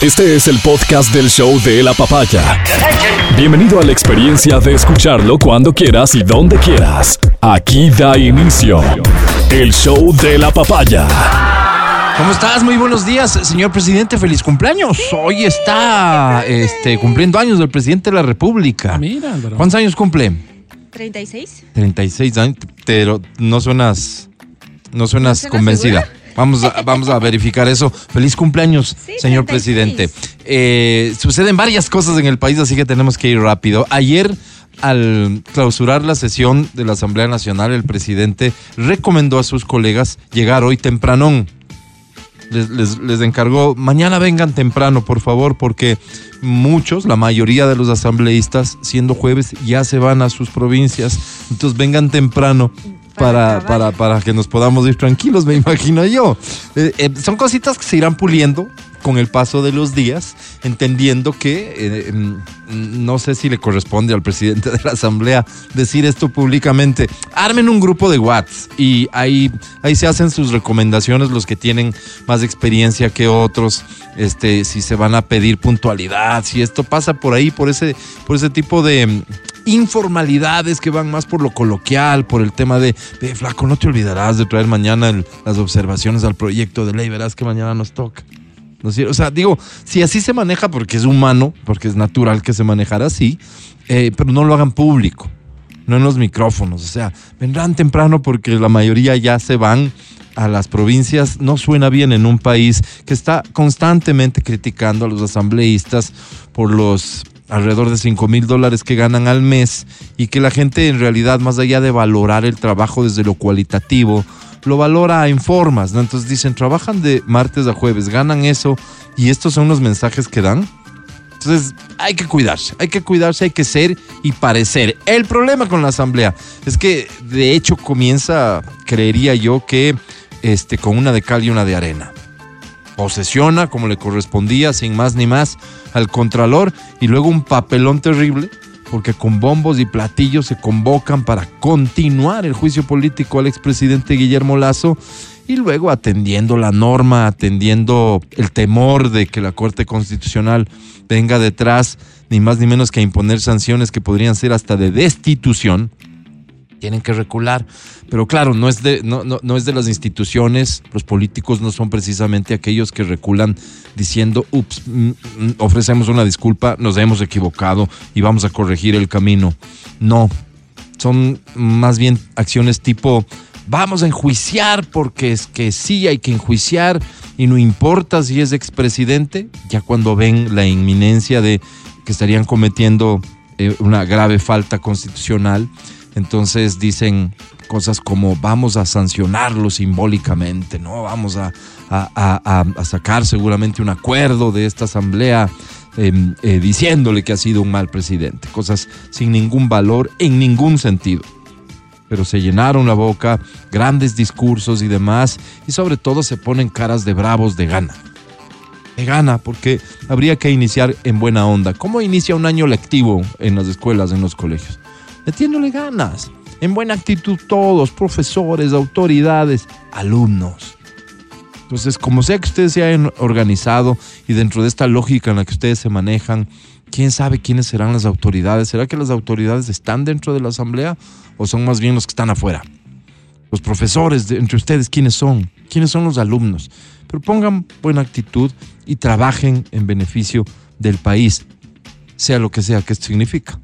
Este es el podcast del show de la papaya. Bienvenido a la experiencia de escucharlo cuando quieras y donde quieras. Aquí da inicio el show de la papaya. ¿Cómo estás? Muy buenos días, señor presidente. Feliz cumpleaños. Hoy está este, cumpliendo años el presidente de la República. Mira, Álvaro. ¿Cuántos años cumple? 36. 36 años, pero no suenas, no suenas suena convencida. segura? Vamos a, vamos a verificar eso. Feliz cumpleaños, Sí, señor 36. presidente. Eh, suceden varias cosas en el país, así que tenemos que ir rápido. Ayer, al clausurar la sesión de la Asamblea Nacional, el presidente recomendó a sus colegas llegar hoy tempranón. Les, les- les encargó, mañana vengan temprano, por favor, porque muchos, la mayoría de los asambleístas, siendo jueves, ya se van a sus provincias. Entonces vengan temprano para, Para para, que nos podamos ir tranquilos, me imagino yo. Eh, eh, son cositas que se irán puliendo con el paso de los días, entendiendo que eh, mm, no sé si le corresponde al presidente de la Asamblea decir esto públicamente. Armen un grupo de WhatsApp y ahí, ahí se hacen sus recomendaciones los que tienen más experiencia que otros, este, si se van a pedir puntualidad, si esto pasa por ahí, por ese, por ese tipo de mm, informalidades que van más por lo coloquial, por el tema de, "Ve, flaco, no te olvidarás de traer mañana las observaciones al proyecto de ley, verás que mañana nos toca. O sea, digo, si así se maneja porque es humano, porque es natural que se manejara así, eh, pero no lo hagan público, no en los micrófonos. O sea, vendrán temprano porque la mayoría ya se van a las provincias. No suena bien en un país que está constantemente criticando a los asambleístas por los alrededor de 5 mil dólares que ganan al mes y que la gente en realidad, más allá de valorar el trabajo desde lo cualitativo, lo valora en formas, ¿no? Entonces dicen, trabajan de martes a jueves, ganan eso y estos son los mensajes que dan. Entonces hay que cuidarse, hay que cuidarse, hay que ser y parecer. El problema con la asamblea es que de hecho comienza, creería yo, que este, con una de cal y una de arena. Posesiona como le correspondía, sin más ni más, al contralor y luego un papelón terrible porque con bombos y platillos se convocan para continuar el juicio político al expresidente Guillermo Lazo y luego atendiendo la norma, atendiendo el temor de que la Corte Constitucional venga detrás, ni más ni menos que a imponer sanciones que podrían ser hasta de destitución, tienen que recular. Pero claro, no es, de, no, no, no es de las instituciones, los políticos no son precisamente aquellos que reculan diciendo, ups, mm, mm, ofrecemos una disculpa, nos hemos equivocado y vamos a corregir el camino. No, son más bien acciones tipo, vamos a enjuiciar porque es que sí hay que enjuiciar y no importa si es expresidente, ya cuando ven la inminencia de que estarían cometiendo eh, una grave falta constitucional, entonces dicen cosas como vamos a sancionarlo simbólicamente, ¿no? Vamos a, sacar seguramente un acuerdo de esta asamblea eh, eh, diciéndole que ha sido un mal presidente, cosas sin ningún valor en ningún sentido. Pero se llenaron la boca, grandes discursos y demás, y sobre todo se ponen caras de bravos de gana. De gana, porque habría que iniciar en buena onda. ¿Cómo inicia un año lectivo en las escuelas, en los colegios? Metiéndole ganas, en buena actitud todos, profesores, autoridades, alumnos. Entonces, como sea que ustedes se hayan organizado y dentro de esta lógica en la que ustedes se manejan, ¿quién sabe quiénes serán las autoridades? ¿Será que las autoridades están dentro de la asamblea o son más bien los que están afuera? Los profesores, de- entre ustedes, ¿quiénes son? ¿Quiénes son los alumnos? Pero pongan buena actitud y trabajen en beneficio del país, sea lo que sea que esto significa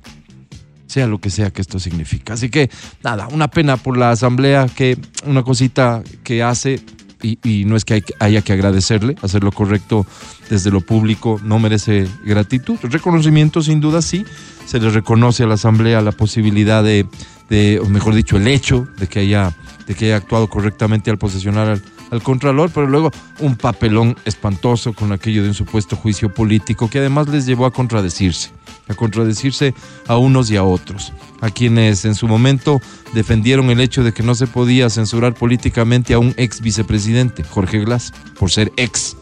sea lo que sea que esto significa. Así que nada, una pena por la asamblea que una cosita que hace y, no es que hay- haya que agradecerle, hacer lo correcto desde lo público no merece gratitud. Reconocimiento sin duda sí, se le reconoce a la asamblea la posibilidad de, de, o mejor dicho, el hecho de que haya, de que haya actuado correctamente al posesionar al, al Contralor, pero luego un papelón espantoso con aquello de un supuesto juicio político que además les llevó a contradecirse, a contradecirse a unos y a otros, a quienes en su momento defendieron el hecho de que no se podía censurar políticamente a un ex vicepresidente, Jorge Glass, por ser ex.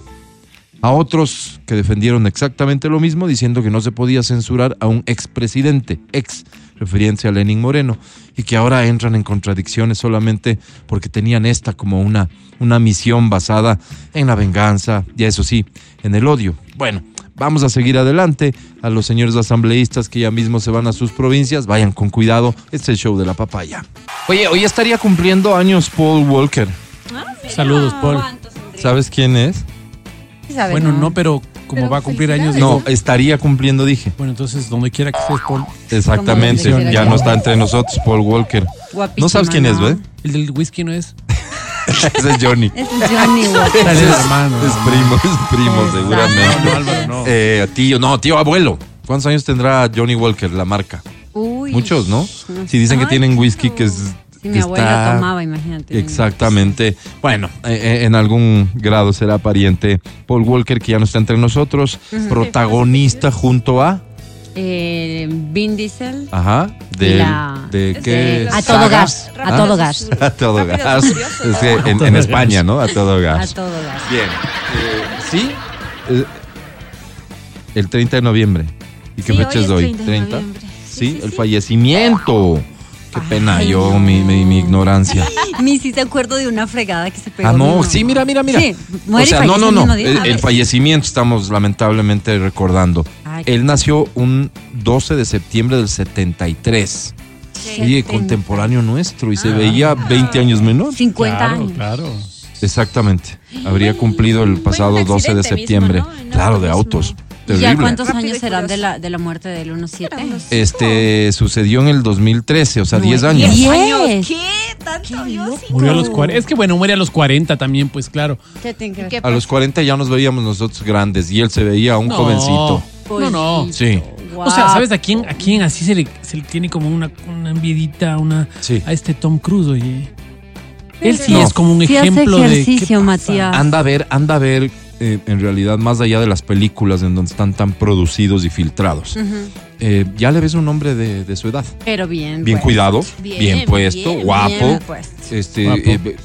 A otros que defendieron exactamente lo mismo, diciendo que no se podía censurar a un expresidente, ex, refiriéndose a Lenin Moreno, y que ahora entran en contradicciones solamente porque tenían esta como una, una misión basada en la venganza, y eso sí, en el odio. Bueno, vamos a seguir adelante. A los señores asambleístas que ya mismo se van a sus provincias, vayan con cuidado. Este es el show de la papaya. Oye, hoy estaría cumpliendo años Paul Walker. Saludos, Paul. ¿Sabes quién es? Bueno, no, pero como Pero va a cumplir años, No, digo, estaría cumpliendo, dije. bueno, entonces donde quiera que estés, Paul. Exactamente, ya que no está entre nosotros, Paul Walker. Guapísima, No sabes quién es, ¿no? ¿ve? El del whisky no es. Ese es Johnny. Ese es Johnny Walker. Dale, hermano. Es primo, es primo, Exacto. seguramente. No, no, Álvaro, no. Eh, tío, no, tío abuelo. ¿Cuántos años tendrá Johnny Walker, la marca? Uy. Muchos, ¿no? Si dicen que tienen whisky que es. Que mi abuela está- tomaba, imagínate. Exactamente. Bueno, eh, eh, en algún grado será pariente Paul Walker, que ya no está entre nosotros, protagonista junto a. Eh, Vin Diesel. Ajá. De, la- de qué. A todo saga? gas. A ¿Ah? todo gas. A todo y gas. Es que ¿no? en, en España, ¿no? A todo A gas. todo gas. Bien. Eh, sí. Eh, el 30 de noviembre. ¿Y qué Sí, fecha es hoy? 30 de noviembre. Sí, el fallecimiento. Qué pena yo, mi, mi, mi ignorancia. Mi sí se acuerdo de una fregada que se pegó. Ah, no, sí, mira, mira, mira. Sí, o muere y sea, no, no, el no. El, fallecimiento estamos lamentablemente recordando. Ay, Él nació un 12 de septiembre del 73. Oye, contemporáneo nuestro y se veía 20 años menor. 50 Claro, años. claro. Exactamente. Habría cumplido el pasado un 12 de septiembre. mismo, ¿no? En Claro, de auto autos. ¿Y ya Terrible. cuántos Rápido años serán de la, de la muerte del 17? Este sucedió en el 2013, o sea, 10 Nueve. años. Diez. años. ¿Qué? ¿Tanto? Sí. Murió a los 40. Es que bueno, muere a los 40 también, pues claro. ¿Qué tiene que ver? ¿Qué A los 40 ya nos veíamos nosotros grandes y él se veía un No. jovencito. No, no. Sí. O sea, ¿sabes a quién, a quién así se le, se le tiene como una, una enviedita una, Sí. a este Tom Cruise, oye? Él sí No. es como un Sí hace ejemplo de. ¿qué ejercicio, pasa? Matías. Anda a ver, anda a ver, eh, en realidad, más allá de las películas en donde están tan producidos y filtrados. Eh, ya le ves un hombre de, de su edad. Pero bien. Bien pues. cuidado, bien, Bien, puesto, bien, guapo. Bien, pues. este, Guapo. eh,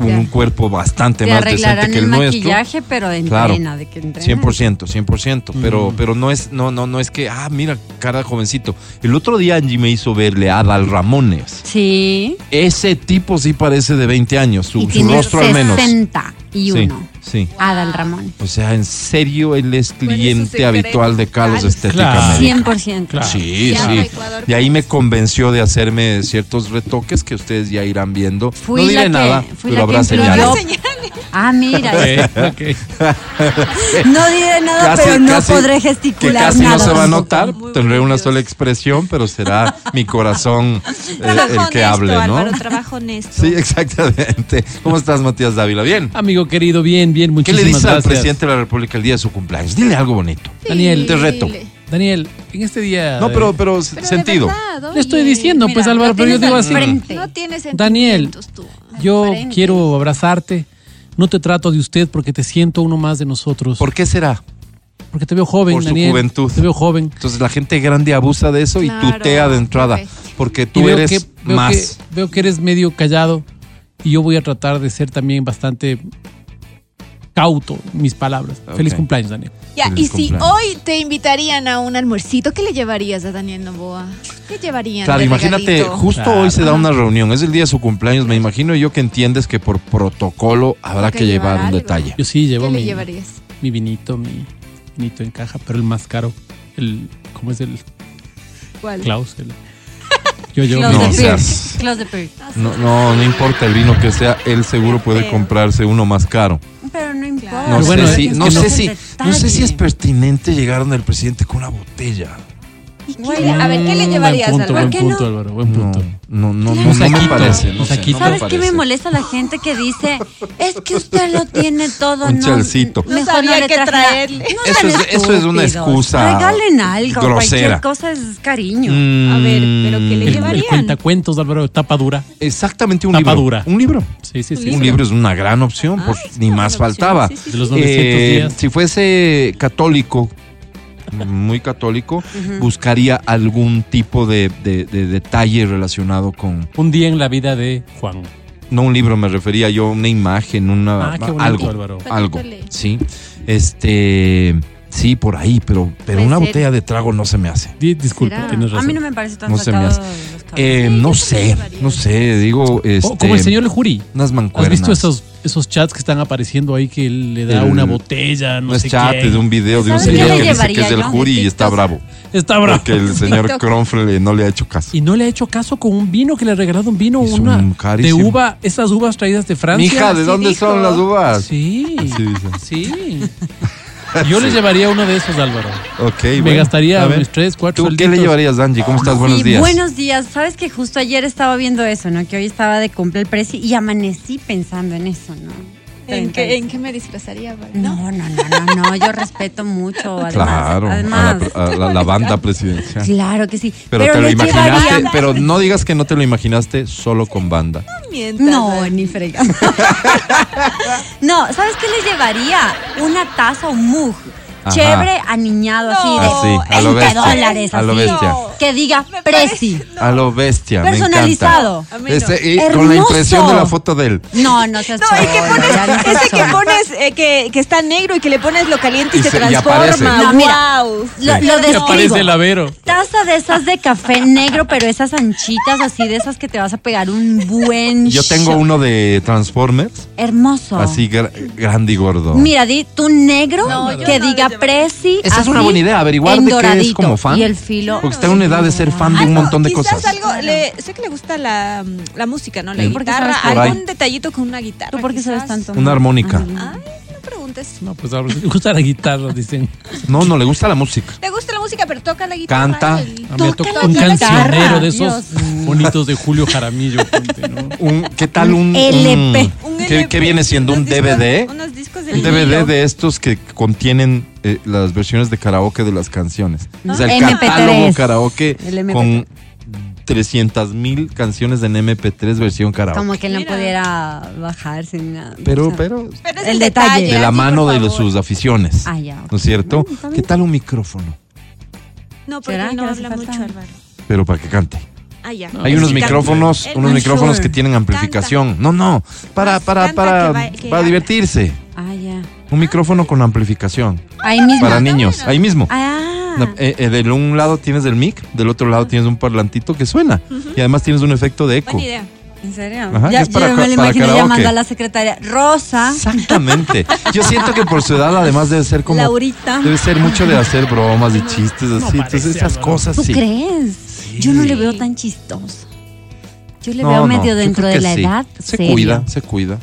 un Ya. cuerpo bastante Te más decente arreglarán que el el nuestro. maquillaje, pero Claro. entrena, de que entrena. 100%, 100%, pero, Mm. pero no es no no no es que ah, mira, cara de jovencito. El otro día Angie me hizo verle a Adal Ramones. Sí. Ese tipo sí parece de 20 años, su, y su tiene rostro al menos. 61. Sí, sí. Adal Ramón. O sea, en serio él es cliente habitual de Carlos Claro. Estética Claro. Médica. 100%. Claro. Sí, sí. Ecuador, Y ahí me convenció de hacerme ciertos retoques que ustedes ya irán viendo. Fui no diré la que- nada, fui pero la habrá que señales. influyó. Ah, mira. No diré nada, pero no podré que gesticular casi nada. no se va a notar. Muy Tendré una sola expresión, pero será mi corazón eh, el que honesto, hable, ¿no? Álvaro, trabajo honesto. Sí, exactamente. ¿Cómo estás, Matías Dávila? Bien. Amigo querido, bien, bien, ¿Qué muchísimas le dices al gracias. presidente de la República el día de su cumpleaños? Dile algo bonito. Daniel, Te reto. Dile. Daniel, en este día. No, pero, pero, sentido. verdad, Le estoy diciendo, pues Álvaro, pero yo digo al así. frente. No tienes Daniel, tú. Yo frente. quiero abrazarte. No te trato de usted porque te siento uno más de nosotros. ¿Por qué será? porque te veo joven, por su Daniel. juventud. Te veo joven. Entonces la gente grande abusa de eso y tutea de entrada. Porque tú veo eres que, veo más. Que, veo que eres medio callado y yo voy a tratar de ser también bastante cauto mis palabras. Feliz cumpleaños, Daniel. Ya, Feliz y si hoy te invitarían a un almuercito, ¿qué le llevarías a Daniel Novoa? ¿Qué llevarían? Claro, imagínate, regalito? justo Claro. hoy se da una reunión, es el día de su cumpleaños, me imagino yo que entiendes que por protocolo habrá que que llevar llevar un detalle. Yo sí llevo ¿Qué le mi, llevarías? mi vinito, mi vinito en caja, pero el más caro, el, ¿cómo es el ¿Cuál? Klaus? El, yo llevo No, o sea. No, no, no importa el vino que sea, él seguro puede comprarse uno más caro. Pero no importa. No sé si, es no sé si, no sé si es pertinente llegar donde el presidente con una botella. Güey, a ver, ¿qué le llevarías, Buen punto, Álvaro? buen qué punto, no? Álvaro, buen No, punto. no, no, no, Un no me parece. No sé, saquito. no me ¿Sabes qué me parece. molesta la gente que dice, es que usted lo tiene todo, Un no? chalcito. No mejor sabía le qué traje nada"? traerle. No Eso sean es- eso es una estúpidos. excusa Regalen algo, grosera. cualquier cosa es cariño. Mm, A ver, pero ¿qué le El, el llevarían? cuentacuentos, Álvaro, tapa dura. Exactamente un Tapa libro. dura. Un libro. Sí, sí, sí. Un libro es una gran opción, Ah, pues es ni más faltaba. De los sí. 900 Eh, días. si fuese católico, muy católico, buscaría algún tipo de, de- de detalle relacionado con, Un día en la vida de Juan. no un libro, me refería yo a una imagen, una, Ah, qué bonito, algo, Álvaro. algo, sí. Este, sí, por ahí, pero, pero una ser. botella de trago no se me hace. Di- disculpa, ¿Será? tienes razón. A mí no me parece tan No se me hace. de. Eh, no sé, no sé, digo, este, como el señor El Juri. unas ¿Has mancuernas. visto esos, esos chats que están apareciendo ahí que él le da El- una botella, no, No es sé chat, es un video de un ¿Sabes señor que dice que es del jury y está bravo. Está bravo. Porque el señor. Kronfle no le ha hecho caso. Y no le ha hecho caso con un vino que le ha regalado un vino, Es una un de uva, esas uvas traídas de Francia. Mija, ¿de dónde dijo. son las uvas? Sí, Así dice. sí. Yo le llevaría uno de esos, Álvaro. Ok, Me bueno. gastaría mis tres, cuatro ¿Tú qué le llevarías, Angie? ¿Cómo estás? Buenos Sí, días. Buenos días. Sabes que justo ayer estaba viendo eso, ¿no? Que hoy estaba de cumple el precio y amanecí pensando en eso, ¿no? ¿En qué, ¿En qué me disfrazaría? No, no, no, no, no. Yo respeto mucho. Además, Claro, a además, la, a la- la banda presidencial. claro que sí. Pero, te lo imaginaste, llevaría- pero no digas que no te lo imaginaste solo con banda. Mientas, No, ni fregando. no, ¿sabes qué les llevaría? Una taza, un mug. Ajá. Chévere, aniñado, así de Así, a lo 20 bestia, dólares. a lo así, bestia. Que diga Me Prezi. A lo bestia, me Personalizado. encanta. A mí no. Ese- y con la impresión de la foto de él. No, no seas No, y que pones, ese que pones eh, que, que está negro y que le pones lo caliente y, Y se, transforma. No, mira, wow. Lo, Sí. lo Y aparece el avero. Taza de esas de café negro, pero esas anchitas así de esas que te vas a pegar un buen Yo tengo uno de Transformers, hermoso. así gra- grande y gordo. Mira, di tu negro No, yo que diga Prezi. Esa es una buena idea, averiguar de qué es como fan. Y el filo. Porque está en una edad de ser fan de un Algo, montón de quizás cosas. algo, le- sé que le gusta la, la música, ¿no? La Sí. ¿Por qué guitarra, algún detallito con una guitarra. ¿Tú por qué sabes quizás. tanto? Una armónica. Ay, no preguntes. No, pues ahora sí le gusta la guitarra, dicen. No, no le gusta la música. Le gusta la música, pero toca la guitarra. Canta. Toca toca la un guitarra, cancionero de esos Dios. bonitos de Julio Jaramillo. ponte, ¿no? Un, ¿Qué tal un, Un LP. un- Un ¿qué, LP, qué viene siendo un discos- DVD? unos discos de Un DVD de estos que contienen eh, las versiones de karaoke de las canciones. O sea, el MP3. catálogo karaoke El MP3. con 300 mil canciones en MP3 versión karaoke. Como que no Mira. pudiera bajarse ni nada. Pero, O sea, pero Pero es El el, detalle. detalle. de la mano de los- sus aficiones. Ah, ya. ¿No es cierto? Bueno, ¿Qué tal un micrófono? No, porque ¿Será no habla mucho Álvaro. Pero para que cante. Ah, ya. No, Hay unos micrófonos, unos micrófonos que tienen amplificación. No, no, para, para, para, que va- que para habla. divertirse. Ah, ya. Un micrófono con amplificación. Ahí mismo. Para niños, ahí mismo. Ah. No, eh, eh, del un lado tienes el mic, del otro lado tienes un parlantito que suena. Y además tienes un efecto de eco. Buena idea. ¿En serio? Ajá, ya, es para yo me lo imagino llamando a la secretaria. Rosa, Exactamente. Yo siento que por su edad además debe ser como... Laurita. Debe ser mucho de hacer bromas y chistes así. parece, Entonces esas cosas ¿Tú sí. crees? Yo no le veo tan chistoso. Yo le veo No, medio no, dentro de la sí. edad. Se serio. cuida, se cuida.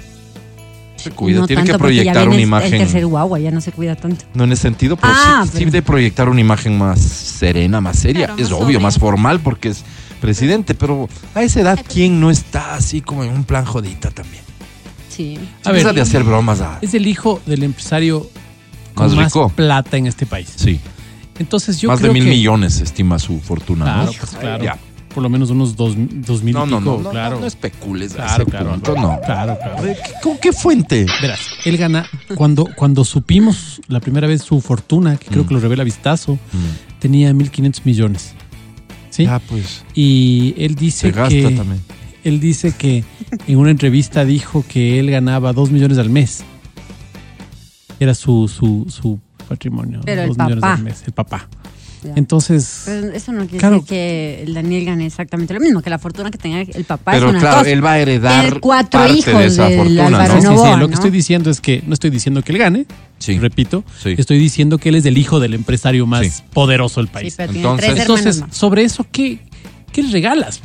Se cuida. No Tiene tanto que proyectar una imagen. El tercer guagua ya no se cuida tanto. No en ese sentido, pero Ah, sí, de proyectar una imagen más serena, más seria. Claro, es más obvio, más formal porque es presidente, pero a esa edad, ¿quién no está así como en un plan jodita también? Sí. A ver, de hacer bromas. ah, es el hijo del empresario con Más más, rico. plata en este país. Sí, Entonces yo más de mil que, millones estima su fortuna. Claro, ¿no? pues claro. Ya. Por lo menos unos dos, dos mil No, y no, pico, no, no, claro. no, no especules Claro, claro, punto, Álvaro. no. Claro, claro. A ver, ¿qué- ¿Con qué fuente? Verás, él gana, cuando, cuando supimos la primera vez su fortuna, que creo Mm. que lo revela Vistazo, Mm. tenía 1.500 millones. ¿Sí? Ya, pues, Y él dice se gasta que también. él dice que en una entrevista dijo que él ganaba 2 millones al mes. Era su, su, su patrimonio. Pero el 2 millones papá. al mes, el papá. Ya. Entonces, Pero eso no quiere Claro. decir que el Daniel gane exactamente lo mismo, que la fortuna que tenga el papá Pero es una claro, cosa. él va a heredar cuatro parte hijos de esa fortuna, ¿no? sí, sí, Novoa, lo ¿no? que estoy diciendo es que no estoy diciendo que él gane, Sí. repito, Sí. estoy diciendo que él es el hijo del empresario más Sí. poderoso del Sí, país. pero tiene Entonces- tres hermanos Entonces, sobre eso, ¿qué, qué le regalas?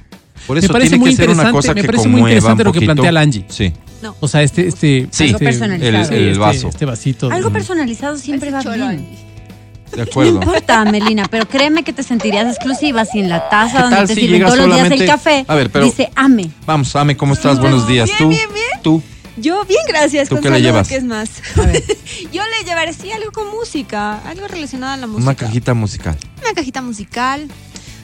Por Me eso parece tiene muy que ser una interesante, cosa me que parece muy interesante lo que plantea la Angie. Sí. No. O sea, este, este, Sí. Algo este- personalizado. El- el este- vaso. Este vasito. Algo personalizado siempre va bien. De No acuerdo. importa, Melina, pero créeme que te sentirías exclusiva si en la taza ¿Qué donde te si sirven todos los días el café A ver, pero- dice ame. Vamos, Ame, ¿cómo estás? Buenos días. Bien, ¿Tú? bien, bien. ¿Tú? Yo, bien, gracias. ¿Tú qué le llevas? ¿Qué es más? Yo le llevaré sí algo con música, algo relacionado a la música. Una cajita musical. Una cajita musical.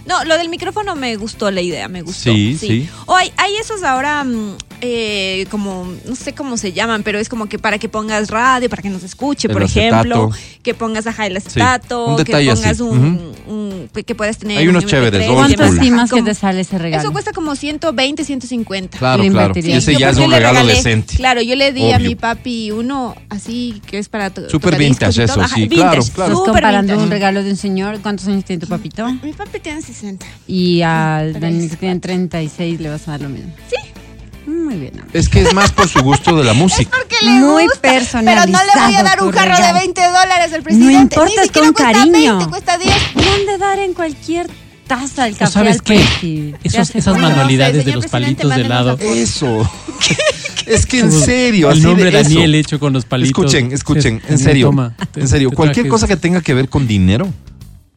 No, lo del micrófono me gustó la idea, me gustó. Sí, sí. O hay, hay esos ahora, mm, eh, como, no sé cómo se llaman, pero es como que para que pongas radio, para que nos escuche, El por ejemplo, acetato. que pongas ajá, el acetato, un que pongas así. un, un- que puedas tener. Hay un unos MP3, chéveres, ¿Cuánto estimas que Como- te sale ese regalo? Eso cuesta como 120, 150. Claro, Le claro. Y ese Yo ya es un le regalo regalé- decente. Claro, yo le di a Obvio. mi papi uno así que es para to- Súper tocadiscos vintage todo. eso, sí, claro, claro. Estás súper comparando vintage. un regalo de un señor. ¿Cuántos años tiene tu papito? Mi papi tiene 60. Y al Tres, Dani que tiene cuatro. 36 le vas a dar lo mismo. Sí. Muy bien. amor. Es que es más por su gusto de la música. Porque le Muy gusta, Pero no personalizado le voy a dar un tu carro de regalo. 20 dólares al presidente. No importa, Ni es con cuesta cariño. 20, cuesta 10. Le han de dar en cualquier taza del ¿Tú café sabes al qué? Esos- esas manualidades de señor los presidente, palitos de helado. Eso. es que en serio, El así nombre de eso. Daniel hecho con los palitos. Escuchen, escuchen, Sí, en serio. toma, te- en serio, cualquier cosa que tenga que ver con dinero,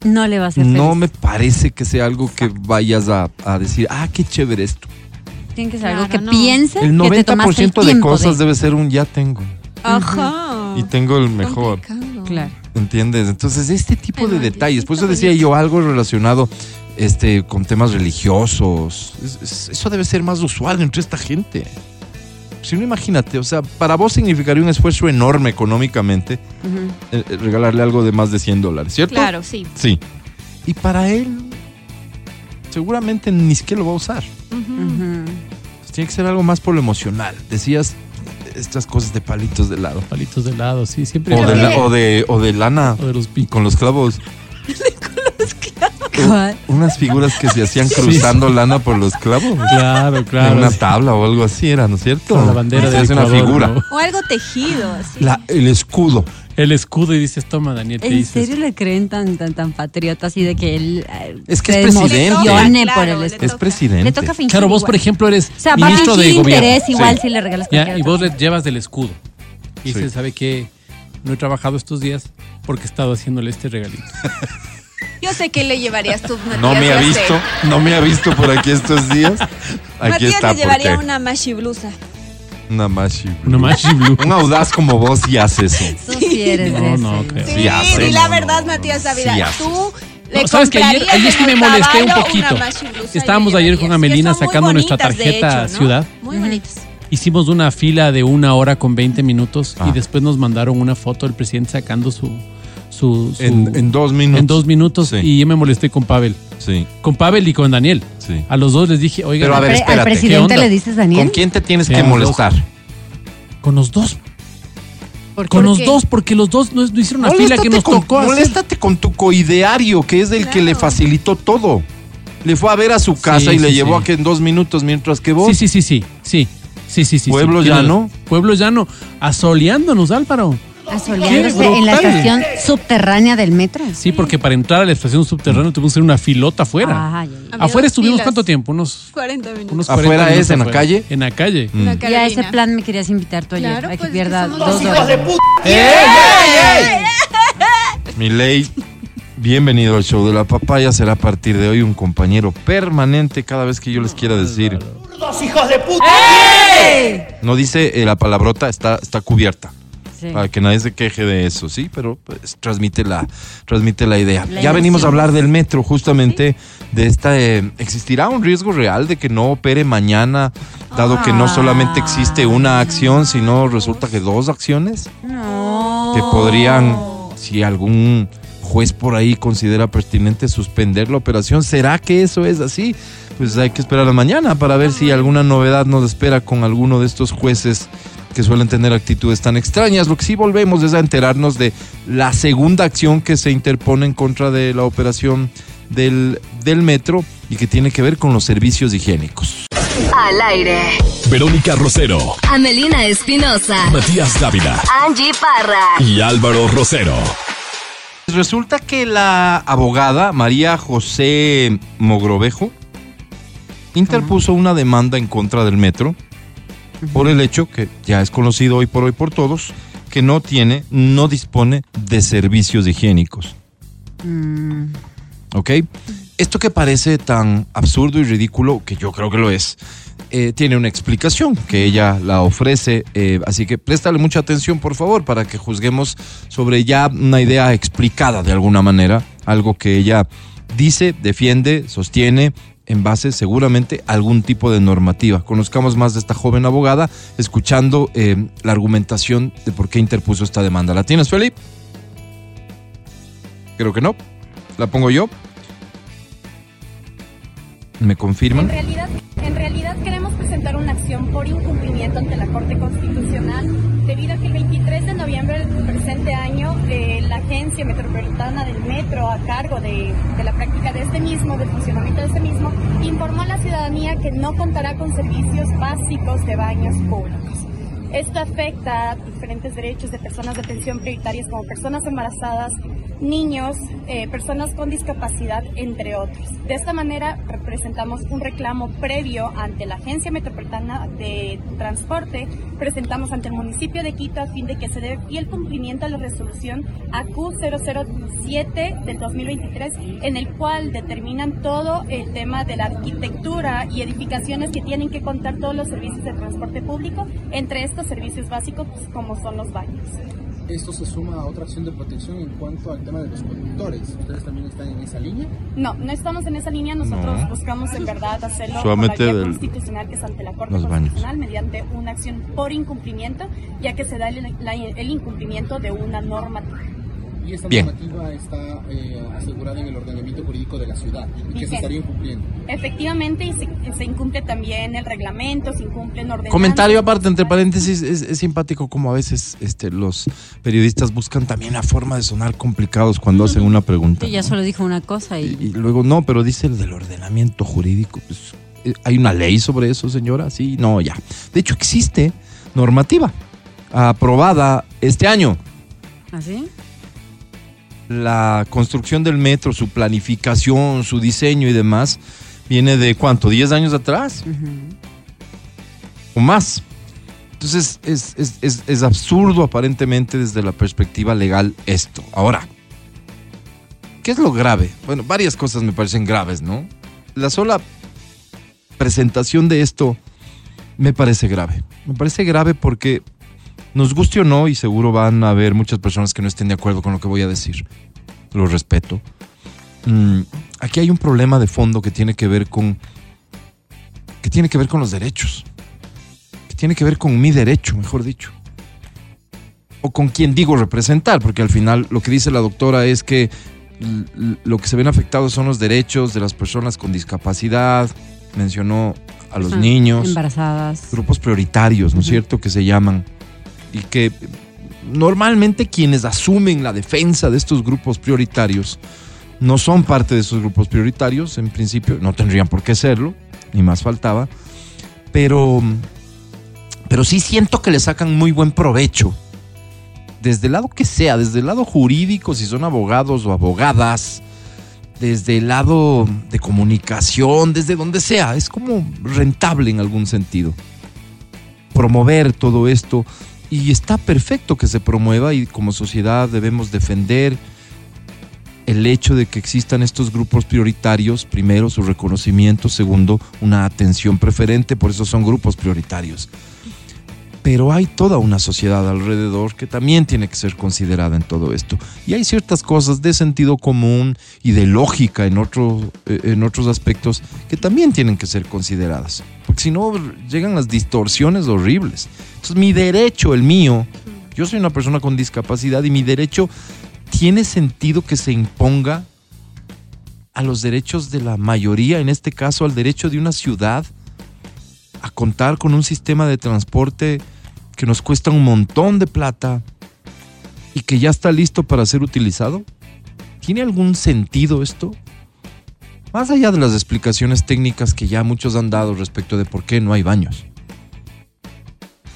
No le va a hacer no me parece que sea algo que vayas a, a decir, ah, qué chévere esto. Tiene que ser algo Claro, que no. piense El que te tomaste el 90% de tiempo cosas debe ser un ya tengo. Ajá. Y tengo el mejor. Complicado. Claro. ¿Entiendes? Entonces, este tipo de detalles, por eso decía yo algo relacionado este, con temas religiosos. Es- es- eso debe ser más usual entre esta gente. Si no, imagínate, o sea, para vos significaría un esfuerzo enorme económicamente eh, eh, regalarle algo de más de 100 dólares, ¿cierto? Claro, sí. Sí. Y para él, seguramente ni siquiera lo va a usar. Tiene que ser algo más por lo emocional. Decías estas cosas de palitos de lado. Palitos de helado, sí, siempre. O de, la- o de, o de lana O de los pi- con los clavos. ¿Cuál? Unas figuras que se hacían cruzando lana por los clavos. Claro, En claro. una tabla o algo así era, ¿no es cierto? Con la bandera de una figura. ¿no? O algo tejido, así. La- el escudo. El escudo y dices, toma, Daniel, te ¿En dices. serio le creen tan tan tan patriota así de que él eh, Es que es presidente. emocione Claro, por el le escudo? Es presidente. Le toca fingir Claro, vos, igual. por ejemplo, eres o sea, ministro de gobierno. interés igual Sí. si le regalas Ya, y vos le llevas del escudo. Y Sí. se sabe que no he trabajado estos días porque he estado haciéndole este regalito. Yo sé que le llevarías tú, Matías. No me ha sé. visto, no me ha visto por aquí estos días. Aquí Matías está, le llevaría porque una mashi blusa. una mashi. Una Mashi Blue. Un audaz como vos sí hace eso. Tú sí eres de No, ese. no, creo. Sí, Sí hace, di la verdad, no, Matías Ávila. sí. Tú le No, sabes que ayer, ayer sí me molesté un poquito. y Estábamos ayer con Amelina sacando nuestra tarjeta hecho, ¿no? Ciudad. Muy bonitas. Hicimos una fila de una hora con 20 minutos Ah. y después nos mandaron una foto del presidente sacando su... su, su- En, en dos minutos. en dos minutos Sí. y yo me molesté con Pavel. Sí, Con Pavel y con Daniel. sí. A los dos les dije, oigan, Pero a ver, espérate. Al ¿Qué presidente onda? le dices Daniel. ¿Con quién te tienes Sí, que los molestar? con los dos. ¿Por qué? Con los qué? dos, porque los dos no, no hicieron una fila que nos con, tocó hacer. moléstate con tu coideario, que es el que le facilitó todo. Le fue a ver a su casa Sí, y le sí, llevó sí. a que en dos minutos, mientras que vos. Sí, sí, sí, sí, sí. Sí, sí, sí. Pueblo llano. Pueblo llano. Asoleándonos, Álvaro. Asoleándose en la estación subterránea del metro. Sí, porque para entrar a la estación subterránea tuvimos que hacer una filota afuera. Ay. Había Afuera dos estuvimos filas. cuánto tiempo? Unos, 40 minutos. unos ¿Afuera 40 es, minutos en la afuera. calle? En la calle. Mm. Y a ese plan me querías invitar tú ayer. Claro, Hay pues, que pierda es que somos dos los horas. Mi ley, bienvenido al show de la papaya. Será a partir de hoy un compañero permanente cada vez que yo les quiera decir. No dice eh, la palabrota, está, está cubierta. Sí. Para que nadie se queje de eso, sí, pero pues, transmite la, transmite la idea. La ya venimos a hablar del metro, justamente de esta. eh, ¿Existirá un riesgo real de que no opere mañana, dado que no solamente existe una acción, sino resulta que dos acciones? No. que podrían, si algún juez por ahí considera pertinente suspender la operación, ¿será que eso es así? Pues hay que esperar a mañana para ver si alguna novedad nos espera con alguno de estos jueces que suelen tener actitudes tan extrañas. Lo que sí volvemos es a enterarnos de la segunda acción que se interpone en contra de la operación del, del metro y que tiene que ver con los servicios higiénicos. Al aire. Verónica Rosero, Amelina Espinosa. Matías Dávila Angie Parra. y Álvaro Rosero. Resulta que la abogada María José Mogrovejo interpuso una demanda en contra del metro por el hecho que ya es conocido hoy por hoy por todos que no tiene, no dispone de servicios higiénicos. Mm, ¿Ok? Esto que parece tan absurdo y ridículo, que yo creo que lo es, eh, tiene una explicación que ella la ofrece. eh, así que préstale mucha atención, por favor, para que juzguemos sobre ya una idea explicada de alguna manera, algo que ella dice, defiende, sostiene en base seguramente a algún tipo de normativa. Conozcamos más de esta joven abogada escuchando eh, la argumentación de por qué interpuso esta demanda. ¿La tienes, Felipe? Creo que no. ¿La pongo yo? ¿Me confirman? En realidad, en realidad queremos presentar una acción por incumplimiento ante la Corte Constitucional debido a que el 23 de noviembre del presente año eh, la Agencia Metropolitana del Metro a cargo de, de la práctica de este mismo, del funcionamiento de este mismo, informó a la ciudadanía que no contará con servicios básicos de baños públicos. Esto afecta a diferentes derechos de personas de atención prioritarias como personas embarazadas, niños, eh, personas con discapacidad, entre otros. De esta manera presentamos un reclamo previo ante la Agencia Metropolitana de Transporte, presentamos ante el municipio de Quito a fin de que se dé fiel cumplimiento a la resolución AQ007 del 2023, en el cual determinan todo el tema de la arquitectura y edificaciones que tienen que contar todos los servicios de transporte público, entre estos servicios básicos pues, como son los baños esto se suma a otra acción de protección en cuanto al tema de los conductores. ¿Ustedes también están en esa línea? No, no estamos en esa línea. Nosotros No. buscamos en verdad hacerlo Solamente con la vía del- constitucional que es ante la Corte los baños. Constitucional mediante una acción por incumplimiento, ya que se da el, la- el incumplimiento de una normativa. Y esta Bien. normativa está eh, asegurada en el ordenamiento jurídico de la ciudad y que se estaría incumpliendo. Efectivamente, y se, se incumple también el reglamento, se incumplen ordenanzas. Comentario aparte, entre paréntesis, es, es simpático como a veces este, los periodistas buscan también la forma de sonar complicados cuando hacen una pregunta. Ella ¿no? solo dijo una cosa y, Y, y luego, no, pero dice el del ordenamiento jurídico. Pues, eh, ¿Hay una ley sobre eso, señora? Sí, no, ya. De hecho, existe normativa aprobada este año. ¿así? La construcción del metro, su planificación, su diseño y demás, viene de cuánto, ¿10 años atrás? o más. Entonces es, es- es- es absurdo aparentemente desde la perspectiva legal esto. Ahora, ¿qué es lo grave? Bueno, varias cosas me parecen graves, ¿no? La sola presentación de esto me parece grave. Me parece grave porque nos guste o no, y seguro van a haber muchas personas que no estén de acuerdo con lo que voy a decir. Lo respeto. Mm, aquí hay un problema de fondo que tiene que ver con que tiene que ver con los derechos, que tiene que ver con mi derecho, mejor dicho, o con quien digo representar, porque al final lo que dice la doctora es que lo que se ven afectados son los derechos de las personas con discapacidad, mencionó a los Ah, niños, Embarazadas. grupos prioritarios, ¿no es cierto?, que se llaman, y que normalmente quienes asumen la defensa de estos grupos prioritarios no son parte de esos grupos prioritarios, en principio, no tendrían por qué serlo, ni más faltaba, pero, pero sí siento que le sacan muy buen provecho, desde el lado que sea, desde el lado jurídico, si son abogados o abogadas, desde el lado de comunicación, desde donde sea, es como rentable en algún sentido. Promover todo esto y está perfecto que se promueva y como sociedad debemos defender el hecho de que existan estos grupos prioritarios, primero su reconocimiento, segundo una atención preferente, por eso son grupos prioritarios. Pero hay toda una sociedad alrededor que también tiene que ser considerada en todo esto. Y hay ciertas cosas de sentido común y de lógica en, otro, eh, en otros aspectos que también tienen que ser consideradas. Porque si no, llegan las distorsiones horribles. Entonces, mi derecho, el mío, yo soy una persona con discapacidad y mi derecho tiene sentido que se imponga a los derechos de la mayoría, en este caso al derecho de una ciudad a contar con un sistema de transporte que nos cuesta un montón de plata y que ya está listo para ser utilizado? ¿Tiene algún sentido esto? Más allá de las explicaciones técnicas que ya muchos han dado respecto de por qué no hay baños.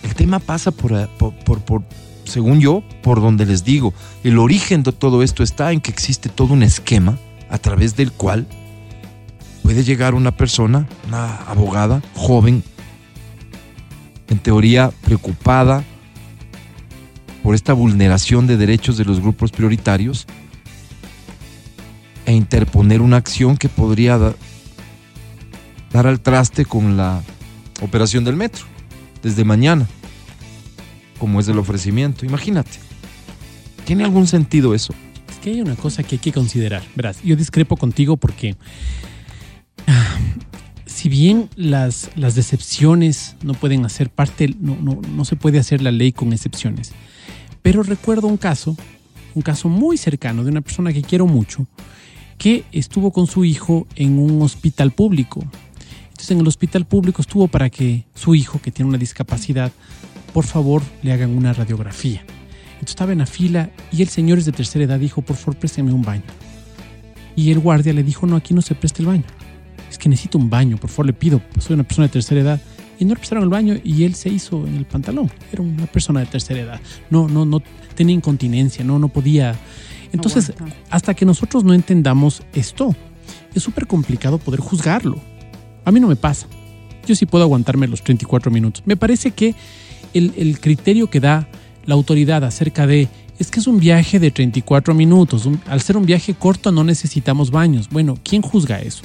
El tema pasa por, eh, por, por- según yo, por donde les digo, el origen de todo esto está en que existe todo un esquema a través del cual puede llegar una persona, una abogada joven, en teoría preocupada por esta vulneración de derechos de los grupos prioritarios e interponer una acción que podría da- dar al traste con la operación del metro desde mañana, como es el ofrecimiento. Imagínate. ¿Tiene algún sentido eso? Es que hay una cosa que hay que considerar. Verás, yo discrepo contigo porque ah, bien las, las decepciones no pueden hacer parte, no, no, no se puede hacer la ley con excepciones. Pero recuerdo un caso, un caso muy cercano de una persona que quiero mucho, que estuvo con su hijo en un hospital público. Entonces en el hospital público estuvo para que su hijo, que tiene una discapacidad, por favor le hagan una radiografía. Entonces estaba en la fila y el señor es de tercera edad dijo, por favor présteme un baño. Y el guardia le dijo, no, aquí no se presta el baño. Es que necesito un baño, por favor le pido, pues soy una persona de tercera edad. Y no le prestaron el baño y él se hizo en el pantalón. Era una persona de tercera edad. No, no, no tenía incontinencia, no, no podía. Entonces, Aguanta. hasta que nosotros no entendamos esto, es súper complicado poder juzgarlo. A mí no me pasa. Yo sí puedo aguantarme los 34 minutos. Me parece que el, el criterio que da la autoridad acerca de es que es un viaje de 34 minutos. Un- al ser un viaje corto no necesitamos baños. Bueno, ¿quién juzga eso?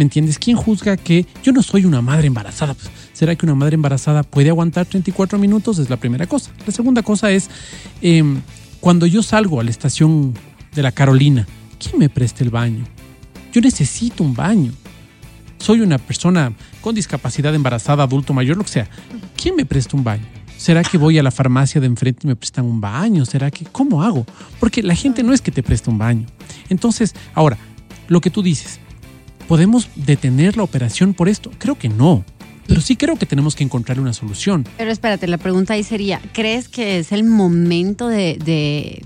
¿Me entiendes? ¿Quién juzga que yo no soy una madre embarazada? Pues, ¿Será que una madre embarazada puede aguantar 34 minutos? Es la primera cosa. La segunda cosa es, em, cuando yo salgo a la estación de la Carolina, ¿quién me presta el baño? Yo necesito un baño. Soy una persona con discapacidad embarazada, adulto mayor, lo que sea. ¿Quién me presta un baño? ¿Será que voy a la farmacia de enfrente y me prestan un baño? ¿Será que cómo hago? Porque la gente no es que te preste un baño. Entonces, ahora, lo que tú dices, ¿podemos detener la operación por esto? Creo que no. Pero sí creo que tenemos que encontrarle una solución. Pero espérate, la pregunta ahí sería, ¿crees que es el momento de, de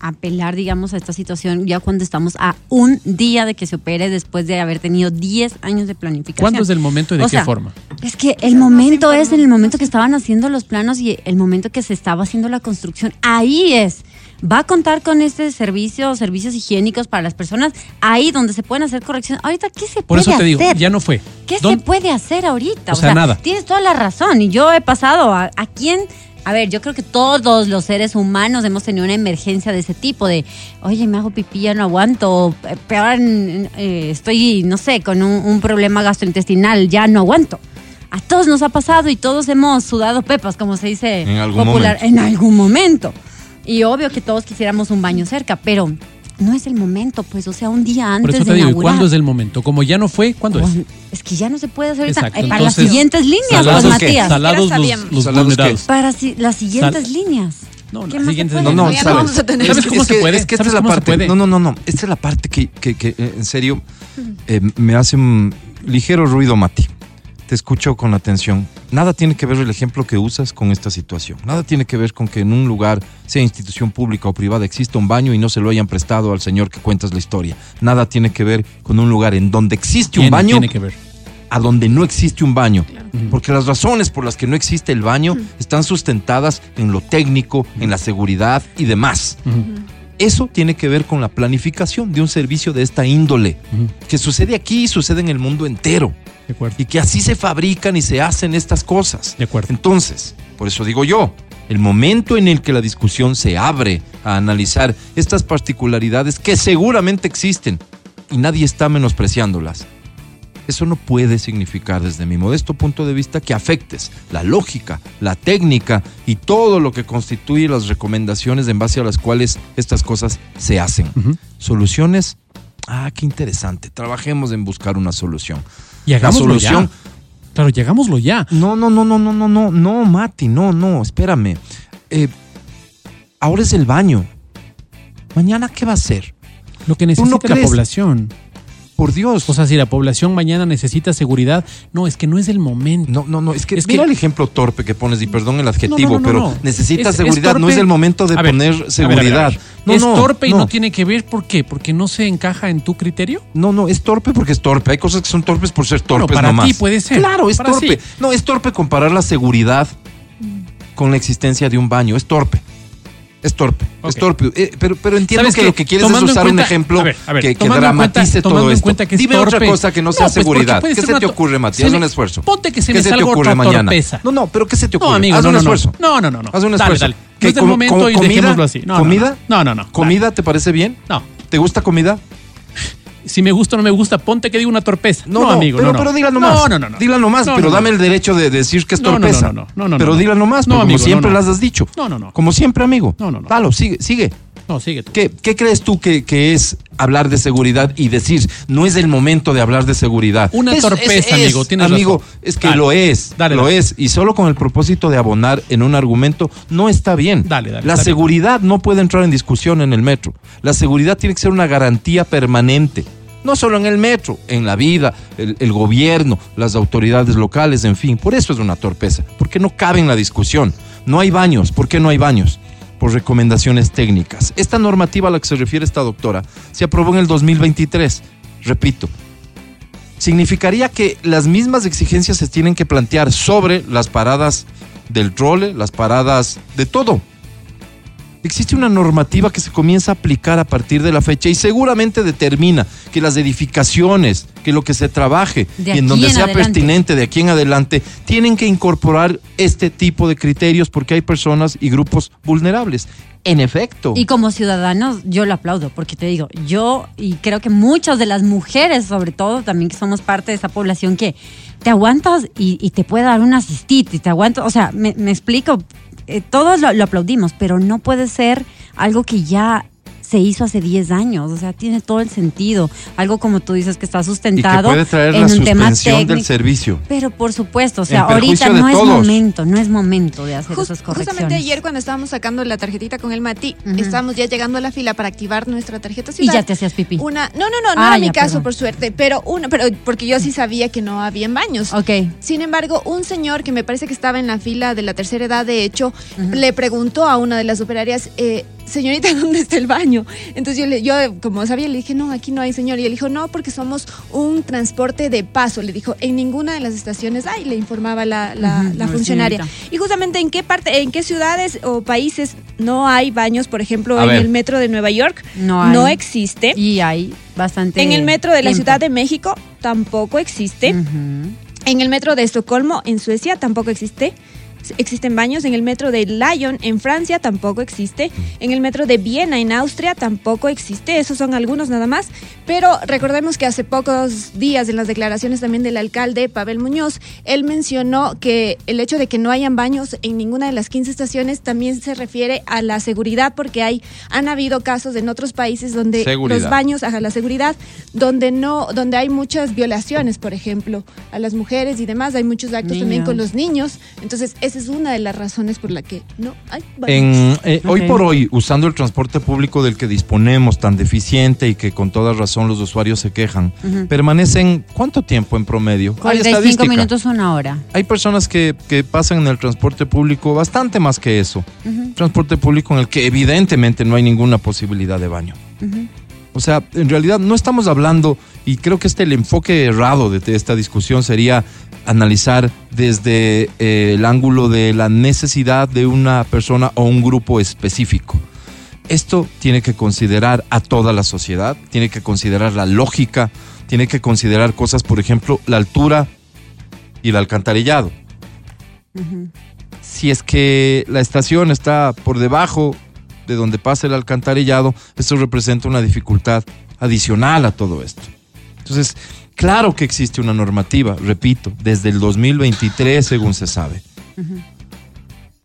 apelar, digamos, a esta situación ya cuando estamos a un día de que se opere después de haber tenido 10 años de planificación? ¿Cuándo es el momento y de O qué sea, forma? Es que el momento es en el momento que estaban haciendo los planos y el momento que se estaba haciendo la construcción. Ahí es. Va a contar con este servicio, servicios higiénicos para las personas, ahí donde se pueden hacer correcciones. Ahorita, ¿qué se Por puede eso te digo, hacer? ya no fue. ¿Qué se ¿Dónde- puede hacer ahorita? O sea, nada. Tienes toda la razón. Y yo he pasado a, a quién. A ver, yo creo que todos los seres humanos hemos tenido una emergencia de ese tipo, de, oye, me hago pipí, ya no aguanto, o, eh, peor, eh, estoy, no sé, con un, un problema gastrointestinal, ya no aguanto. A todos nos ha pasado y todos hemos sudado pepas, como se dice En algún popular, momento. en algún momento. Y obvio que todos quisiéramos un baño cerca, pero no es el momento, pues, o sea, un día antes Por eso de te digo, ¿y inaugurar. cuándo es el momento? Como ya no fue, ¿cuándo es? Pues, es que ya no se puede hacer ahorita. Exacto, Eh, para las entonces, siguientes líneas, pues, ¿salados qué? Matías. Salados los, sabíamos. los ¿Salados vulnerados. Para si- las siguientes líneas. No, ¿Qué las más se siguientes puede? No, no, Ya no sabes. vamos a tener- ¿Sabes Es cómo que- se que- puede? Es que esta ¿Sabes es la cómo se parte. puede? No, no, no, no. Esta es la parte que, que- que, eh, en serio eh, me hace un ligero ruido, Mati. Te escucho con atención. Nada tiene que ver el ejemplo que usas con esta situación. Nada tiene que ver con que en un lugar, sea institución pública o privada, exista un baño y no se lo hayan prestado al señor que cuentas la historia. Nada tiene que ver con un lugar en donde existe un baño Tiene que ver. a donde no existe un baño. Porque las razones por las que no existe el baño están sustentadas en lo técnico, en la seguridad y demás. Eso tiene que ver con la planificación de un servicio de esta índole, que sucede aquí y sucede en el mundo entero. De acuerdo. Y que así se fabrican y se hacen estas cosas. De acuerdo. Entonces, por eso digo yo, el momento en el que la discusión se abre a analizar estas particularidades que seguramente existen y nadie está menospreciándolas, eso no puede significar desde mi modesto punto de vista que afectes la lógica, la técnica y todo lo que constituye las recomendaciones en base a las cuales estas cosas se hacen. Soluciones, ah, qué interesante, trabajemos en buscar una solución. Y hagámoslo solución- ya. Claro, y hagámoslo ya. No, no, no, no, no, no, no, no, Mati, no, no, espérame. Eh, ahora es el baño. Mañana, ¿qué va a ser? Lo que no necesita la población. Por Dios. O sea, si la población mañana necesita seguridad, no, es que no es el momento. no, no, no, es que Es mira que- el ejemplo torpe que pones, y perdón el adjetivo, No, no, no, pero necesita Es- es seguridad, no es el momento de ver, poner a ver, a ver, a seguridad. No, es no, torpe y no. tiene que ver, ¿por qué? Porque no se encaja en tu criterio. No, no, es torpe porque es torpe. Hay cosas que son torpes por ser Bueno, torpes para nomás. ti puede ser. Claro, es Para torpe. sí. No, es torpe comparar la seguridad con la existencia de un baño. Es torpe. Es torpe. Es torpe. Eh, pero, pero entiendo ¿Sabes que qué? lo que quieres es Tomando usar un cuenta- ejemplo a ver, a ver, que, que cuenta- dramatice tomando todo esto. cuenta que es Dime otra cosa que no No, sea pues, seguridad. ¿Qué se te ocurre, Matías? Haz un esfuerzo. ponte que se ¿Qué me salga ocurre otra mañana? torpeza. No, no, pero ¿qué se te ocurre? No, amigo, Haz un esfuerzo. No, no, no. Haz un esfuerzo. No ¿Qué, es el momento y dejémoslo así. ¿Comida? no. No, no, no. ¿Comida te parece bien? No. ¿Te gusta comida? Si me gusta o no me gusta, ponte que digo una torpeza. No, No, no, amigo, pero, no, pero dila nomás. No, no, no. no. Dila nomás, No, pero dame el derecho de decir que es No, no, no, torpeza. no, no, no, pero dila nomás, No, como siempre las has dicho. No, no, no. Como siempre, amigo. No, no, no. Dalo, sigue, sigue. No, sigue tú. ¿Qué, qué crees tú que, que es hablar de seguridad y decir, no es el momento de hablar de seguridad. Una torpeza, amigo, tienes Amigo, razón. es que Dale, lo es, dale, lo dale. es. Y solo con el propósito de abonar en un argumento no está bien. Dale, dale, La bien. seguridad no puede entrar en discusión en el metro. La seguridad tiene que ser una garantía permanente. No solo en el metro, en la vida, el, el gobierno, las autoridades locales, en fin. Por eso es una torpeza, porque no cabe en la discusión. No hay baños. ¿Por qué no hay baños? Recomendaciones técnicas. Esta normativa a la que se refiere esta doctora se aprobó en el 2023. Repito, significaría que las mismas exigencias se tienen que plantear sobre las paradas del trole, las paradas de todo. Existe una normativa que se comienza a aplicar a partir de la fecha y seguramente determina que las edificaciones, que lo que se trabaje De y en donde en sea adelante. pertinente de aquí en adelante, tienen que incorporar este tipo de criterios porque hay personas y grupos vulnerables. En efecto. Y como ciudadanos, yo lo aplaudo, porque te digo, yo y creo que muchas de las mujeres, sobre todo, también que somos parte de esa población que te aguantas y, y te puede dar una cistitis, te aguantas, o sea, me, me explico, eh, todos lo, lo aplaudimos, pero no puede ser algo que ya se hizo hace 10 años, o sea, tiene todo el sentido, algo como tú dices que está y que sustentado puede traer en la un tema suspensión del técnico. servicio. Pero por supuesto, o sea, ahorita no es momento, no es momento de hacer Jus- esas correcciones. justamente ayer cuando estábamos sacando la tarjetita con el Mati, estábamos ya llegando a la fila para activar nuestra tarjeta y ciudad. ya te hacías pipí. Una, no, no, no, no Ah, era ya, mi caso perdón. por suerte, pero una, pero porque yo sí sabía que no habían baños. Ok. Sin embargo, un señor que me parece que estaba en la fila de la tercera edad, de hecho, le preguntó a una de las operarias, eh, señorita, ¿dónde está el baño? Entonces yo, le, yo como sabía, le dije, no, aquí no hay señor. Y él dijo, no, porque somos un transporte de paso. Le dijo, en ninguna de las estaciones hay, le informaba la, funcionaria. Y justamente en qué parte, en qué ciudades o países no hay baños, por ejemplo, A en ver. el metro de Nueva York, No hay. no existe. Y hay bastante. En el metro de la. Ciudad de México tampoco existe. En el metro de Estocolmo, en Suecia, tampoco existe. Existen baños en el metro de Lyon, en Francia, tampoco existe. En el metro de Viena, en Austria, tampoco existe. Esos son algunos nada más. Pero recordemos que hace pocos días, en las declaraciones también del alcalde Pavel Muñoz, él mencionó que el hecho de que no hayan baños en ninguna de las 15 estaciones también se refiere a la seguridad, porque hay, han habido casos en otros países donde Seguridad. los baños, a la seguridad, donde no, donde hay muchas violaciones, por ejemplo, a las mujeres y demás, hay muchos actos también con los niños. Entonces, esa es una de las razones por la que no hay. En, eh, Hoy Ok. por hoy, usando el transporte público del que disponemos tan deficiente y que con toda razón los usuarios se quejan, Ujú. permanecen ¿cuánto tiempo en promedio? Hay 45 estadística. minutos, una hora. Hay personas que, que pasan en el transporte público bastante más que eso. Ujú, Transporte público en el que evidentemente no hay ninguna posibilidad de baño. ujú. O sea, en realidad no estamos hablando, y creo que este el enfoque errado de, de esta discusión sería analizar desde eh, el ángulo de la necesidad de una persona o un grupo específico. Esto tiene que considerar a toda la sociedad, tiene que considerar la lógica, tiene que considerar cosas, por ejemplo, la altura y el alcantarillado. Si es que la estación está por debajo de donde pasa el alcantarillado, esto representa una dificultad adicional a todo esto. Entonces, claro que existe una normativa, repito, desde el 2023, según se sabe.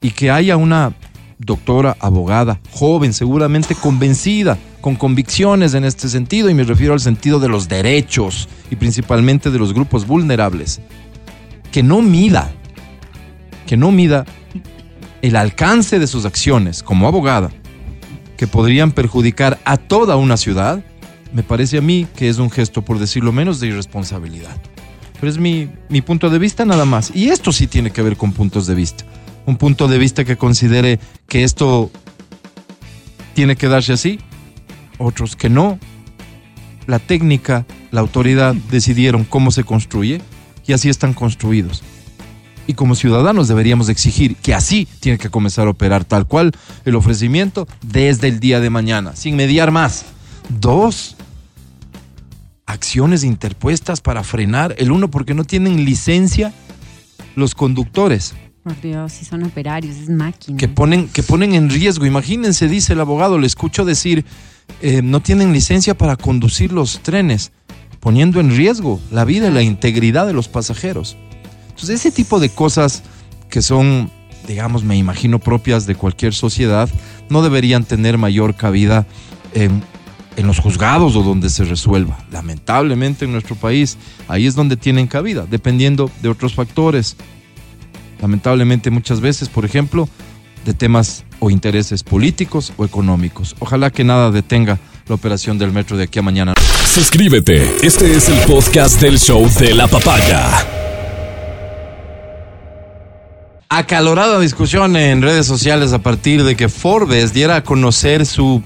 Y que haya una doctora, abogada, joven, seguramente convencida, con convicciones en este sentido, y me refiero al sentido de los derechos y principalmente de los grupos vulnerables, que no mida, que no mida el alcance de sus acciones como abogada, que podrían perjudicar a toda una ciudad, me parece a mí que es un gesto, por decirlo menos, de irresponsabilidad. Pero es mi, mi punto de vista nada más. Y esto sí tiene que ver con puntos de vista. Un punto de vista que considere que esto tiene que darse así, otros que no. La técnica, la autoridad decidieron cómo se construye y así están construidos. Y como ciudadanos deberíamos exigir que así tiene que comenzar a operar tal cual el ofrecimiento desde el día de mañana, sin mediar más. Dos, acciones interpuestas para frenar. El uno, porque no tienen licencia los conductores, Por Dios, si son operarios, es máquina. que ponen, que ponen en riesgo. Imagínense, dice el abogado, le escucho decir, eh, no tienen licencia para conducir los trenes, poniendo en riesgo la vida y la integridad de los pasajeros. Entonces, ese tipo de cosas que son, digamos, me imagino propias de cualquier sociedad, no deberían tener mayor cabida en en los juzgados o donde se resuelva. Lamentablemente en nuestro país, ahí es donde tienen cabida, dependiendo de otros factores. Lamentablemente muchas veces, por ejemplo, de temas o intereses políticos o económicos. Ojalá que nada detenga la operación del metro de aquí a mañana. Suscríbete. Este es el podcast del show de la papaya. Acalorada discusión en redes sociales a partir de que Forbes diera a conocer su...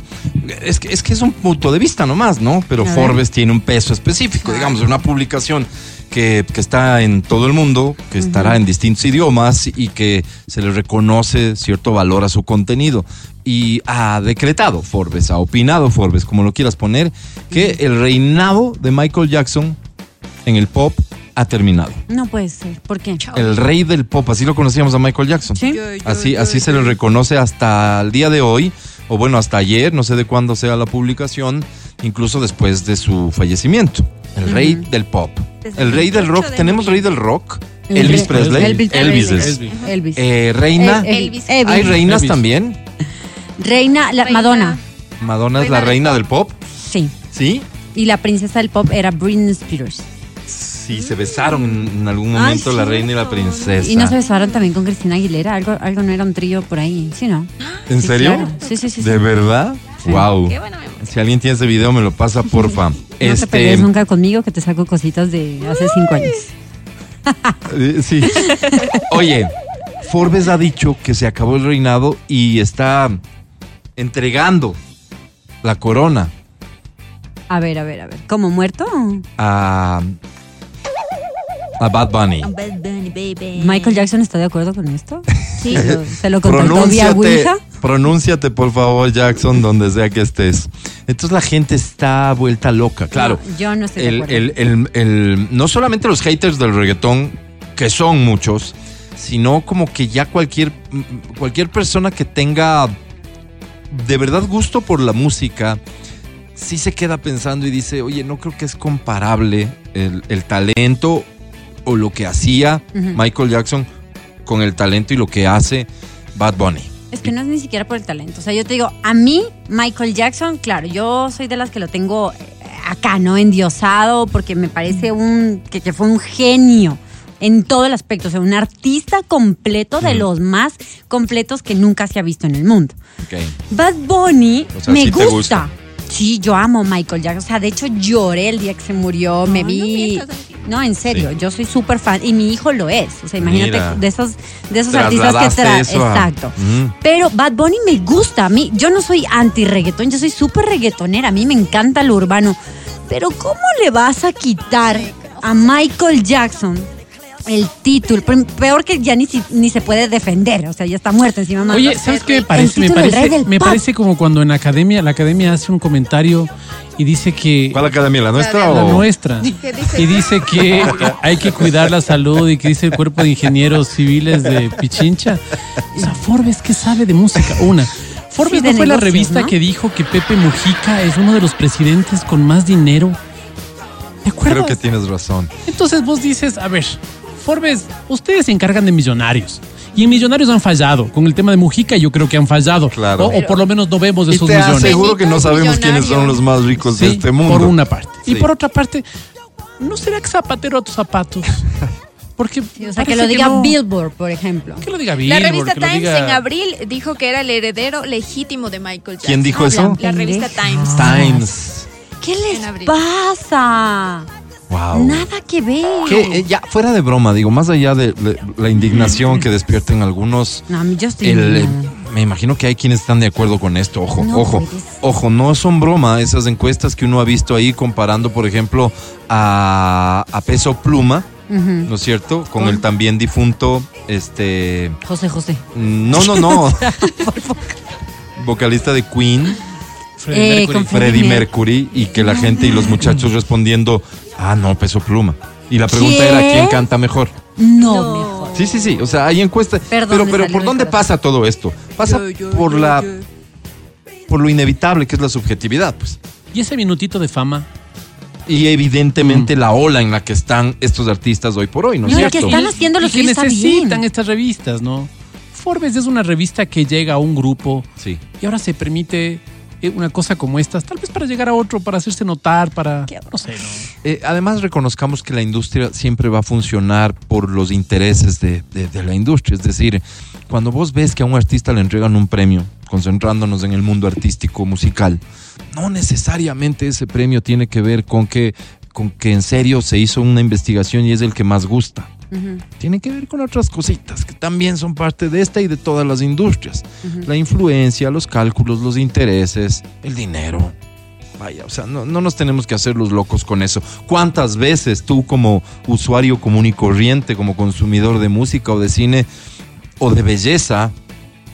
Es que es, que es un punto de vista nomás, ¿no? Pero. Forbes tiene un peso específico, digamos, una publicación que, que está en todo el mundo, que estará en distintos idiomas y que se le reconoce cierto valor a su contenido. Y ha decretado Forbes, ha opinado Forbes, como lo quieras poner, que el reinado de Michael Jackson en el pop ha terminado. No puede ser. ¿Por qué? El rey del pop, así lo conocíamos a Michael Jackson. Sí. Así, así se le reconoce hasta el día de hoy, o bueno, hasta ayer, no sé de cuándo sea la publicación, incluso después de su fallecimiento. El rey del pop. Desde El rey del 28 rock, de ¿tenemos rey del rock? El Elvis Presley. Elvis, Elvis. Elvis. Elvis. Eh, reina. ¿Hay reinas Elvis. también? Reina, la, Reina. Madonna. Madonna es la Reina del pop. Sí. ¿Sí? Y la princesa del pop era Britney Spears. Sí, se besaron en, en algún Ay, momento la reina y la princesa. Y no se besaron también con Cristina Aguilera. Algo, algo no era un trío por ahí. ¿Sí, no? ¿En Sí, serio? claro. Sí, sí, sí. sí. ¿De verdad? Sí. Wow. Qué buena memoria. Si alguien tiene ese video, me lo pasa, porfa. No te pelees nunca conmigo que te saco cositas de hace cinco años. Eh, Sí. Oye, Forbes ha dicho que se acabó el reinado y está entregando la corona A ver, a ver, a ver. ¿Cómo muerto? a, a Bad Bunny. Bad Bunny, baby. ¿Michael Jackson está de acuerdo con esto? Sí. ¿Se lo, contactó vía Pronúnciate, Ouija? pronúnciate, por favor, Jackson, donde sea que estés. Entonces la gente está vuelta loca, claro. No, yo no estoy de el, acuerdo. el- el- el- no solamente los haters del reggaetón, que son muchos, sino como que ya cualquier, cualquier persona que tenga de verdad gusto por la música, sí se queda pensando y dice, oye, no creo que es comparable el, el talento o lo que hacía. Michael Jackson con el talento y lo que hace Bad Bunny. Es que no es ni siquiera por el talento. O sea, yo te digo, a mí, Michael Jackson, claro, yo soy de las que lo tengo eh, acá, ¿no? Endiosado, porque me parece un que, que fue un genio en todo el aspecto. O sea, un artista completo de los más completos que nunca se ha visto en el mundo. Bad Bunny O sea, me sí gusta. Sí, yo amo a Michael Jackson. O sea, de hecho lloré el día que se murió. me no vi. No, en serio, Sí. yo soy súper fan. Y mi hijo lo es. O sea, imagínate Mira. de esos, de esos artistas que Trasladaste tra eso a- Exacto. Mm. Pero Bad Bunny me gusta. A mí, yo no soy anti-reggaetón, yo soy súper reggaetonera. A mí me encanta lo urbano. Pero ¿cómo le vas a quitar a Michael Jackson el título? Pe- Peor que ya ni, si- ni se puede defender. O sea, ya está muerto encima. más Oye, ¿sabes qué me parece? Me parece, me parece como cuando en academia, la academia hace un comentario y dice que ¿Cuál academia? ¿La nuestra la o...? nuestra ¿Qué dice? y dice que hay que cuidar la salud y que dice el cuerpo de ingenieros civiles de Pichincha. O sea, Forbes, ¿qué sabe de música? Una. Forbes Sí, no fue la revista ¿no? que dijo que Pepe Mujica es uno de los presidentes con más dinero. ¿De acuerdo? Creo que tienes razón. Entonces vos dices, a ver, Forbes, ustedes se encargan de millonarios. Y en Millonarios han fallado. Con el tema de Mujica yo creo que han fallado. Claro. O, o por lo menos no vemos Y esos te millones. aseguro que no sabemos quiénes son los más ricos de este mundo. Por una parte. Y por otra parte, ¿no será que zapatero a tus zapatos? Porque Sí, o sea, que lo diga no. Billboard, por ejemplo. Que lo diga La Billboard, revista que lo Times diga- en abril dijo que era el heredero legítimo de Michael Jackson. ¿Quién dijo eso? Hablan La revista. Times. Times. ¿Qué les pasa? Wow. Nada que ver. Que, eh, ya fuera de broma, digo, más allá de, de la indignación que despierten algunos, No, yo estoy. el, me imagino que hay quienes están de acuerdo con esto. Ojo, No ojo, puede ser. ojo, no son broma esas encuestas que uno ha visto ahí comparando, por ejemplo, a, a Peso Pluma. ¿no es cierto? Con el también difunto, este, José José. no, no, no, vocalista de Queen. Freddie Eh, Mercury. Freddie Mer- Mercury y que la gente y los muchachos respondiendo, ah, no, peso pluma. Y la pregunta ¿Qué? era, ¿quién canta mejor? No, mejor. Sí, sí, sí, o sea, hay encuestas. Perdón, pero, pero ¿por dónde corazón. pasa todo esto? Pasa por la, por lo inevitable que es la subjetividad, pues. Y ese minutito de fama. Y evidentemente la ola en la que están estos artistas hoy por hoy, ¿no es No, es cierto? que están haciendo lo y que que está necesitan bien. estas revistas, ¿no? Forbes es una revista que llega a un grupo Sí. y ahora se permite una cosa como estas, tal vez para llegar a otro, para hacerse notar, para... No sé, ¿no? Eh, además, reconozcamos que la industria siempre va a funcionar por los intereses de, de- de la industria. Es decir, cuando vos ves que a un artista le entregan un premio, concentrándonos en el mundo artístico musical, no necesariamente ese premio tiene que ver con que, con que en serio se hizo una investigación y es el que más gusta. Tiene que ver con otras cositas que también son parte de esta y de todas las industrias. La influencia, los cálculos, los intereses, el dinero. Vaya, o sea, no, no nos tenemos que hacer los locos con eso. ¿Cuántas veces tú como usuario común y corriente, como consumidor de música o de cine o de belleza,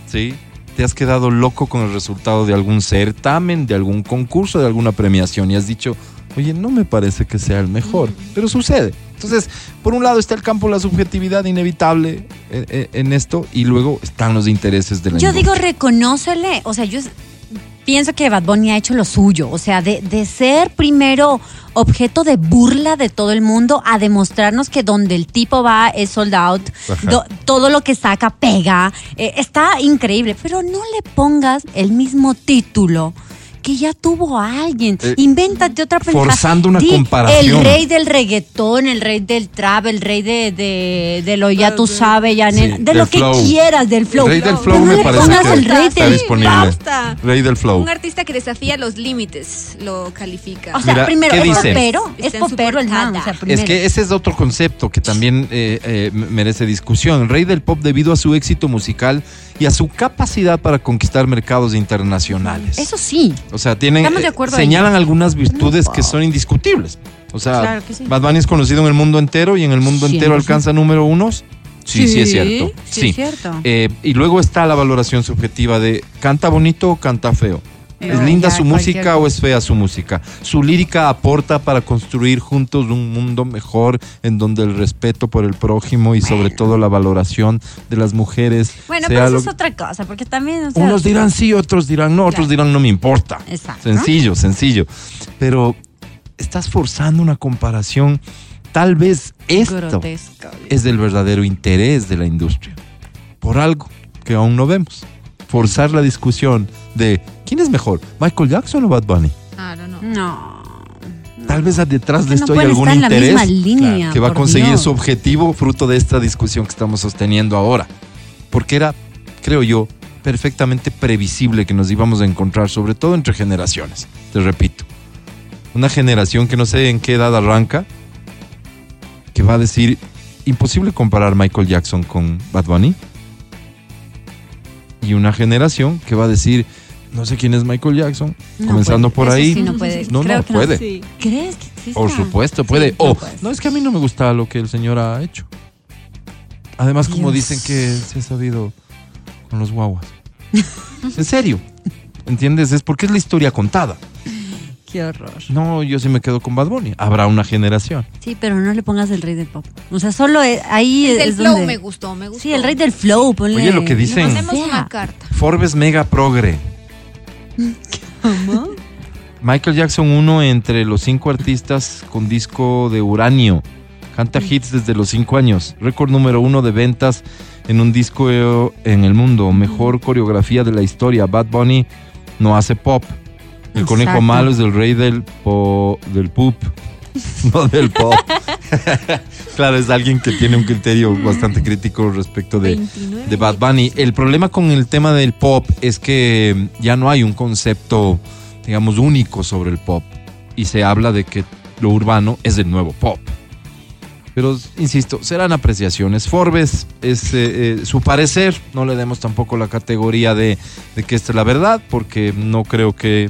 ¿sí? Te has quedado loco con el resultado de algún certamen, de algún concurso, de alguna premiación y has dicho, oye, no me parece que sea el mejor, pero sucede. Entonces, por un lado está el campo de la subjetividad inevitable eh, eh, en esto y luego están los intereses de la Yo digo, reconócele. O sea, yo pienso que Bad Bunny ha hecho lo suyo. O sea, de, de ser primero objeto de burla de todo el mundo a demostrarnos que donde el tipo va es sold out. Do- todo lo que saca pega. Eh, está increíble. Pero no le pongas el mismo título. Que ya tuvo a alguien. Eh, Invéntate otra pendejada. forzando una Di, comparación. El rey del reggaetón, el rey del trap, el rey de, de, de lo ya tú sabes, ya Sí, nena, de lo que quieras, del flow. El rey del Pero flow no me le parece pongas que el rey está del disponible. basta. Rey del flow. Un artista que desafía los límites lo califica. O sea, Mira, primero, ¿qué es dice? popero, es popero el man, o sea. Es que ese es otro concepto que también eh, eh, merece discusión. El rey del pop debido a su éxito musical y a su capacidad para conquistar mercados internacionales. Eso sí. O sea, tienen Estamos de eh, ahí. señalan algunas virtudes que son indiscutibles. O sea, Claro sí. Bad Bunny es conocido en el mundo entero y en el mundo entero 100%. alcanza número unos. Sí, sí, es cierto. Sí, es cierto. Eh, y luego está la valoración subjetiva de canta bonito o canta feo. ¿Es No, linda su música o es fea su música? Su lírica aporta para construir juntos un mundo mejor en donde el respeto por el prójimo y sobre todo la valoración de las mujeres. Bueno, sea pero eso lo- es otra cosa, porque también. o sea, Unos dirán sí, otros dirán no, otros dirán no me importa. Exacto. Sencillo, sencillo. Pero estás forzando una comparación. Tal vez esto grotesca. es del verdadero interés de la industria. Por algo que aún no vemos. Forzar la discusión de ¿quién es mejor? ¿Michael Jackson o Bad Bunny? Claro, no. No. Tal vez detrás de no esto hay algún interés línea, que va a conseguir Dios. su objetivo fruto de esta discusión que estamos sosteniendo ahora. Porque era, creo yo, perfectamente previsible que nos íbamos a encontrar, sobre todo entre generaciones. Te repito, una generación que no sé en qué edad arranca, que va a decir, imposible comparar Michael Jackson con Bad Bunny. Y una generación que va a decir, no sé quién es Michael Jackson, No comenzando puede. por Eso ahí. sí no puede. No, Creo no que no. puede. Sí. ¿Crees que existe? Por supuesto, puede. Sí, no o, puede. no, es que a mí no me gusta lo que el señor ha hecho. Además, como dicen que se ha sabido con los guaguas. en serio. ¿Entiendes? Es porque es la historia contada. Qué horror. No, yo sí me quedo con Bad Bunny. Habrá una generación. Sí, pero no le pongas el rey del pop. O sea, solo eh, ahí El es del flow donde- me gustó, me gustó. Sí, el rey del flow. Ponle, Oye, lo que dicen- sea. una carta. Forbes Mega Progre. ¿Cómo? Michael Jackson, uno entre los cinco artistas con disco de uranio. Canta hits desde los cinco años. Récord número uno de ventas en un disco en el mundo. Mejor coreografía de la historia. Bad Bunny no hace pop. El conejo malo es el rey del, po- del poop. No del pop. claro, es alguien que tiene un criterio bastante crítico respecto de, 29 de Bad Bunny. El problema con el tema del pop es que ya no hay un concepto, digamos, único sobre el pop. Y se habla de que lo urbano es el nuevo pop. Pero, insisto, serán apreciaciones. Forbes es eh, eh, su parecer. No le demos tampoco la categoría de, de que esta es la verdad, porque no creo que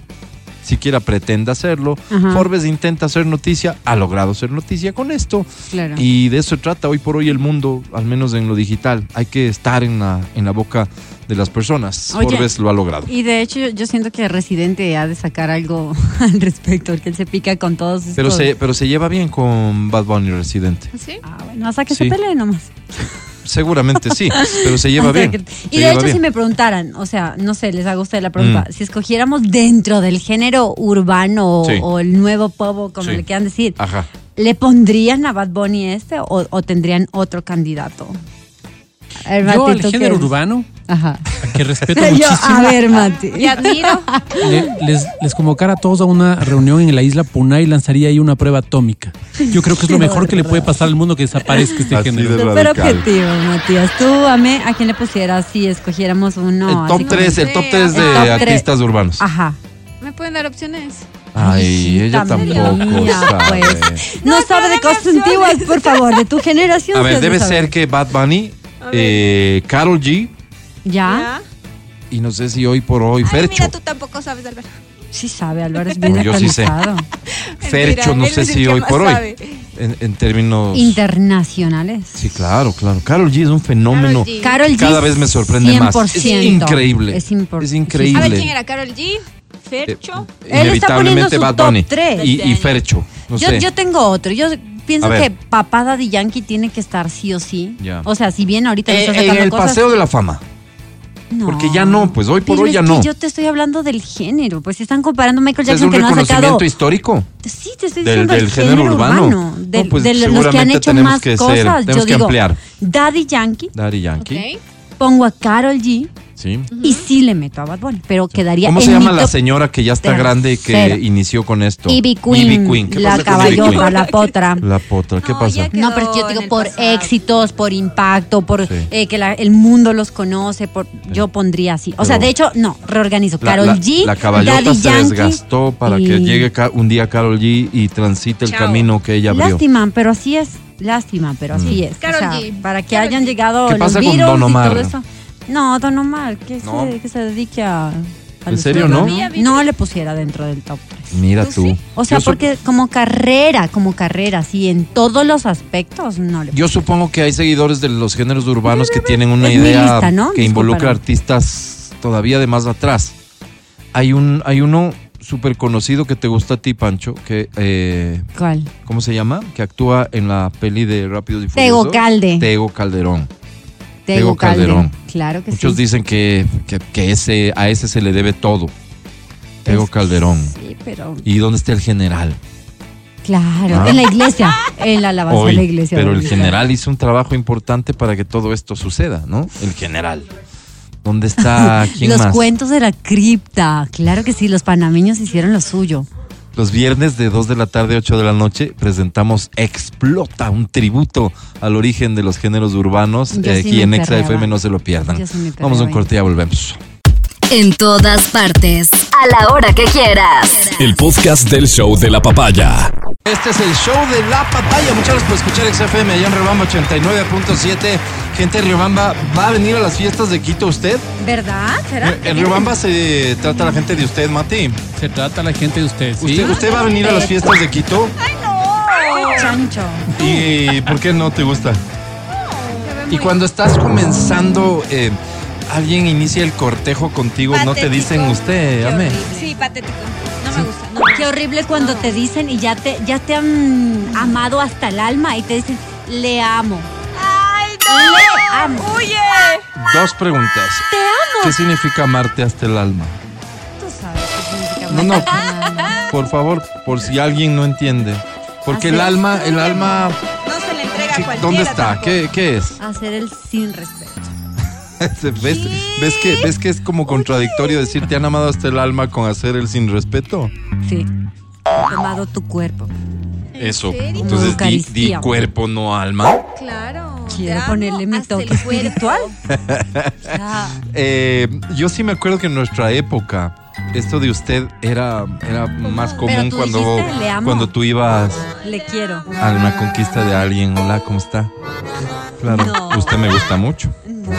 siquiera pretenda hacerlo. Ajá. Forbes intenta hacer noticia, ha logrado ser noticia con esto. Claro. Y de eso trata hoy por hoy el mundo, al menos en lo digital. Hay que estar en la, en la boca de las personas. Oye, Forbes lo ha logrado. Y de hecho, yo, siento que Residente ha de sacar algo al respecto, porque él se pica con todos estos. Pero se, pero se lleva bien con Bad Bunny Residente. ¿Sí? Ah, bueno, hasta que Sí. se peleen nomás. Seguramente sí, pero se lleva bien. que- Y de hecho, bien. si me preguntaran, o sea, no sé, les hago a usted la pregunta, Mm. si escogiéramos dentro del género urbano o- Sí. o el nuevo pop, o como Sí. le quieran decir, Ajá. ¿le pondrían a Bad Bunny este o, o tendrían otro candidato? Ver, Yo al Matito, ¿qué género es? urbano, Ajá. que respeto Yo, muchísimo, a ver, Mati. Y admiro. le- les, les convocara a todos a una reunión en la isla Puna y lanzaría ahí una prueba atómica. Yo creo que es lo mejor que le puede pasar al mundo que desaparezca este Así género. de radical. objetivo, Matías. Tú, Ame, ¿a quién le pusieras si escogiéramos uno? el top así como- 3, el top 3 de top artistas urbanos. Ajá. ¿Me pueden dar opciones? Ay, ella tampoco mía, sabe. pues. No sabe de cosas antiguas, por favor, de tu generación. A ver, debe saber. ser que Bad Bunny, eh, Carol G ¿Ya? y no sé si hoy por hoy Ay, Fercho. mira, tú tampoco sabes, Alberto. Sí sabe, Álvaro, es bien No, yo sí sé. Fercho, no sé si hoy por hoy. sabe. En, en términos. Internacionales. Sí, claro, claro. Carol G es un fenómeno. Carol G. Cada vez me sorprende más. Es 100%. increíble. Es impor- Es A increíble. ver, ¿quién era? ¿Carol G? ¿Fercho? Él está poniendo Inevitablemente su Bad top. Y, y Fercho. No yo, sé. yo tengo otro. Yo pienso que papá Daddy Yankee tiene que estar sí o sí. Ya. O sea, si bien ahorita le Eh, está en sacando el cosas. paseo de la fama. No. porque ya no, pues hoy por Pero hoy ya es que no. Yo te estoy hablando del género. Pues si están comparando a Michael es Jackson un que no ha sacado. reconocimiento histórico. Sí, te estoy del- diciendo del el género urbano. De, No, pues, de los que han hecho más que ser- cosas. tenemos yo que digo, ampliar. Daddy Yankee, Daddy Yankee. Ok. pongo a Carol G Sí. y sí le meto a Bad Bunny. Pero quedaría ¿Cómo en se llama mi la top señora que ya está grande y que inició con esto? Ivy Queen, Ivy Queen. ¿Qué la pasa con Ivy caballota, Queen? la potra. La potra. ¿Qué No, pasa? ya que- No, pero yo digo en el por pasado. éxitos, por impacto, por Sí. eh, que la- el mundo los conoce, por yo pondría así. O sea, Pero- de hecho, no, reorganizo. La, Carol la- G, la caballota Daddy se Yankee desgastó para y- que llegue ca- un día Carol G y transite el Chao. camino que ella abrió. Lástima, pero así es. Lástima, pero así es. Karol o sea, G. para que Karol hayan G. llegado ¿Qué los pasa con Beatles Don y Omar? todo eso. No, Don Omar, que, No. se, que se dedique a... a ¿En serio, no? No le pusiera dentro del top 3. Mira Tú. O sea, Yo porque como carrera, como carrera, sí, en todos los aspectos, no le Yo supongo que hay seguidores de los géneros urbanos que tienen una Es mi idea lista, ¿no? que involucra artistas todavía de más atrás. Hay un, hay uno súper conocido que te gusta a ti, Pancho, que eh, ¿Cuál? ¿cómo se llama? Que actúa en la peli de Rápidos y Tego Furiosos. Calde. Tego Calderón. Tego Tego Calderón. Calderón. Claro que Muchos sí. dicen que, que, que ese, a ese se le debe todo. Tego Es- Calderón. Sí, pero ¿Y dónde está el general? claro, Ah. en la iglesia, en la alabanza de la iglesia. pero el general hizo un trabajo importante para que todo esto suceda, ¿no? El general. ¿Dónde está? ¿Quién los más? cuentos de la cripta, claro que sí, los panameños hicieron lo suyo. Los viernes de 2 de la tarde, 8 de la noche, presentamos Explota, un tributo al origen de los géneros urbanos. Eh, aquí me en Exa. FM no se lo pierdan. Sí Vamos a un perreaba corte y ya volvemos. En todas partes. A la hora que quieras. El podcast del show de la papaya. Este es el show de la papaya. Muchas gracias por escuchar XFM allá en Rebamba 89.7. Gente de Rebamba, ¿va a venir a las fiestas de Quito usted? ¿Verdad? ¿Será? En Rebamba se trata la gente de usted, Mati. Se trata la gente de usted, ¿sí? ¿Usted, usted va a venir a las fiestas de Quito? Chancho. ¿Y por qué no te gusta? Y cuando estás comenzando, eh, alguien inicia el cortejo contigo, no te dicen usted, Qué ame. horrible. Sí, patético. No me gusta. No. Qué horrible cuando te dicen y ya te, ya te han amado hasta el alma y te dicen, le amo. ¡Ay, Le amo. ¡Huye! Dos preguntas. Te amo. ¿Qué significa amarte hasta el alma? Tú sabes qué significa No, no. amar hasta el alma. Por favor, por si alguien no entiende. Porque el alma, el alma, No se le entrega ¿qué- a cualquiera. ¿dónde está? tampoco. ¿Qué, qué es? Hacer el sin respeto. ¿Ves, ves que, ¿Ves que es como contradictorio decir te han amado hasta el alma con hacer el sin respeto? Sí. He amado tu cuerpo. Eso. Entonces di, cuerpo, no alma. Claro. Quiero ponerle mi toque espiritual. Eh, yo sí me acuerdo que en nuestra época esto de usted era, era más común cuando, dijiste, "Le amo". cuando tú ibas le quiero. a una conquista de alguien. Hola, ¿cómo está? Claro, No. usted me gusta mucho. No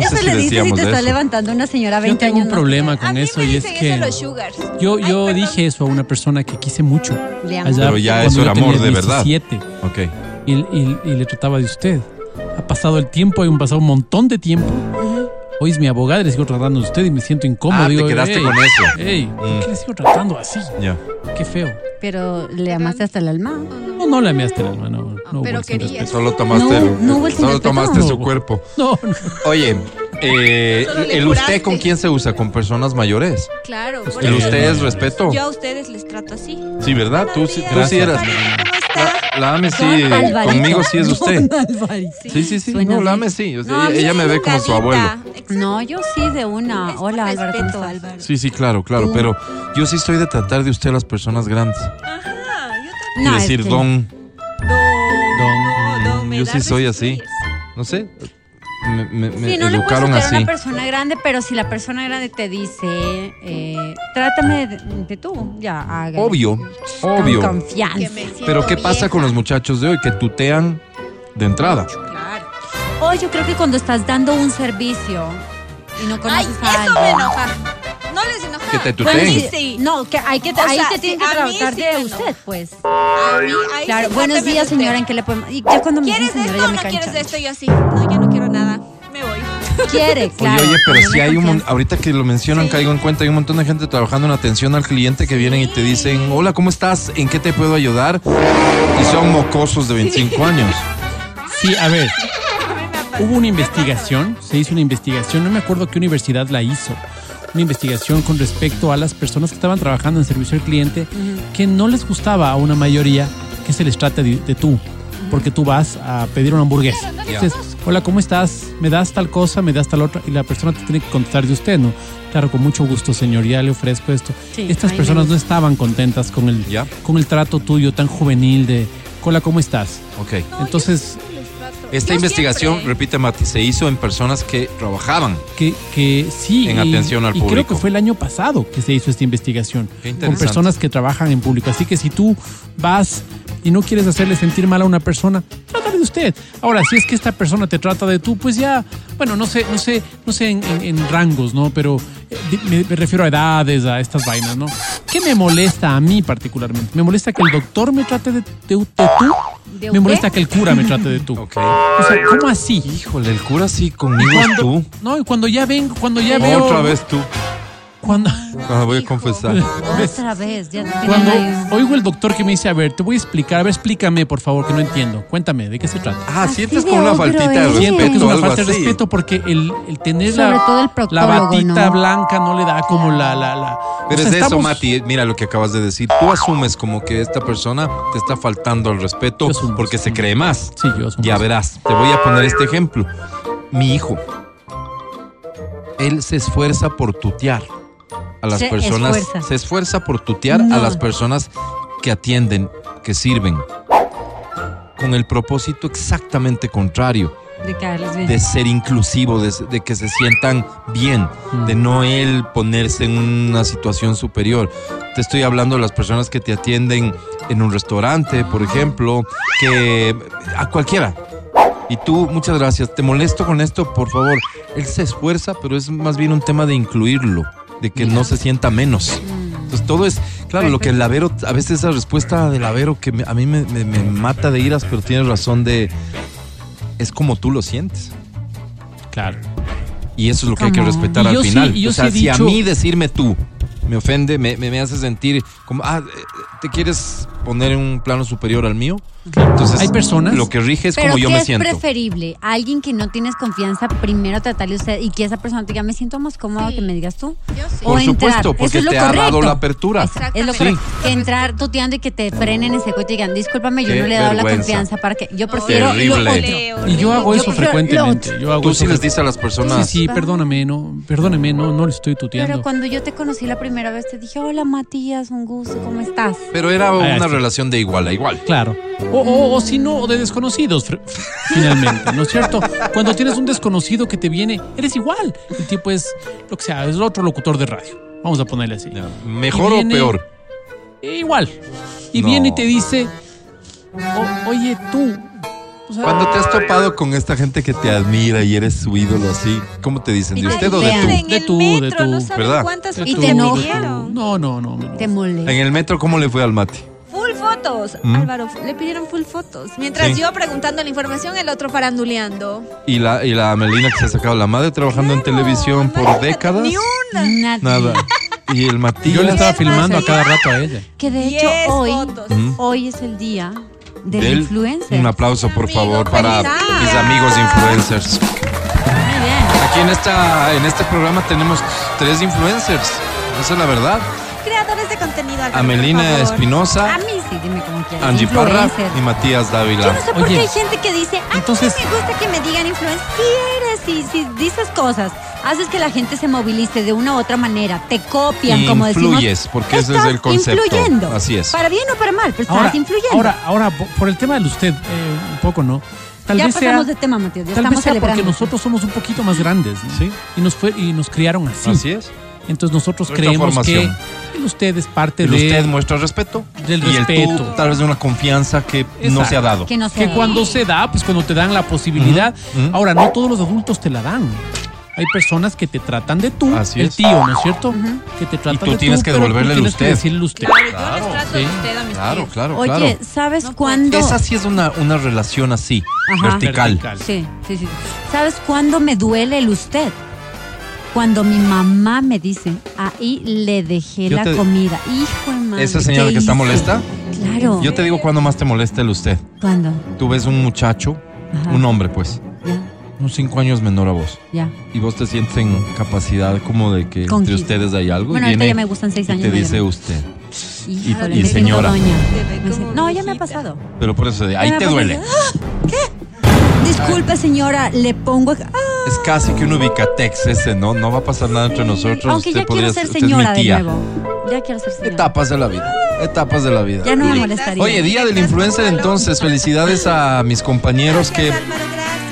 Eso sé si le dices y decíamos te de está eso. levantando una señora Yo 20 tengo años. un ¿no? problema A con mí eso me y es que eso los sugars. yo, Ay, yo perdón. dije eso a una persona que quise mucho. Le amo. Allá Pero ya eso yo era amor de verdad. 17, Ok. y, y- y le trataba de usted. Ha pasado el tiempo, hay un pasado un montón de tiempo. Hoy es mi abogada y le sigo tratando de usted y me siento incómodo. Ah, te Digo, quedaste "Ey, con eso". Ey, ¿por Mm. qué le sigo tratando así? Ya. Qué feo. Pero le amaste hasta el alma. No, no le amaste el alma, no. no hubo pero el sin quería. respeto. Solo tomaste, No, el, no solo tomaste su cuerpo. No, no. Oye, eh, el usted con quién se usa, con personas mayores. Claro. por Usted. El usted es respeto. Yo a ustedes les trato así. Sí, ¿verdad? Tú, sí- tú sí eras. Cariño, ¿cómo La, la AME sí, Alvarito. conmigo sí es usted. Sí, sí, sí. Suena No, la. AME sí. o sea, No, ella, ella me ve como su abuelo. Exacto. No, yo sí de una. Es Hola por Álvaro. Álvaro. Sí, sí, claro, claro. Pero yo sí estoy de tratar de usted a las personas grandes. Ajá, yo Y No, decir es que- don. también. Don, yo sí soy así. No sé. Me, me- me Sí, no le puedes educaron tratar a así. una persona grande, pero si la persona grande te dice, eh, trátame de, de tú, ya, hágale. Obvio, Con obvio. confianza. Me Pero ¿qué pasa vieja. con los muchachos de hoy que tutean de entrada? Claro. O yo creo que cuando estás dando un servicio y no Ay, conoces a eso me alguien. enoja. No les enoja. Que te Bueno, tuteen. sí, Sí. No, que hay que, O ahí sea, te tienen sí, que tratar sí de me usted, pues. A mí, ahí Claro, sí, buenos días, señora. ¿en qué le podemos...? Y ya cuando me dicen ¿Quieres señora, esto ya o me no quieres esto? Yo así. No, ya no Quiere, claro. oye, oye, pero si hay un ahorita que lo mencionan, Sí. caigo en cuenta, hay un montón de gente trabajando en atención al cliente que vienen y te dicen, hola, ¿cómo estás? ¿En qué te puedo ayudar? Y son mocosos de 25 años. Sí, a ver. Hubo una investigación, se hizo una investigación, no me acuerdo qué universidad la hizo. Una investigación con respecto a las personas que estaban trabajando en servicio al cliente que no les gustaba a una mayoría que se les trate de, de tú, porque tú vas a pedir una hamburguesa. Hola, ¿cómo estás? ¿Me das tal cosa? ¿Me das tal otra? Y la persona te tiene que contestar de usted, ¿no? Claro, con mucho gusto, señor, ya le ofrezco esto. Sí, Estas personas no estaban contentas con el, Ya. con el trato tuyo tan juvenil de, hola, ¿cómo estás? Ok. Entonces, Esta Yo investigación, siempre- repite Mati, se hizo en personas que trabajaban. que, que sí. En y- atención al y creo público. que fue el año pasado que se hizo esta investigación Qué con personas que trabajan en público. Así que si tú vas y no quieres hacerle sentir mal a una persona, trátale de usted. Ahora, si es que esta persona te trata de tú, pues ya, bueno, no sé, no sé, no sé en, en- en rangos, ¿no? Pero eh, me, me refiero a edades, a estas vainas, ¿no? ¿Qué me molesta a mí particularmente? Me molesta que el doctor me trate de, de- de tú. ¿De Me molesta que el cura me trate de tú. Ok. O sea, ¿cómo así? Híjole, el cura sí, conmigo es tú. no, y cuando ya vengo, cuando ya veo. Otra vez tú. Cuando, Cuando voy a confesar. Otra vez, ya Cuando oigo el doctor que me dice, a ver, te voy a explicar, a ver, explícame, por favor, que no entiendo. Cuéntame, ¿de qué se trata? Ah, sientes con una faltita de eres. Siento que es respeto una falta de respeto porque el, el tener Sobre la, todo el la batita ¿no? blanca no le da como la... la, la o Pero sea, es de eso, estamos- Mati. Mira lo que acabas de decir. Tú asumes como que esta persona te está faltando al respeto asumo, porque se cree más. Sí, yo asumo Ya verás. Te voy a poner este ejemplo. Mi hijo. Él se esfuerza por tutear a las Se personas. esfuerza. Se esfuerza por tutear a las personas que atienden, que sirven. Con el propósito exactamente contrario. De caerles bien. de ser inclusivo, de, de que se sientan bien, de no él ponerse en una situación superior. Te estoy hablando de las personas que te atienden en un restaurante, por ejemplo, que a cualquiera. Y tú, muchas gracias, te molesto con esto, por favor. Él se esfuerza, pero es más bien un tema de incluirlo, de que no se sienta menos. Entonces todo es, claro, lo que el lavero, a veces esa respuesta del lavero que me- a mí me, me- me mata de iras, pero tienes razón de, es como tú lo sientes. Claro. Y eso es lo que hay que respetar al yo sí- final. y yo o sea, he si a dicho- mí decirme tú me ofende, me, me- me hace sentir como, ah, eh, ¿te quieres poner en un plano superior al mío? Entonces, Hay personas- Lo que rige es Pero como yo ¿qué me es siento. preferible? Alguien que no tienes confianza, primero tratarle a usted y que esa persona te diga, me siento más cómoda Sí. que me digas tú. Yo sí. O Por entrar. supuesto, Eso porque es lo te ha dado correcto. la apertura. Es lo Sí. correcto. Que entrar tuteando y que te frenen ese coche y digan, discúlpame, yo Qué no le he dado la confianza para que. Yo prefiero Terrible. lo horrible, otro. Y yo hago eso frecuentemente. Yo hago Tú eso sí les dices a las Sí, personas, sí, perdóname, no, perdóname, no, no le estoy tuteando. Pero cuando yo te conocí la primera vez, te dije, hola Matías, un gusto, ¿cómo estás? pero era Ah, una sí. relación de igual a igual. Claro. O, o, o si no, de desconocidos, finalmente, ¿no es cierto? Cuando tienes un desconocido que te viene, eres igual. El tipo es, lo que sea, es el otro locutor de radio. Vamos a ponerle así. ¿Mejor o peor? E igual. Y No. viene y te dice, "O- oye tú. O sea, Cuando te has topado con esta gente que te admira y eres su ídolo así, ¿cómo te dicen? ¿De te usted o de tú? En De tú, de metro, tú. no saben ¿Verdad? cuántas de Y te de. No, no, no. no. Te molesta. En el metro, ¿cómo le fue al Mati? Full fotos. ¿Mm? Álvaro, le pidieron full fotos. Mientras Sí. yo preguntando la información, el otro paranduleando. Y la, y la Melina que se ha sacado la madre trabajando en televisión por décadas. Ni una. Nadie. Nada. Y el Matías. Yo le estaba filmando a cada rato a ella. Que de hecho hoy, fotos. Mm. hoy es el día del Del- influencer. Un aplauso, por Amigo, favor, para mis amigos influencers. Muy bien. Aquí en, esta, en este programa tenemos tres influencers. Esa es la verdad. Creadores de contenido, Álvaro, Amelina. Espinosa, A mí sí. dime cómo quieras. Angie Parra y Matías Yo Dávila. no sé por Oye, qué hay gente que dice, a entonces- mí me gusta que me digan influencer. Si eres, si, si dices cosas, haces que la gente se movilice de una u otra manera, te copian, como decimos. Influyes, porque ese es el concepto. influyendo. Así es. Para bien o para mal, pero Ahora, estás influyendo. ahora, ahora, po- por el tema del usted, eh, un poco, ¿no? Tal ya vez sea, pasamos de tema, Matías. Ya tal estamos vez sea porque nosotros somos un poquito más grandes, ¿no? Sí. Y nos fue y nos criaron así. Así es. Entonces nosotros Nuestra creemos formación. que el usted es parte El de usted muestra respeto. del y el respeto. tú, tal vez de una confianza que no se ha dado. Que no se que cuando se da, pues cuando te dan la posibilidad. Ahora, no todos los adultos te la dan. Hay personas que te tratan de tú, Así el es. tío, ¿no es cierto? Que te tratan tú de tienes tú, que pero tú devolverle el tienes que usted. decirle usted. Claro, yo les trato sí. de usted a mis Claro, tíos. claro, Oye, claro. ¿sabes No cuándo? Esa sí es una, una relación así, Ajá. vertical. Vertical. Sí, sí, sí. ¿Sabes cuándo me duele el usted? Cuando mi mamá me dice, ahí le dejé Yo la te- comida. Hijo de madre. ¿Esa señora ¿qué que está hice? molesta? Claro. Yo te digo cuándo más te molesta el usted. ¿Cuándo? Tú ves un muchacho, Ajá. un hombre pues, Ya, unos cinco años menor a vos. ya. Y vos te sientes en capacidad como de que Con entre ustedes hay algo. Bueno, y ahorita viene ya me gustan seis y años te mayor. dice usted. Híjole, y me señora. doña. Te Me No, ya me ha pasado. Pero por eso, de Ya ahí me te duele. ¡Ah! ¿Qué? Disculpe, señora, le pongo. ¡Ah! Es casi que un ubicatex ese, ¿no? No va a pasar nada entre nosotros. Aunque usted ya podría quiero ser señora de nuevo. Ya quiero ser señora. Etapas de la vida. Etapas de la vida. Ya no me molestaría. Oye, día del influencer entonces, felicidades a mis compañeros que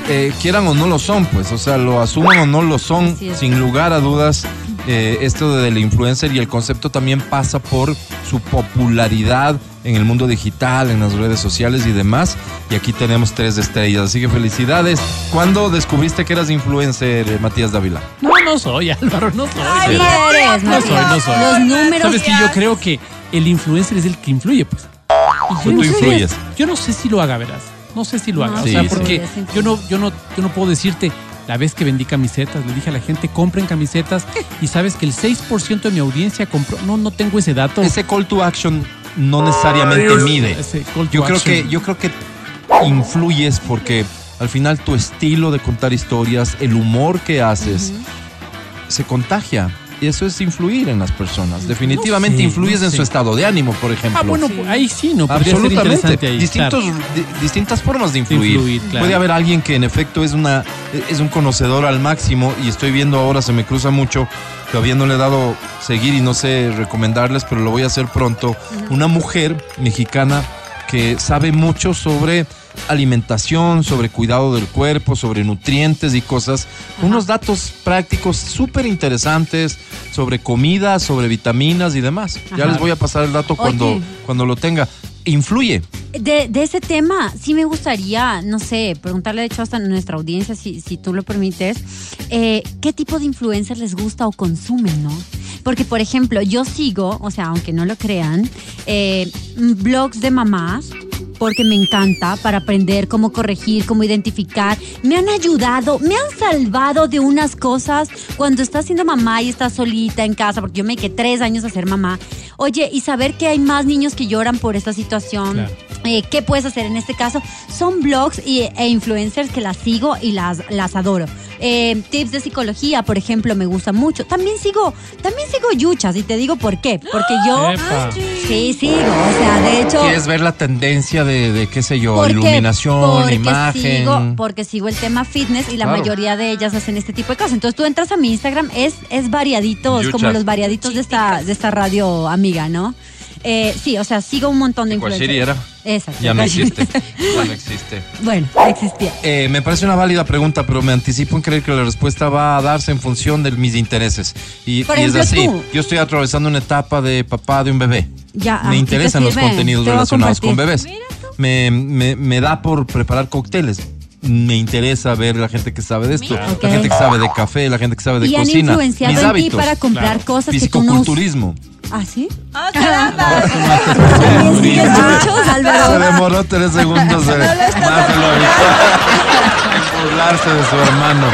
eh, quieran o no lo son, pues, o sea, lo asuman o no lo son, sin lugar a dudas. eh, esto de del influencer y el concepto también pasa por su popularidad en el mundo digital, en las redes sociales y demás. Y aquí tenemos tres estrellas, así que felicidades. ¿Cuándo descubriste que eras influencer, eh, Matías Dávila? No, no soy, Álvaro, no soy. Sí eres, No soy, no soy. Los números. Sabes que yo creo que el influencer es el que influye, pues. Y yo Tú no sé- influyes. Yo no sé si lo haga, verás. No sé si lo haga. No, o sea, sí. porque sí. yo no, yo no, yo no puedo decirte. La vez que vendí camisetas, le dije a la gente, compren camisetas y sabes que el 6% de mi audiencia compró. No, no tengo ese dato. Ese call to action no necesariamente Es- mide. Yo creo que, yo creo que influyes porque al final tu estilo de contar historias, el humor que haces, se contagia. Y eso es influir en las personas. Definitivamente sé, influyes no en sé. su estado de ánimo, por ejemplo. Ah, bueno, pues, ahí sí, no Absolutamente. ahí. Distintos, claro. di- distintas formas de influir. influir, claro. Puede haber alguien que en efecto es una es un conocedor al máximo y estoy viendo ahora, se me cruza mucho, todavía no le he dado seguir y no sé recomendarles, pero lo voy a hacer pronto. Una mujer mexicana que sabe mucho sobre alimentación, sobre cuidado del cuerpo, sobre nutrientes y cosas. Unos datos prácticos súper interesantes sobre comida, sobre vitaminas y demás. Ya les voy a pasar el dato cuando, cuando lo tenga. Influye. De, de ese tema, sí me gustaría, no sé, preguntarle de hecho hasta a nuestra audiencia, si, si tú lo permites, eh, ¿qué tipo de influencers les gusta o consumen, no? Porque, por ejemplo, yo sigo, o sea, aunque no lo crean, eh, blogs de mamás, porque me encanta para aprender cómo corregir, cómo identificar. Me han ayudado, me han salvado de unas cosas cuando estás siendo mamá y estás solita en casa, porque yo me quedé tres años a ser mamá. Oye, y saber que hay más niños que lloran por esta situación. Claro. Eh, ¿Qué puedes hacer en este caso? Son blogs y, e influencers que las sigo y las, las adoro. Eh, tips de psicología, por ejemplo, me gusta mucho. También sigo, también sigo yuchas y te digo por qué. Porque yo Epa. sí sigo. O sea, de hecho. ¿Quieres ver la tendencia de, de qué sé yo, Porque- iluminación, porque imagen? Sigo, porque sigo el tema fitness y la Claro. mayoría de ellas hacen este tipo de cosas. Entonces tú entras a mi Instagram, es, es variaditos, Yuchas. como los variaditos de esta, de esta radio amiga, ¿no? Eh, sí, o sea, sigo un montón de ¿Cuál influencers. sería? Exacto. Ya no existe. Ya no existe. Bueno, existía. Eh, me parece una válida pregunta, pero me anticipo en creer que la respuesta va a darse en función de mis intereses. Y, Por y es ejemplo, así. tú. Yo estoy atravesando una etapa de papá de un bebé. Ya, ah, me ¿y te interesan los contenidos Te relacionados con bebés. Me, me- me da por preparar cócteles. Me interesa ver la gente que sabe de esto, Ok. la gente que sabe de café, la gente que sabe de Y han cocina, influenciado mis en ti hábitos, para comprar claro. cosas que tú no. ¿Ah, sí? ¡Ah, caramba! Sigues muchos, Se Álvaro. demoró tres segundos de de lo burlarse de su hermano.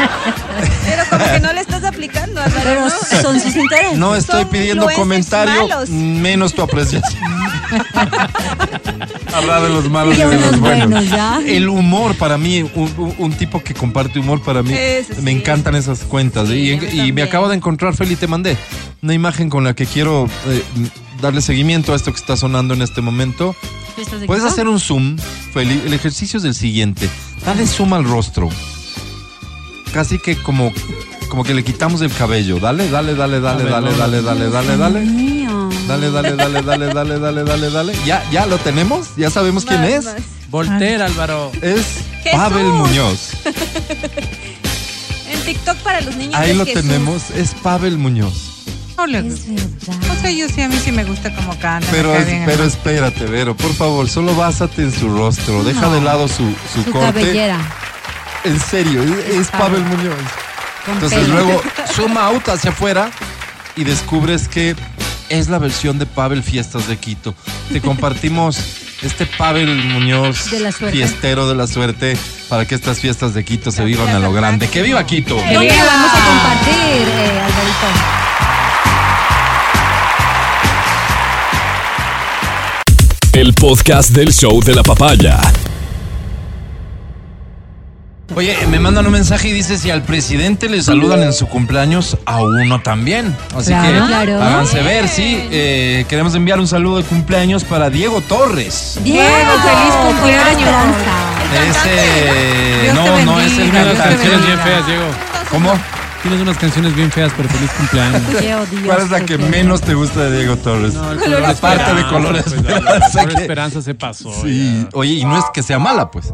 Pero como que no le estás Álvaro, Pero ¿no? son sus intereses. No estoy pidiendo comentario, malos. menos tu apreciación. Habrá de los malos y de los buenos. buenos, ¿ya? El humor para mí, un, tipo que comparte humor para mí, me sí. encantan esas cuentas. y, me acabo de encontrar, Feli, te mandé una imagen con la que quiero eh, darle seguimiento a esto que está sonando en este momento. ¿Fiestas de Puedes hacer un zoom, Feli. El ejercicio es el siguiente. Dale zoom al rostro. Casi que como, como que le quitamos el cabello. Dale, dale, dale, dale, dale, dale, dale, dale, dale. Dale, dale, dale, dale, dale, dale, dale, dale. Ya, ya lo tenemos. Ya sabemos quién es. más. Volter, Álvaro. Es. Pavel Muñoz. En TikTok para los niños Ahí lo tenemos. Es Pavel Muñoz. No le Es gusta. verdad. O sea, yo sí, a mí sí me gusta cómo canta. Pero, es- bien pero espérate, Vero, por favor, solo básate en su rostro. Deja No. de lado su, su, Su corte. cabellera. En serio, es, es Pavel Muñoz. Entonces pelo. luego suma out hacia afuera y descubres que es la versión de Pavel Fiestas de Quito. Te compartimos este Pavel Muñoz De la suerte. fiestero de la suerte para que estas fiestas de Quito se vivan a lo grande. ¡Que viva Quito! ¿Dónde viva! vamos a compartir, eh, Alvarito? El podcast del show de la papaya. Oye, me mandan un mensaje y dice si al presidente le saludan en su cumpleaños, a uno también. Así Claro. que Claro. háganse ver, sí. Eh, queremos enviar un saludo de cumpleaños para Diego Torres. Diego, feliz cumpleaños. Ese no, no es el Diego. ¿Cómo? Tienes unas canciones bien feas, pero feliz cumpleaños. ¿Cuál es la que menos te gusta de Diego Torres? No, el Color color Aparte de esperanza, color pues, esperanza, Color que- esperanza se pasó. Sí, ya. oye, y no es que sea mala, pues.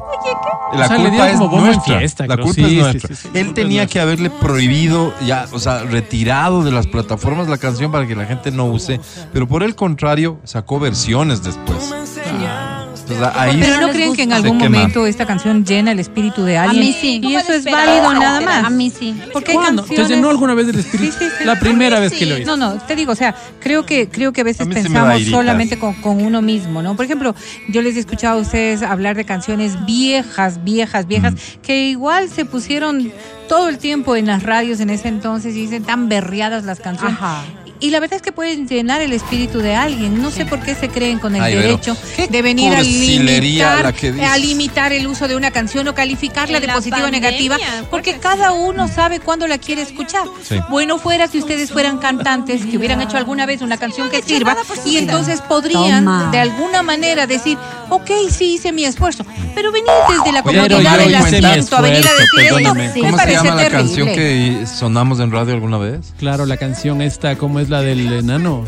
La O sea, le culpa es como nuestra. fiesta, la culpa Sí, es nuestra. sí, sí, la Él tenía nuestra. que haberle prohibido, ya, o sea, retirado de las plataformas la canción para que la gente no use. Pero por el contrario, sacó versiones después. O sea, ahí Pero no creen que en algún quema. momento esta canción llena el espíritu de alguien. mí sí. Y ¿Cómo eso es válido nada más. A mí sí. Porque ¿Cuándo? Te llenó alguna vez del espíritu. Sí, sí, sí. La primera vez que lo hizo. No, no, te digo, o sea, creo que creo que a veces A pensamos solamente con, con uno mismo, ¿no? Por ejemplo, yo les he escuchado a ustedes hablar de canciones viejas, viejas, viejas, que igual se pusieron todo el tiempo en las radios en ese entonces y dicen tan berreadas las canciones. Ajá. Y la verdad es que pueden llenar el espíritu de alguien. No sé por qué se creen con el Ay, derecho de venir a limitar, a limitar el uso de una canción o calificarla En de positiva o negativa, porque cada uno sabe cuándo la quiere escuchar. Sí. Bueno fuera si ustedes fueran cantantes que hubieran hecho alguna vez una canción que sirva y entonces podrían Toma. de alguna manera decir, ok, sí hice mi esfuerzo, pero venir desde la comodidad del asiento a venir a decir esto, me ¿Cómo se llama la canción que sonamos en radio alguna vez? Claro, la canción esta, ¿cómo es la del enano?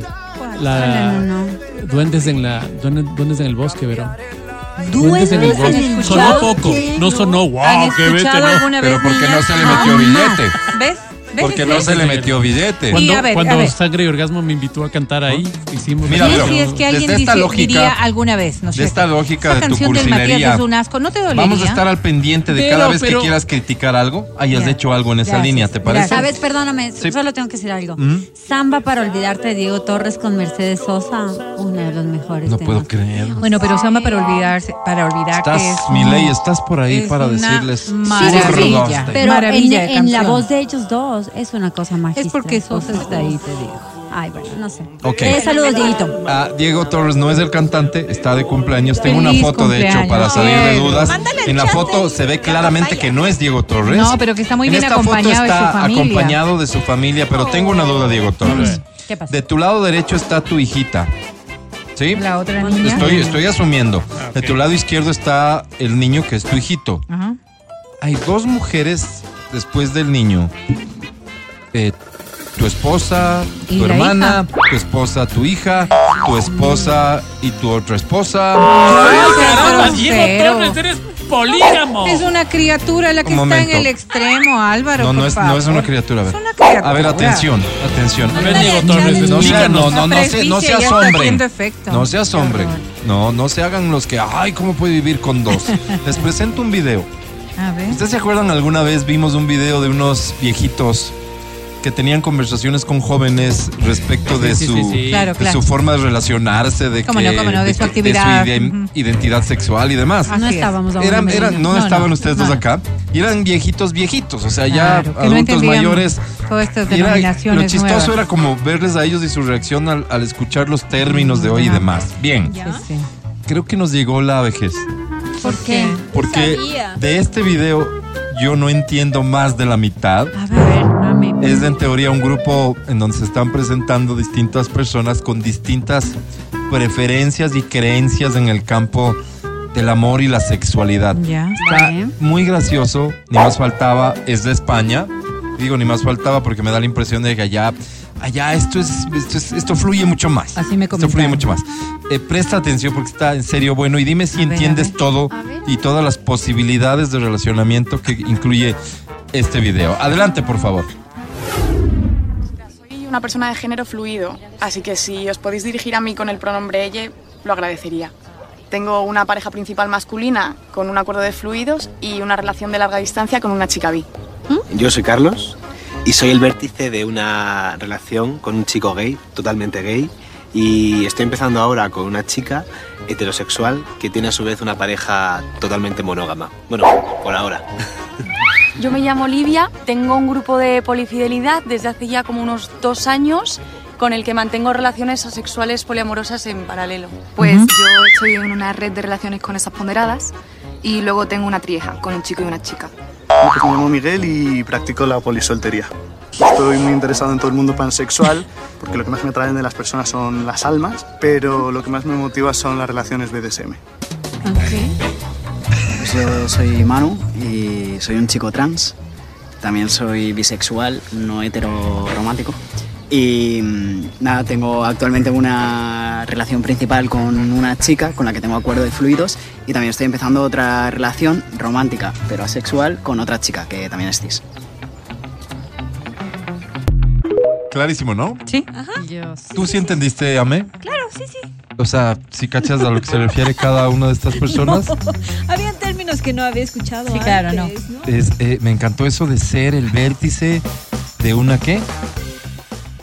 La No, no, Duendes en la duendes, duendes en el bosque, Verón. Duendes en el bosque. Sonó poco, no sonó wow, ¿Han qué vete, no. Pero porque no se le metió billete. ¿Ves? Porque no se le metió billete. Cuando, ver, cuando. Sangre y Orgasmo me invitó a cantar ahí, hicimos Mira, Sí, pero sí, es que alguien desde esta dice- lógica- diría alguna vez, no sé. de esta lógica Esa de tu canción del Matías cursilería, es un asco, ¿no te dolería? Vamos a estar al pendiente de Pero, cada vez que quieras criticar algo, hayas Ya. hecho algo en esa Gracias, línea, ¿te parece? ¿Sabes? Perdóname, Sí. solo tengo que decir algo. ¿Mm? Samba para olvidarte de Diego Torres con Mercedes Sosa, uno de los mejores No temas. puedo creer. Bueno, pero Samba para olvidarse, para olvidarte Estás, es mi ley, estás por ahí es para decirles. maravilla. Pero en, Maravilla de en la voz de ellos dos es una cosa magistral. Es porque Sosa Sosa está ahí, te digo. Ay, bueno, no sé. Ok. Eh, saludos, Dieguito. Ah, Diego Torres no es el cantante, está de cumpleaños. Tengo una foto, de hecho, para salir de dudas. mándale En la foto de se ve la claramente que no es Diego Torres. No, pero que está muy en bien esta acompañado de foto su está familia. acompañado de su familia, pero tengo una duda, Diego Torres. ¿Qué pasa? De tu lado derecho está tu hijita. ¿Sí? La otra niña. Estoy, estoy asumiendo. Ah, De tu lado izquierdo está el niño que es tu hijito. Ajá. Hay dos mujeres después del niño. Eh, tu esposa, ¿Y tu hermana, tu esposa, tu hija, tu esposa y tu otra esposa. ¡Ay, caramba, Pero- Diego Torres, eres polígamo! Es una criatura la que Un está momento. en el extremo, Álvaro. No, no por es, no es una criatura. A ver, Es una criatura. a ver atención, atención. A ver, Diego Torres, No, sea, no, no, no, se, no presbicia se ya está asombren. haciendo efecto. No se asombren. No, no se hagan los que, ay, ¿cómo puede vivir con dos? Les presento un video. A ver. ¿Ustedes se acuerdan alguna vez vimos un video de unos viejitos que tenían conversaciones con jóvenes respecto de, sí, su, sí, sí. Claro, de claro. su forma de relacionarse, de, que, no, cómo no, de su actividad. ide- identidad sexual y demás. Así no es. estábamos aún Eran, eran- no, No, estaban no, ustedes no. dos acá y eran viejitos, viejitos, o sea, ya Claro, que no adultos mayores. Todas estas Y era- denominaciones lo chistoso nuevas. era como verles a ellos y su reacción al, al escuchar los términos de hoy y demás. Bien, ¿Ya? Sí, sí. creo que nos llegó la vejez. ¿Por qué? Porque sabía. de este video yo no entiendo más de la mitad. A ver. Es en teoría un grupo en donde se están presentando distintas personas con distintas preferencias y creencias en el campo del amor y la sexualidad. Ya. Está muy gracioso, ni más faltaba, es de España. Digo, ni más faltaba porque me da la impresión de que allá, allá esto es, esto es- esto fluye mucho más. Así me Esto fluye comentaron. mucho más. Eh, presta atención porque está en serio bueno y dime si A entiendes ver. todo y todas las posibilidades de relacionamiento que incluye este video. Adelante, por favor. Una persona de género fluido, así que si os podéis dirigir a mí con el pronombre ella, lo agradecería. Tengo una pareja principal masculina con un acuerdo de fluidos y una relación de larga distancia con una chica bi. Yo soy Carlos y soy el vértice de una relación con un chico gay, totalmente gay, y estoy empezando ahora con una chica heterosexual que tiene a su vez una pareja totalmente monógama. Bueno, por ahora. Yo me llamo Olivia, tengo un grupo de polifidelidad desde hace ya como unos dos años con el que mantengo relaciones sexuales poliamorosas en paralelo. Pues yo estoy en una red de relaciones con esas ponderadas y luego tengo una trieja con un chico y una chica. Pues me llamo Miguel y practico la polisoltería. Estoy muy interesado en todo el mundo pansexual porque lo que más me atraen de las personas son las almas, pero lo que más me motiva son las relaciones BDSM. Pues yo soy Manu y soy un chico trans. También soy bisexual, no hetero romántico. Y mm, nada, tengo actualmente una relación principal con una chica con la que tengo acuerdo de fluidos y también estoy empezando otra relación romántica, pero asexual, con otra chica que también es cis. Clarísimo, ¿no? Sí. Dios. ¿Tú sí entendiste, Ame? Claro, sí, sí. O sea, si cachas a lo que se refiere cada una de estas personas. Habían términos que no había escuchado Sí, claro, no. antes, ¿no? Es, eh, me encantó eso de ser el vértice de una qué?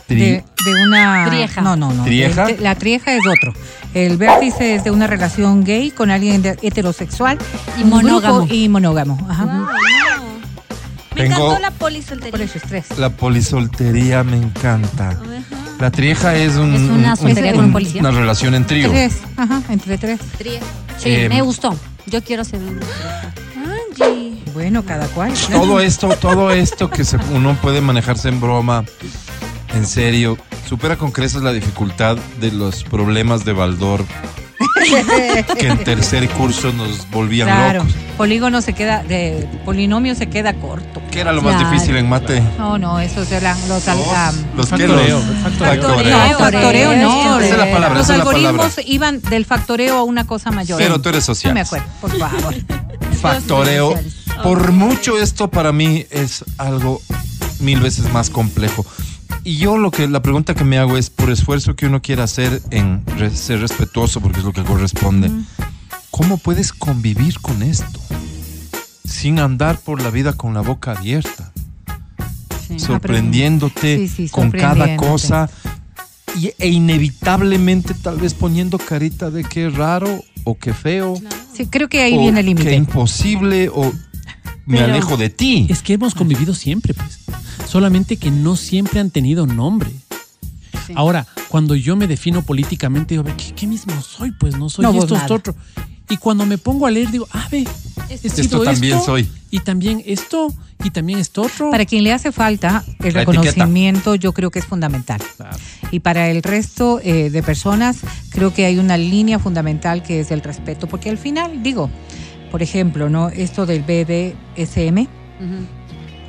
Tri- De, de una. Trieja. No, no, no. ¿Trieja? El- la trieja es otro. El vértice es de una relación gay con alguien de- heterosexual Y monógamo. Y monógamo. Ajá. Wow, no. Me Tengo- encantó la polisoltería. Por eso es tres. La polisoltería me encanta. Ajá. La trieja es un, Es una un- soltería un- con un policía. una relación en trío. Tres. Ajá, entre tres. Sí, Eh, me gustó. Yo quiero ser un... Angie. Bueno, cada cual. Todo esto, todo esto que se- uno puede manejarse en broma, en serio, supera con creces la dificultad de los problemas de Baldor que en tercer curso nos volvían Claro. locos. Polígono se queda. De, polinomio se queda corto. ¿Qué era lo más difícil en mate? No, no, esos eran los. al- am, Los Factoreo, factoreo. factoreo. no, factoreo no. Esa es la palabra, Los la algoritmos palabra. iban del factoreo a una cosa mayor. Pero tú eres social. No me acuerdo, por favor. Factoreo. Por mucho esto para mí es algo mil veces más complejo. Y yo lo que la pregunta que me hago es por esfuerzo que uno quiera hacer en re- ser respetuoso porque es lo que corresponde. ¿Cómo puedes convivir con esto sin andar por la vida con la boca abierta, sorprendiéndote Sí, sí, con cada cosa y- e inevitablemente tal vez poniendo carita de qué raro o qué feo? Sí, creo que ahí o viene el Qué límite. imposible o me Pero- alejo de ti. Es que hemos convivido siempre, pues. Solamente que no siempre han tenido nombre. Ahora, cuando yo me defino políticamente, digo, ¿qué, qué mismo soy? Pues no soy No, esto, esto, otro. Y cuando me pongo a leer, digo, ah, ve, he Esto también esto, soy. Y también esto, y también esto otro. Para quien le hace falta el La reconocimiento, yo creo que es fundamental. Y para el resto eh, de personas, creo que hay una línea fundamental que es el respeto, porque al final, digo, por ejemplo, ¿no? Esto del BDSM,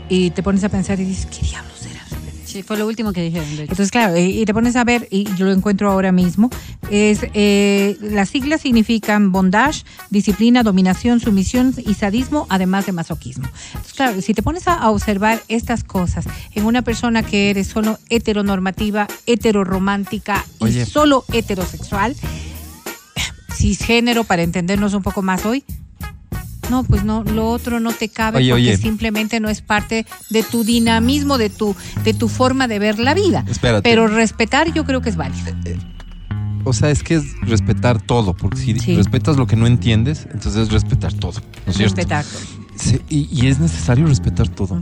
y te pones a pensar y dices, ¿qué diablos era? Sí, fue lo último que dijeron. de hecho. Entonces, claro, y, y te pones a ver, y yo lo encuentro ahora mismo, es eh, las siglas significan bondage, disciplina, dominación, sumisión y sadismo, además de masoquismo. Entonces, claro, si te pones a, a observar estas cosas en una persona que eres solo heteronormativa, heteroromántica y Oye. solo heterosexual, cisgénero, para entendernos un poco más hoy, No, pues no, lo otro no te cabe Oye, porque oye. simplemente no es parte de tu dinamismo, de tu, de tu forma de ver la vida. Espérate. Pero respetar yo creo que es válido. O sea, es que es respetar todo, porque si Sí. respetas lo que no entiendes, entonces es respetar todo, ¿no es cierto? Respetar todo. Sí, y, y es necesario respetar todo.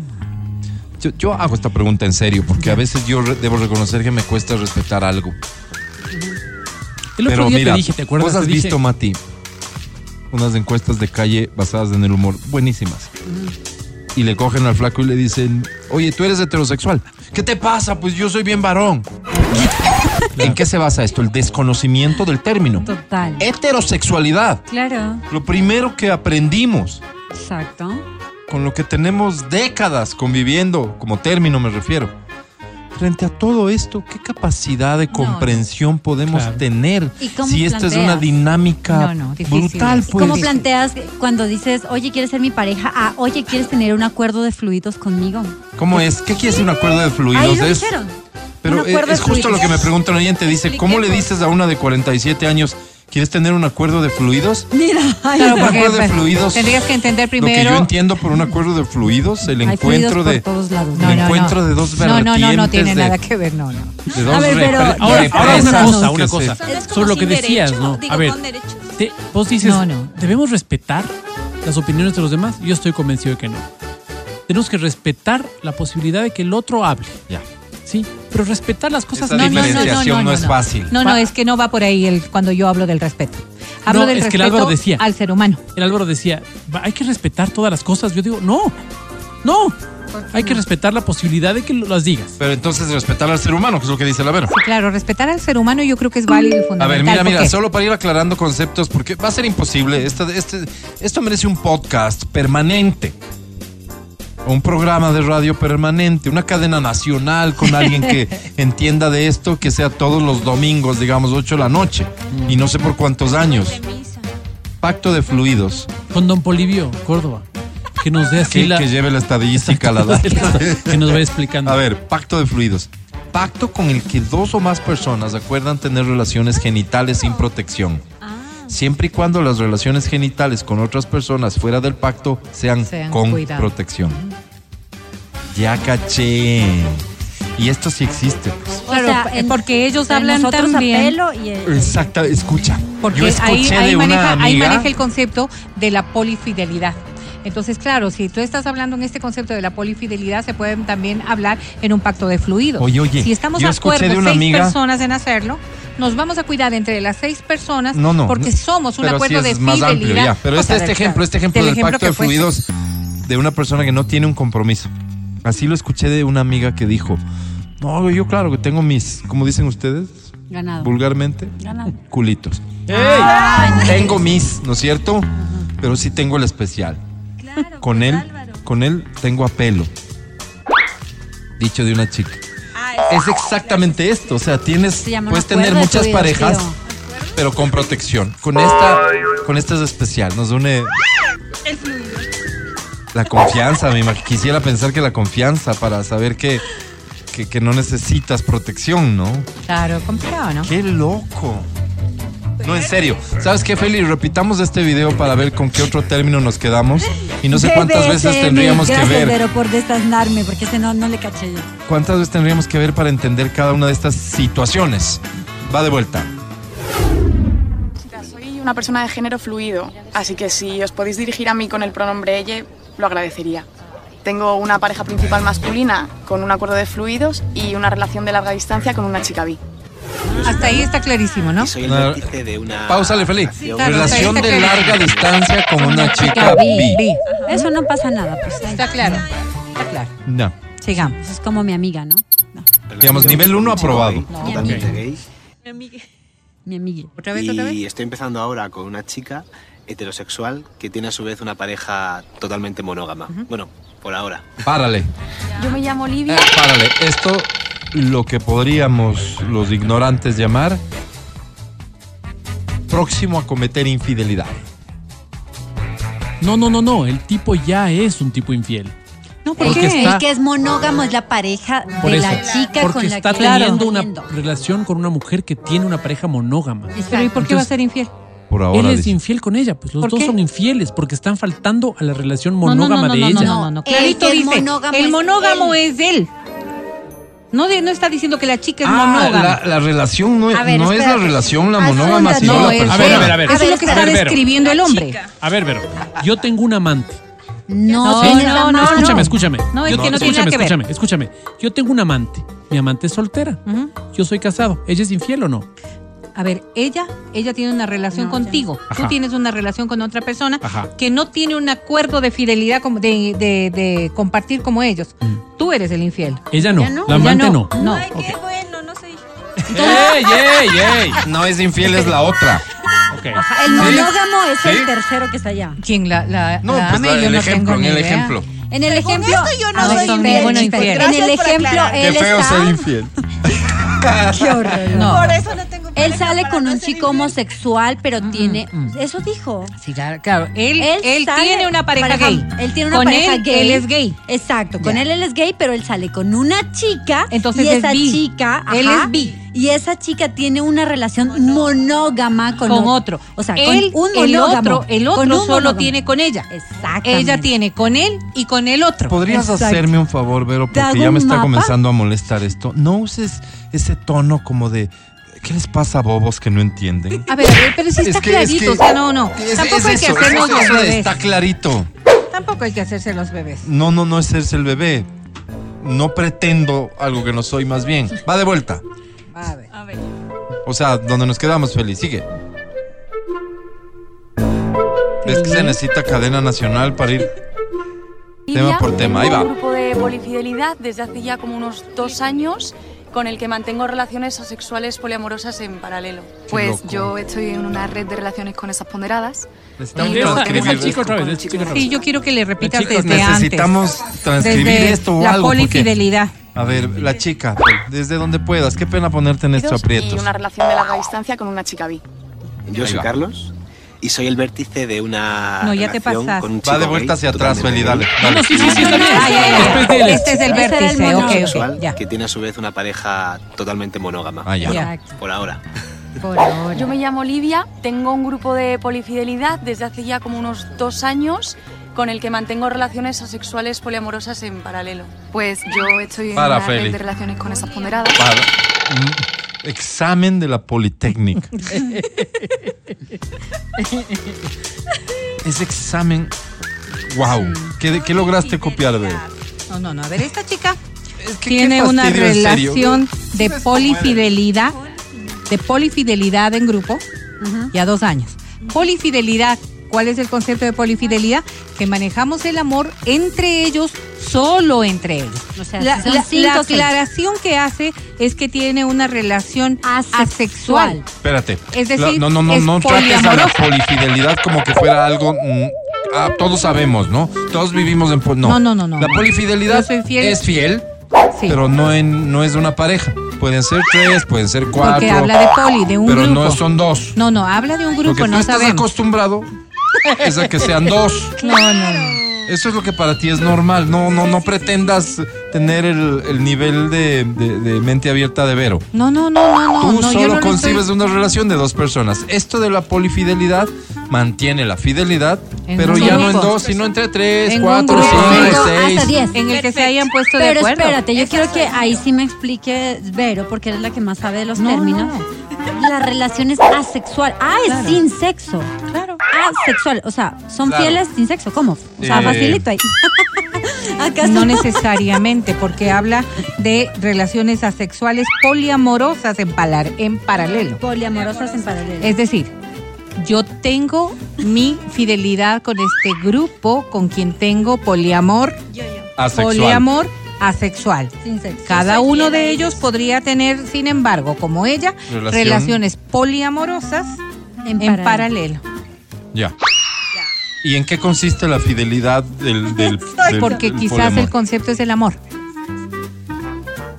Yo, yo hago esta pregunta en serio, porque a veces yo re- debo reconocer que me cuesta respetar algo. El otro Pero día mira, te dije, ¿te acuerdas? vos has Te dije- visto, Mati, unas encuestas de calle basadas en el humor, buenísimas. Y le cogen al flaco y le dicen, oye, tú eres heterosexual. ¿Qué te pasa? Pues yo soy bien varón. ¿En qué se basa esto? El desconocimiento del término. Total. Heterosexualidad. Claro. Lo primero que aprendimos, Exacto. con lo que tenemos décadas conviviendo, como término me refiero. Frente a todo esto, ¿qué capacidad de comprensión podemos Claro. tener ¿Y cómo si esta es planteas? una dinámica No, no, difícil brutal? es. Pues? ¿Cómo planteas cuando dices, oye, ¿quieres ser mi pareja? Ah, oye, ¿quieres tener un acuerdo de fluidos conmigo? ¿Cómo es? ¿Qué quiere decir un acuerdo de fluidos? Ahí lo Es- dijeron. pero es justo lo que me pregunta un oyente. Dice, ¿cómo le dices a una de 47 años, ¿quieres tener un acuerdo de fluidos? Mira, Claro, un acuerdo de fluidos. tendrías que entender Lo que primero. yo entiendo por un acuerdo de fluidos, el Hay encuentro de, todos lados. el No, no, encuentro no. de dos No, no, no, no vertientes tiene de- nada que ver, no, no. de dos A ver, pero- Ahora, ahora una cosa, una cosa. Sobre lo que decías, derecho, ¿no? digo, A ver, te- vos dices, No, no. ¿debemos respetar las opiniones de los demás? Yo estoy convencido de que no. Tenemos que respetar la posibilidad de que el otro hable. Ya. Sí, pero respetar las cosas Esa no, no, no, diferenciación no, es fácil. No, no, es que no va por ahí el, cuando yo hablo del respeto. Hablo No, del es que el respeto Álvaro decía. al ser humano. El Álvaro decía, "Va, hay que respetar todas las cosas. Yo digo, no, no. Hay que respetar la posibilidad de que lo- las digas. Pero entonces respetar al ser humano, que es lo que dice la Vero. Sí, claro, respetar al ser humano yo creo que es válido y A fundamental. ver, mira, mira, solo para ir aclarando conceptos, porque va a ser imposible. Este, este, esto merece un podcast permanente. Un programa de radio permanente, una cadena nacional con alguien que entienda de esto, que sea todos los domingos, digamos, 8 de la noche. Y no sé por cuántos años. Pacto de fluidos. Con Don Polivio, Córdoba. Que nos dé así Que, la... que lleve la estadística a la data. que nos vaya explicando. A ver, pacto de fluidos. Pacto con el que dos o más personas acuerdan tener relaciones genitales sin protección. Siempre y cuando las relaciones genitales con otras personas fuera del pacto sean, Sean con cuidado. protección. Ya caché. Y esto sí existe. pues. O Claro, sea, p- en- porque ellos hablan también. y el- Exacta, escucha. Porque Yo escuché ahí, ahí de maneja, una ahí amiga. maneja el concepto de la polifidelidad. Entonces, claro, si tú estás hablando en este concepto de la polifidelidad, se pueden también hablar en un pacto de fluidos. Oye, oye, si estamos yo de escuché acuerdo de una seis amiga- personas en hacerlo, nos vamos a cuidar entre las seis personas No, no. porque somos un acuerdo sí de es más fidelidad. amplio, ya. Pero O este, sea, este ejemplo, este ejemplo del del ejemplo pacto de fluidos de una persona que no tiene un compromiso. Así lo escuché de una amiga que dijo, no, yo claro que tengo mis, como dicen ustedes, Ganado. vulgarmente, Ganado. culitos. Ay, no. Tengo mis, ¿no es cierto? Pero sí tengo el especial. con él, con él tengo apelo. Dicho de una chica. Es exactamente esto, o sea, tienes, puedes tener muchas parejas, tío. pero con protección. Con esta, con esta es especial, nos une la confianza, me quisiera pensar que la confianza para saber que, que, que no necesitas protección, ¿no? Claro, complicado, ¿no? ¡Qué loco! No, en serio. ¿Sabes qué, Feli? Repitamos este video para ver con qué otro término nos quedamos. Y no sé cuántas veces tendríamos que Gracias, ver. Vero, por desasnarme, porque ese no, no le caché yo. ¿Cuántas veces tendríamos que ver para entender cada una de estas situaciones? Va de vuelta. Soy una persona de género fluido, así que si os podéis dirigir a mí con el pronombre ella, lo agradecería. Tengo una pareja principal masculina con un acuerdo de fluidos y una relación de larga distancia con una chica bi. Hasta ahí está clarísimo, ¿no? Soy el Una- de una... Pausale, Feli. Claro, Relación de claro. larga distancia con una chica bi. Eso no pasa nada, pues. Está claro. Está claro. No. Sigamos. Es como mi amiga, ¿no? Digamos, nivel uno aprobado. Gay, Totalmente Ok. gay. Mi amiga. ¿Otra vez, otra vez? Y estoy empezando ahora con una chica heterosexual que tiene a su vez una pareja totalmente monógama. Bueno, por ahora. Párale. Yo me llamo Olivia. Eh, párale. Esto, lo que podríamos los ignorantes llamar próximo a cometer infidelidad. No, no, no, no. El tipo ya es un tipo infiel. No, ¿por Porque qué? está- El que es monógamo es la pareja Por de eso. la chica porque con la está que teniendo una relación con una mujer que tiene una pareja monógama. Pero ¿y por qué va a ser infiel? Por ahora. Él es dice. infiel con ella, pues los ¿Por dos qué? son infieles porque están faltando a la relación No, no, no, monógama no, de no, ella. No, no, no, El Clarito dice, monógamo el es monógamo él. es él. No, de- no está diciendo que la chica es Ah, monógama. la, la relación no, ver, no es la relación la Haz monógama, sino no, la es persona. A ver, a ver, a ver. Eso es lo que A está describiendo el hombre. A ver, Vero, yo tengo un amante. No, No, no, Escúchame, escúchame. No, es Yo- que no tiene nada que ver. escúchame, escúchame. Yo tengo un amante. Mi amante es soltera. Yo soy casado. ¿Ella es infiel o no? A ver, ella, ella tiene una relación No, contigo. Tú Ajá. tienes una relación con otra persona Ajá. que no tiene un acuerdo de fidelidad como de, de- de compartir como ellos. Tú eres el infiel. Ella no. Ella no. La Ella amante no. No. Ay, qué bueno, no sé. ¡Ey, ey, ey! No es infiel, es la otra. El monógamo es ¿Sí? el tercero que está allá. ¿Quién la, la, No, la pues la- Yo el no ejemplo, tengo en el idea. ejemplo. En el Según ejemplo. esto yo no soy infiel. En el ejemplo, él Qué feo está. ser infiel. Qué horror. No. Por eso no tengo Él sale con un chico homosexual, pero tiene. Eso dijo. Sí, claro, claro. Él, él, sale- tiene una pareja, gay. Él tiene una con pareja él, gay. Él es gay. Exacto. Con él él es gay, pero él sale con una chica. Entonces y es esa bi. chica. Él ajá, es bi. Y esa chica tiene una relación monógama con, otro. O sea, él, con un el otro, el otro solo monógamo. tiene con ella. Exactamente. Ella tiene con él y con el otro. ¿Podrías Exacto. hacerme un favor, Vero? ¿Te hago Porque ya me está mapa? comenzando a molestar esto. No uses ese tono como de. ¿Qué les pasa a bobos que no entienden? A ver, a ver, pero sí Es está que- es clarito. que- o sea, no, no. Es- Tampoco es hay eso, que hacernos eso- los bebés. Está clarito. Tampoco hay que hacerse los bebés. No, no, no es serse el bebé. No pretendo algo que no soy, más bien. Va de vuelta. A ver. A ver. O sea, donde nos quedamos feliz. Sigue. ¿Ves que se necesita cadena nacional para ir tema por tema? Ahí va. un grupo de polifidelidad desde hace ya como unos dos años con el que mantengo relaciones asexuales poliamorosas en paralelo. Pues yo estoy en una red de relaciones con esas ponderadas. Necesitamos Y transcribir chico otra vez, con el un chico chico otra vez. Sí, yo quiero que le repitas desde Necesitamos antes. transcribir Desde esto o la algo. porque- polifidelidad. A ver, la chica, desde donde puedas. Qué pena ponerte en estos y aprietos. una relación de larga distancia con una chica bi. Yo soy. Carlos y soy el vértice de una No, ya te con un Va chico de vuelta hacia atrás, Feli, dale. No, no, sí, sí, sí, está bien. Ah, ya, ya. Este es el el vértice, ok, monógamo. ok, sexual, ya. que tiene a su vez una pareja totalmente monógama. Ah. Exacto. Por ahora. Por ahora. Yo me llamo Olivia, tengo un grupo de polifidelidad desde hace ya como unos dos años con el que mantengo relaciones asexuales poliamorosas en paralelo. Pues yo estoy en Para, una Feli. red de relaciones con esas ponderadas. Para- mm, Examen de la Politécnica. Ese examen. Wow. ¿Qué, qué lograste copiar, Bel? No, no, no. A ver, esta chica Es que tiene una relación de polifidelidad, de polifidelidad en grupo, ya dos años. Polifidelidad, ¿cuál es el concepto de polifidelidad? Que manejamos el amor entre ellos, solo entre ellos. O sea, La, si son la- cinco la o seis. aclaración que hace es que tiene una relación Asexual. asexual. Espérate. Es decir, no, no, no, es no trates a la polifidelidad como que fuera algo. mm, ah, todos sabemos, ¿no? Todos vivimos en. No, No, no, no, no. La polifidelidad fiel. es fiel, Sí. pero no, en, no es de una pareja. Pueden ser tres, pueden ser cuatro. Porque habla de poli, de un pero grupo. no son dos. No, no, habla de un grupo, tú no estás sabemos. acostumbrado es a que sean dos. No, no, no. Eso es lo que para ti es normal. No, no, no pretendas tener el, el nivel de, de- de mente abierta de Vero. No, no, no, no, no. Tú no, yo solo no concibes estoy- una relación de dos personas. Esto de la polifidelidad mantiene la fidelidad, En pero ya no en dos, sino entre tres, En cuatro, grupo. cinco, seis. hasta diez. En el que se hayan puesto de Pero acuerdo. espérate, yo quiero que ahí sí me explique Vero, porque eres la que más sabe de los No, términos. La relación es asexual. Ah, es Claro. sin sexo. Claro. Asexual. O sea, son Claro. fieles sin sexo. ¿Cómo? O sea, Eh. facilito ahí. ¿Acaso No necesariamente, porque habla de relaciones asexuales poliamorosas en, palar- en paralelo. Poliamorosas en paralelo. Es decir, yo tengo mi fidelidad con este grupo con quien tengo poliamor, Asexual. poliamor asexual. sin sexo. Cada uno de ellos podría tener, sin embargo, como ella, Relación. relaciones poliamorosas En en paralelo. paralelo. Ya. ¿Y en qué consiste la fidelidad del, del, del- Porque del quizás poliamor? el concepto es el amor.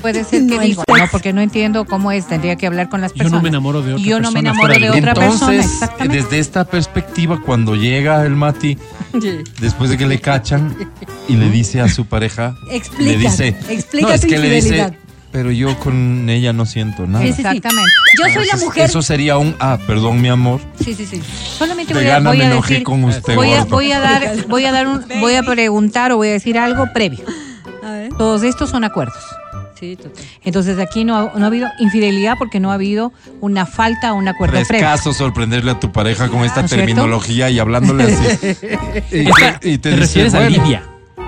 Puede ser que No digo, no, porque no entiendo cómo es, tendría que hablar con las Yo personas. no me enamoro de otra Yo no me persona enamoro de otra persona, Entonces, exactamente. desde esta perspectiva, cuando llega el Mati, después de que le cachan y le dice a su pareja, Explica, le dice, explica no, es tu que le dice. Pero yo con ella no siento nada. Sí, sí, sí. Exactamente. Yo soy la mujer. Eso sería un, ah, perdón, mi amor. Sí, sí, sí. Solamente voy a, gana voy me a enojé decir, con usted, voy a, voy a dar, voy a dar un, voy a preguntar o voy a decir algo previo. Todos estos son acuerdos. Sí, total. Entonces aquí no ha, no ha habido infidelidad porque no ha habido una falta o un acuerdo previo. Frescaso sorprenderle a tu pareja con esta ¿No es cierto? terminología y hablándole así. y, Esta- te, y te ¿Te dice, refieres a Lidia?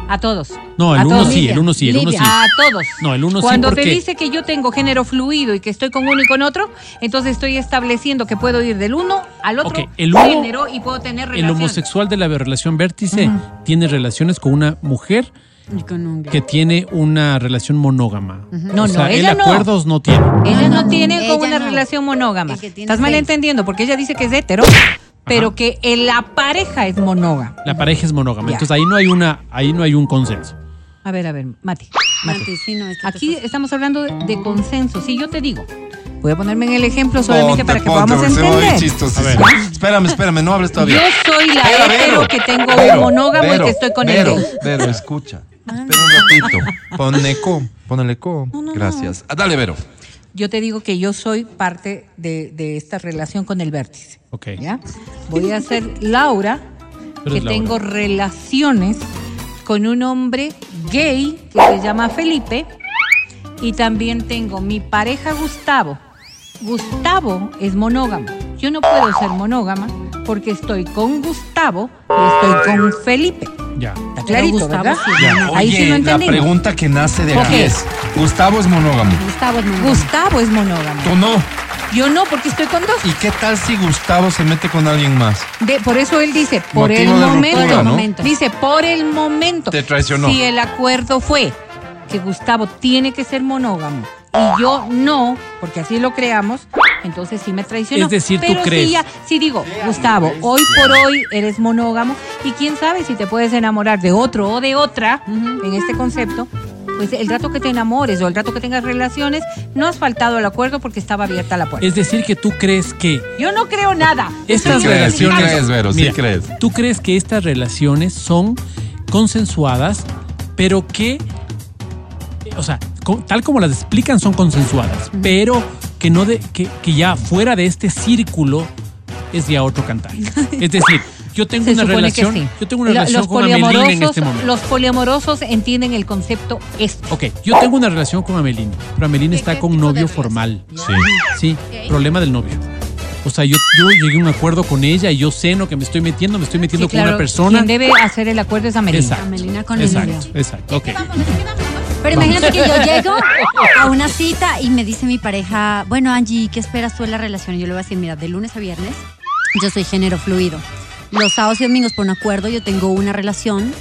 A todos. No, el A uno todos. sí, el uno sí, el uno sí. A todos. No, el uno sí Cuando te dice que yo tengo género fluido y que estoy con uno y con otro, entonces estoy estableciendo que puedo ir del uno al otro el uno- género y puedo tener El relaciones. homosexual de la relación vértice tiene relaciones con una mujer que tiene una relación monógama. No, o sea, no, él ella no. acuerdos no tiene. Ella no, no, tiene ella con una no. relación monógama. Estás es malentendiendo porque ella dice que es hetero, pero que en la pareja es monógama. La pareja es monógama. Ya. Entonces ahí no hay una, ahí no hay un consenso. A ver, a ver, Mati. Mati. Mati, sí, no, esto te Aquí estamos hablando de, de consenso. Si yo te digo, voy a ponerme en el ejemplo solamente ponte, para que ponte, podamos va a entender. chistosísimo. Espérame, espérame, no hables todavía. Yo soy la hetero que tengo un monógamo Vero, y que estoy con él. Vero, escucha. Espera un ratito. Pon eco, pon el eco. Gracias. Ah, dale, Vero. Yo te digo que yo soy parte de, de esta relación con el vértice. Ok. ¿ya? Voy a ser Laura, Pero que Laura. tengo relaciones con un hombre gay que se llama Felipe. Y también tengo mi pareja Gustavo. Gustavo es monógamo. Yo no puedo ser monógama porque estoy con Gustavo y estoy con Felipe. Ya. Está clarito, Gustavo ¿verdad? sí es Ya, Ahí Oye, sí lo la entendí. pregunta que nace de aquí es: Gustavo es monógamo. Gustavo es monógamo. Gustavo es monógamo. ¿Tú no? Yo no, porque estoy con dos. ¿Y qué tal si Gustavo se mete con alguien más? De- por eso él dice, por Motivo el de momento. ruptura, ¿no? momento. Dice, por el momento. Te traicionó. Si el acuerdo fue que Gustavo tiene que ser monógamo y yo no, porque así lo creamos, entonces sí me traicionó. Es decir, tú crees. Si, ya, si digo, Gustavo, hoy por hoy eres monógamo y quién sabe si te puedes enamorar de otro o de otra en este concepto. Pues el rato que te enamores o el rato que tengas relaciones, no has faltado al acuerdo porque estaba abierta la puerta. Es decir, que tú crees que Yo no creo nada. estas Sí crees, sí relaciones. crees, Vero, sí Mira, crees. Tú crees que estas relaciones son consensuadas, pero que. O sea, tal como las explican, son consensuadas, pero que no de, que, que ya fuera de este círculo es ya otro cantar. Es decir, yo tengo Se una relación, sí. yo tengo una Lo- relación los con Amelín en este momento. Los poliamorosos entienden el concepto este. Ok, yo tengo una relación con Amelín, pero Amelín está con novio formal. Sí. Sí, problema del novio. O sea, yo, yo llegué a un acuerdo con ella y yo sé en lo que me estoy metiendo, me estoy metiendo Sí, con claro, una persona. Quien debe hacer el acuerdo es Amelina. Exacto. Amelina con el Exacto, novio. exacto. Ok. Pero imagínate que yo llego a una cita y me dice mi pareja, bueno Angie, ¿qué esperas tú en la relación? Y yo le voy a decir, mira, de lunes a viernes yo soy género fluido. Los sábados y domingos por un acuerdo yo tengo una relación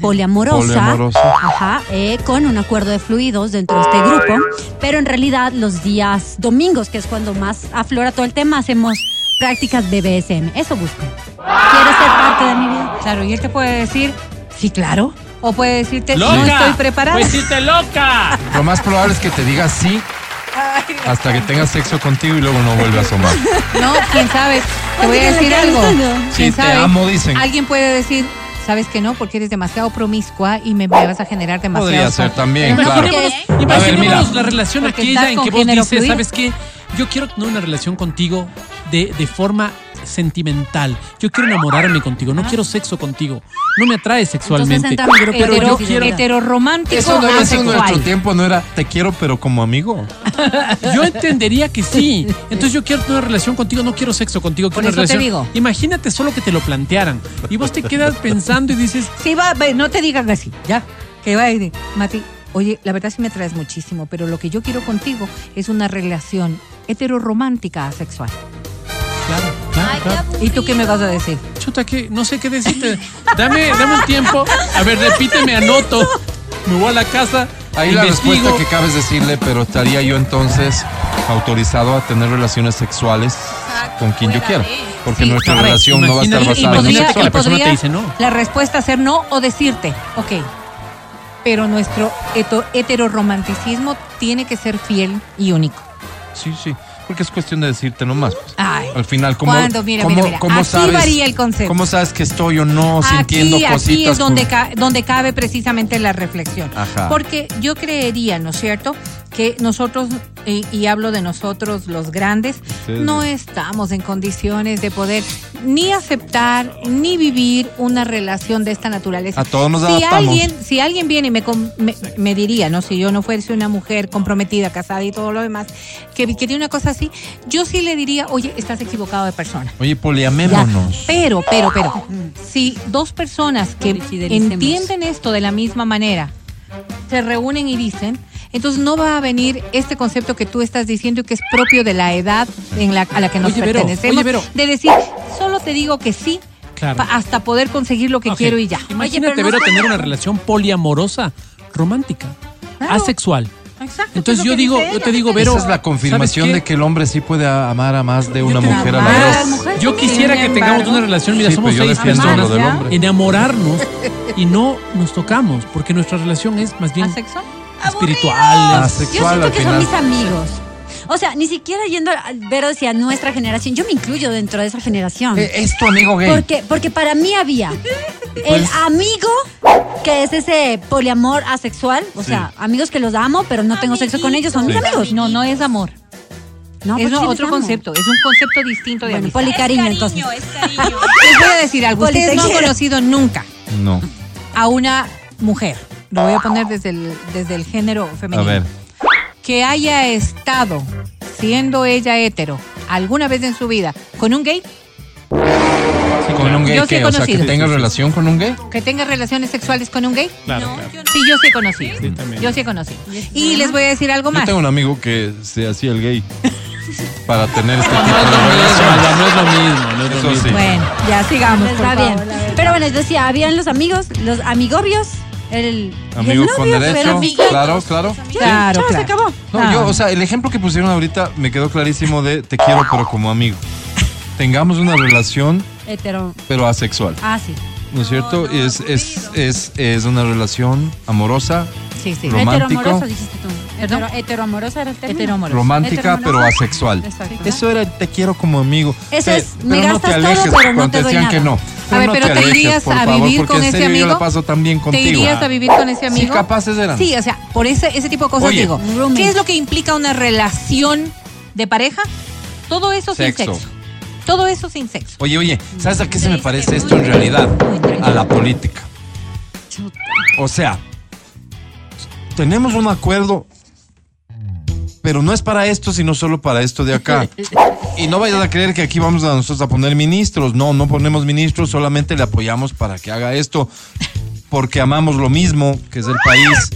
poliamorosa, Poliamorosa. Ajá, eh, con un acuerdo de fluidos dentro de este grupo, pero en realidad los días domingos, que es cuando más aflora todo el tema, hacemos prácticas BBSM. Eso busco. ¿Quieres ser parte de mi vida? Claro, y él te puede decir, sí, claro. O puede decirte, ¡Loca! no estoy preparada. Pues decirte loca! Lo más probable es que te diga sí hasta que tenga sexo contigo y luego no vuelve a asomar. No, quién sabe. Te voy a decir ¿le algo. Sí, ¿Quién te sabe? amo, dicen. Alguien puede decir, sabes que no, porque eres demasiado promiscua y me, me vas a generar demasiado. Podría ser también, No, claro. ver, Imaginémonos mira. la relación Porque aquella en que vos dices, fluido. ¿sabes qué? Yo quiero tener una relación contigo de, de forma sentimental. Yo quiero enamorarme contigo, no quiero sexo contigo. No me atrae sexualmente. mi grupo Pero Hetero, yo quiero... heteroromántico Eso no era eso en nuestro asexual. tiempo, no era te quiero pero como amigo. Yo entendería que sí. Entonces yo quiero tener una relación contigo, no quiero sexo contigo, Por quiero una te relación. digo. Imagínate solo que te lo plantearan. Y vos te quedas pensando y dices, Sí, va, ve, no te digan así, ya. Que va y Mati, oye, la verdad sí me traes muchísimo, pero lo que yo quiero contigo es una relación heteroromántica asexual. claro. ¿Y tú qué me vas a decir? Chuta, que no sé qué decirte. Dame, dame un tiempo. A ver, repíteme, anoto. Me voy a la casa. Ahí la respuesta que cabes decirle, pero estaría yo entonces autorizado a tener relaciones sexuales con quien yo quiera. Porque Sí, nuestra relación no va a estar imagínate- basada en imagínate el que sexo. la persona podría te dice no. La respuesta ser no o decirte, ok. Pero nuestro heto- heteroromanticismo tiene que ser fiel y único. Sí, sí. Porque es cuestión de decirte nomás. pues. Ay. Al final, ¿cómo, cómo, mira, mira. cómo Así sabes, varía el concepto. ¿Cómo sabes que estoy o no sintiendo cositas? aquí es donde, ca- donde cabe precisamente la reflexión. Ajá. Porque yo creería, ¿no es cierto?, que nosotros, y, y hablo de nosotros los grandes, no estamos en condiciones de poder ni aceptar ni vivir una relación de esta naturaleza. A todos nos si adaptamos. alguien, si alguien viene y me, me, me diría, no, si yo no fuese una mujer comprometida, casada y todo lo demás, que, que tiene una cosa así, yo sí le diría, oye, estás equivocado de persona. Oye, poliamémonos. Pero, pero, pero, si dos personas que entienden esto de la misma manera se reúnen y dicen, entonces no va a venir este concepto que tú estás diciendo y que es propio de la edad en la, a la que nos Oye, Vero, pertenecemos, oye, Vero. de decir, solo te digo que sí, Claro. hasta poder conseguir lo que quiero y ya. Imagínate, Vero, tener una relación poliamorosa, romántica, asexual. Exacto. Entonces yo digo, yo te digo, Vero. Esa es la confirmación ¿sabes de que el hombre sí puede a- amar a más de una mujer a la vez. Yo quisiera que tengamos una relación, mira, Sí, somos pues yo seis personas, del hombre. enamorarnos y no nos tocamos, porque nuestra relación es más bien ¿Asexual? Espiritual. Yo Asexual siento al que son mis amigos. O sea, ni siquiera yendo a ver hacia nuestra generación. Yo me incluyo dentro de esa generación. Eh, Es tu amigo gay. Porque, porque para mí había el Pues- amigo que es ese poliamor asexual. O sea, amigos que los amo, pero no tengo sexo con ellos, son mis Sí. amigos. No, no es amor. No, es sí otro amo. concepto, es un concepto distinto de Bueno, amistad. policariño entonces. Les voy a decir algo, ustedes te no han conocido nunca No. a una mujer, lo voy a poner desde el, desde el género A femenino, ver. que haya estado siendo ella hetero alguna vez en su vida con un gay, Con un gay Yo sí he que, o sea, que conocido. tenga relación con un gay. que tenga relaciones sexuales con un gay. Claro, claro. Sí, yo sí he conocido. Sí, también. Yo sí he conocido. Y les voy a decir algo Yo más. tengo un amigo que se hacía el gay para tener este No tipo de relación. no es lo mismo, no es lo mismo. sí. Bueno, ya sigamos, Está bien. Pero bueno, yo decía, habían los amigos, los amigobios, el, y Amigo el con derecho. Claro, claro. Claro, Chao, se claro. acabó. No, Ah. yo, o sea, el ejemplo que pusieron ahorita me quedó clarísimo de te quiero, pero como amigo. Tengamos una relación, Hetero. pero asexual. Ah, sí. ¿No es cierto? es, es, es, es una relación amorosa, Sí, sí. Dijiste tú. Hetero- heteroamoroso era el término. Heteroamoroso. romántica, pero asexual. Exacto. Eso era te quiero como amigo. Eso es, me pero no te gastas todo, alejes pero no cuando te doy decían que no. A ver, no pero te alejes, irías a favor, vivir porque con en ese serio Yo amigo. la paso tan bien ¿Te contigo. irías a vivir con ese amigo? Sí, capaces eran. Sí, o sea, por ese, ese tipo de cosas Oye. digo. Roommate. ¿Qué es lo que implica una relación de pareja? Todo eso Sexo. sin sexo. Todo eso sin sexo. Oye, oye, ¿sabes a qué se me parece esto en realidad? A la política. O sea, tenemos un acuerdo, pero no es para esto, sino solo para esto de acá. Y no vayas a creer que aquí vamos a nosotros a poner ministros. No, no ponemos ministros, solamente le apoyamos para que haga esto, porque amamos lo mismo, que es el país.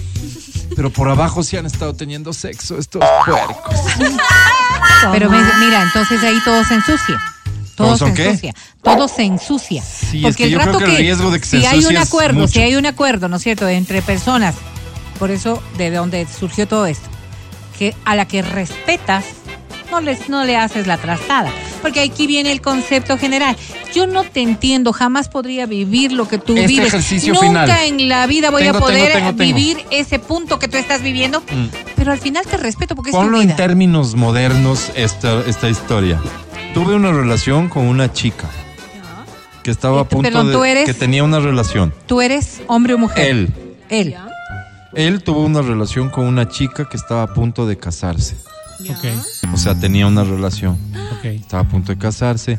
Pero por abajo sí han estado teniendo sexo estos puercos. Pero me- mira, entonces ahí todo se ensucia. Todo ¿Todos se ensucia. Todo se ensucia. Sí, es Porque que el yo creo rato que el riesgo de que se si hay un acuerdo, si hay un acuerdo, ¿no es cierto?, entre personas, por eso de donde surgió todo esto, que a la que respetas, no, les, no le haces la trastada. Porque aquí viene el concepto general. Yo no te entiendo, jamás podría vivir lo que tú Este vives. ejercicio Nunca final. en la vida voy Tengo, a poder tengo, tengo. vivir ese punto que tú estás viviendo, Mm. pero al final te respeto porque es tu Ponlo en términos modernos esta, esta historia. Tuve una relación con una chica que estaba a punto Perdón, ¿tú de eres? que tenía una relación. ¿Tú eres hombre o mujer? Él. Él. Él tuvo una relación con una chica que estaba a punto de casarse. Ok, O sea, tenía una relación. ok. Estaba a punto de casarse.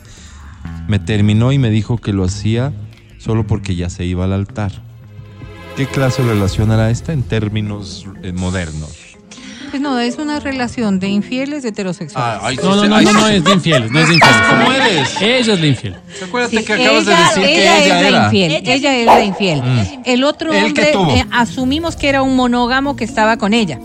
Me terminó y me dijo que lo hacía solo porque ya se iba al altar. ¿Qué clase de relación era esta en términos eh, modernos? Pues no, es una relación de infieles heterosexuales. No, no, no, no, no es de infieles, no es de infieles. ¿Cómo eres? Ella es la infiel. Acuérdate Sí, que acabas de ella- decir que ella es era. la infiel. Ella, es la infiel. Mm. El otro ¿Él qué hombre eh, asumimos que era un monógamo que estaba con ella.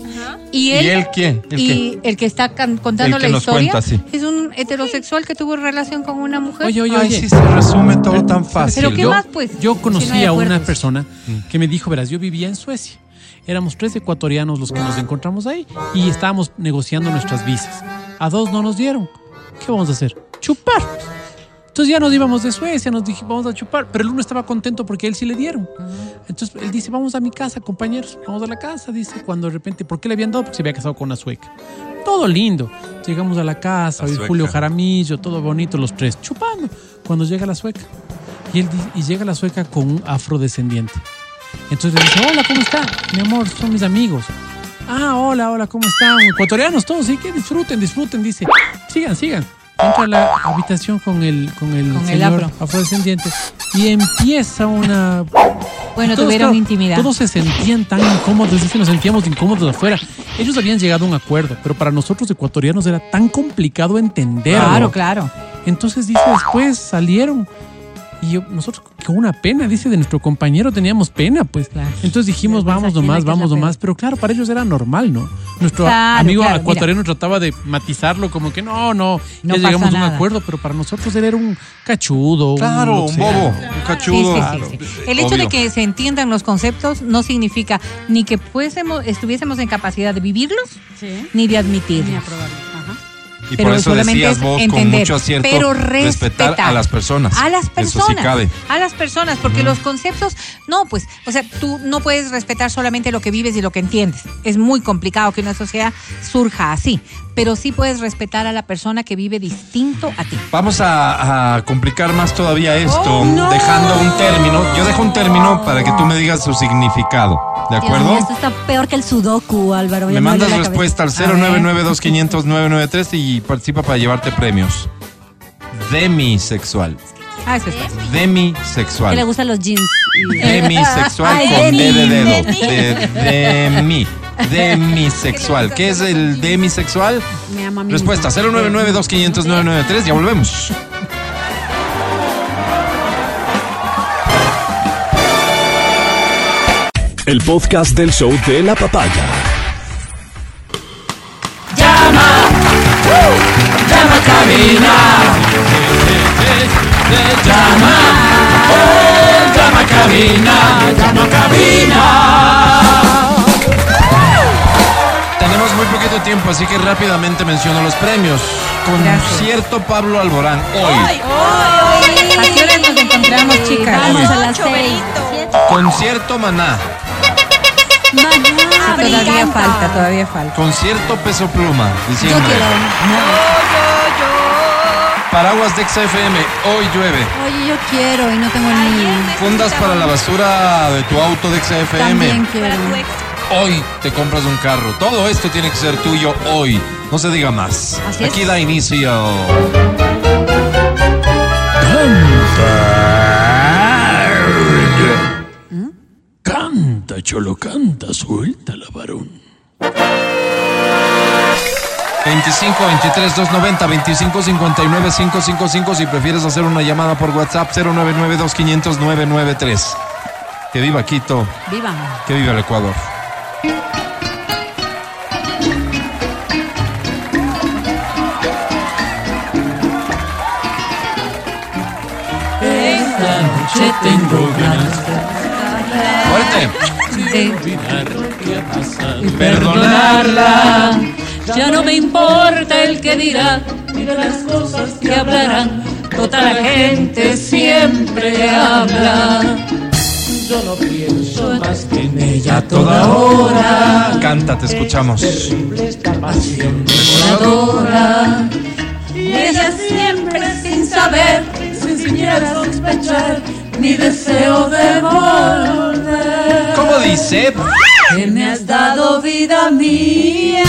Y ¿Y él, él quién? ¿El y el que está contando El que la nos historia cuenta, sí. es un heterosexual que tuvo relación con una mujer. Oye, oye, Ay, oye. sí se resume todo tan fácil. Pero ¿qué yo, más, pues? Yo Si conocí no a una persona Mm. que me dijo, verás, yo vivía en Suecia. Éramos tres ecuatorianos los que nos encontramos ahí y estábamos negociando nuestras visas. A dos no nos dieron. ¿Qué vamos a hacer? Chupar. Entonces ya nos íbamos de Suecia, nos dijimos, vamos a chupar. Pero el uno estaba contento porque a él sí le dieron. Entonces él dice, vamos a mi casa, compañeros. Vamos a la casa, dice, cuando de repente, ¿por qué le habían dado? Porque se había casado con una sueca. Todo lindo. Llegamos a la casa, La hoy sueca. Julio Jaramillo, todo bonito, los tres, chupando. Cuando llega la sueca. Y, él, y llega la sueca con un afrodescendiente. Entonces le dice, hola, ¿cómo está? Mi amor, son mis amigos. Ah, hola, hola, ¿cómo están? Ecuatorianos todos, sí, que disfruten, disfruten, dice. Sigan, sigan. Entra a la habitación con el, con el Con el señor afro. afrodescendiente y empieza una... Bueno, Todos, tuvieron claro, intimidad. Todos se sentían tan incómodos, es que nos sentíamos incómodos afuera. Ellos habían llegado a un acuerdo, pero para nosotros ecuatorianos era tan complicado entender. Claro, claro. Entonces dice, después salieron y yo, nosotros con una pena, dice, de nuestro compañero teníamos pena, pues. Entonces dijimos, vamos nomás, vamos nomás, pero claro, para ellos era normal, ¿no? Nuestro Claro, amigo claro, ecuatoriano trataba de matizarlo como que no, no, No ya llegamos a un acuerdo, pero para nosotros él era un cachudo. Claro, un sea. bobo, un cachudo. Sí, sí, Claro. sí. El hecho Obvio. de que se entiendan los conceptos no significa ni que fuésemos, estuviésemos en capacidad de vivirlos, ni de admitirlos. Y Pero por eso solamente decías es vos con entender, mucho acierto pero respetar respetar. a las personas. A las Eso personas. sí cabe. A las personas, porque los conceptos, no, pues, o sea, tú no puedes respetar solamente lo que vives y lo que entiendes. Es muy complicado que una sociedad surja así, pero sí puedes respetar a la persona que vive distinto a ti. Vamos a, a complicar más todavía esto, Oh, no. dejando un término. Yo dejo un término para que tú me digas su significado. ¿De Dios acuerdo? esto está peor que el sudoku, Álvaro. Me mandas respuesta al cabeza. A ver. 0992500 y participa para llevarte premios. Demisexual. Ah, eso es fácil. Que le Demisexual. gustan los jeans. Demisexual Ay, con D de dedo. Demi. De, demi. Demisexual. ¿Qué es el demisexual? Me ama a mí Respuesta mismo. 0992500 Ya volvemos. El podcast del show de la papaya. Llama a cabina. Llama. Oh, llama a cabina. Llama a cabina. Tenemos muy poquito tiempo, así que rápidamente menciono los premios. Concierto Pablo Alborán. Hoy. ¿A qué hora nos encontramos, chicas? Vamos a las seis. Concierto Maná. Todavía falta, todavía falta. Concierto Peso Pluma. Diciembre. Paraguas de XFM. Hoy llueve. Oye, yo quiero y no tengo ni. Fundas para la basura de tu auto de XFM. También quiero. Hoy te compras un carro. Todo esto tiene que ser tuyo hoy. No se diga más. Así es. Aquí da inicio. Canta, cholo, canta, suéltala, varón. 25 23 290 25 59 555 si prefieres hacer una llamada por WhatsApp 099 2500 993. Que viva Quito, Viva. que viva el Ecuador. Esta noche tengo ganas Fuerte. De perdonarla. Ya no me importa el que dirá, ni de las cosas que hablarán. Toda la gente siempre habla. Yo no pienso más que en ella toda hora. Canta, te escuchamos. Terrible esta pasión devoradora. Y ella siempre sin saber, sin siquiera sospechar, mi deseo de volver. ¿Cómo dice? Que me has dado vida mía,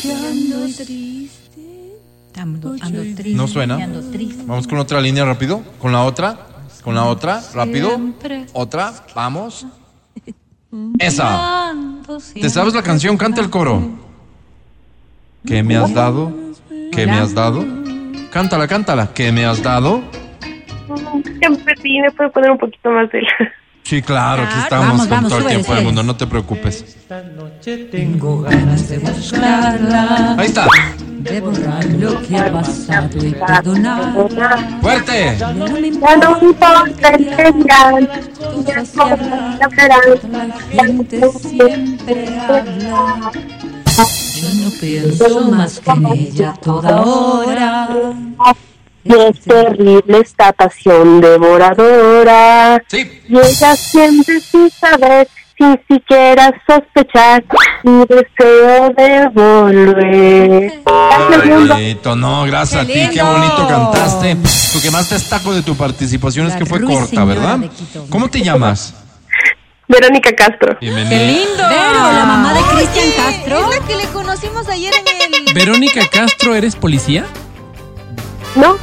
que ando triste. Ando, ando triste. No suena. ando triste. Vamos con otra línea rápido. Con la otra. Con la otra. Rápido. Siempre. Otra. Vamos. Esa. ¿Te sabes la canción? Canta el coro. ¿Qué me has dado? ¿Qué me has dado? Cántala, cántala. ¿Qué me has dado? Siempre sí, me puede poner un poquito más de Sí, claro, aquí estamos Vamos, con vamos, todo el tiempo del mundo, no te preocupes. Tengo ganas de buscarla. Ahí está. De borrar lo que ha pasado y perdonar. ¡Fuerte! Ya no me importa el La gente siempre habla. Yo no pienso más que en ella toda hora. Y es terrible esta pasión devoradora. Y ella siempre sin saber, sin siquiera sospechar, mi deseo de volver. Qué bonito, no, gracias a ti, qué bonito cantaste. Lo que más destaco de tu participación es que fue corta, ¿verdad? ¿Cómo te llamas? Verónica Castro. Bienvenida. lindo! Pero la mamá de Cristian Castro. Es la que le conocimos ayer en el... Verónica Castro, ¿eres policía? ¿No?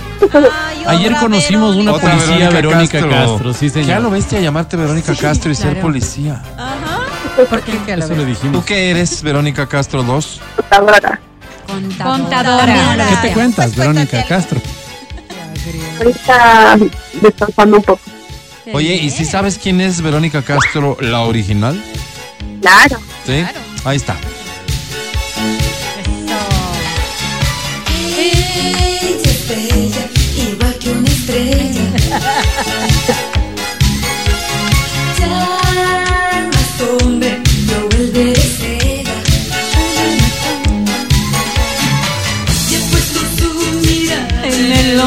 Ayer conocimos una Otra policía, Verónica, Castro. sí, señor. ¿Qué a lo bestia llamarte Verónica Castro y ser policía? ¿Por qué a Eso vez? le dijimos. ¿Tú qué eres, Verónica Castro 2? Contadora. Contadora. ¿Qué te cuentas, Verónica Castro? Ahorita descansando un poco. Oye, ¿y si sabes quién es Verónica Castro, la original? Claro. ¿Sí? Ahí está. Ella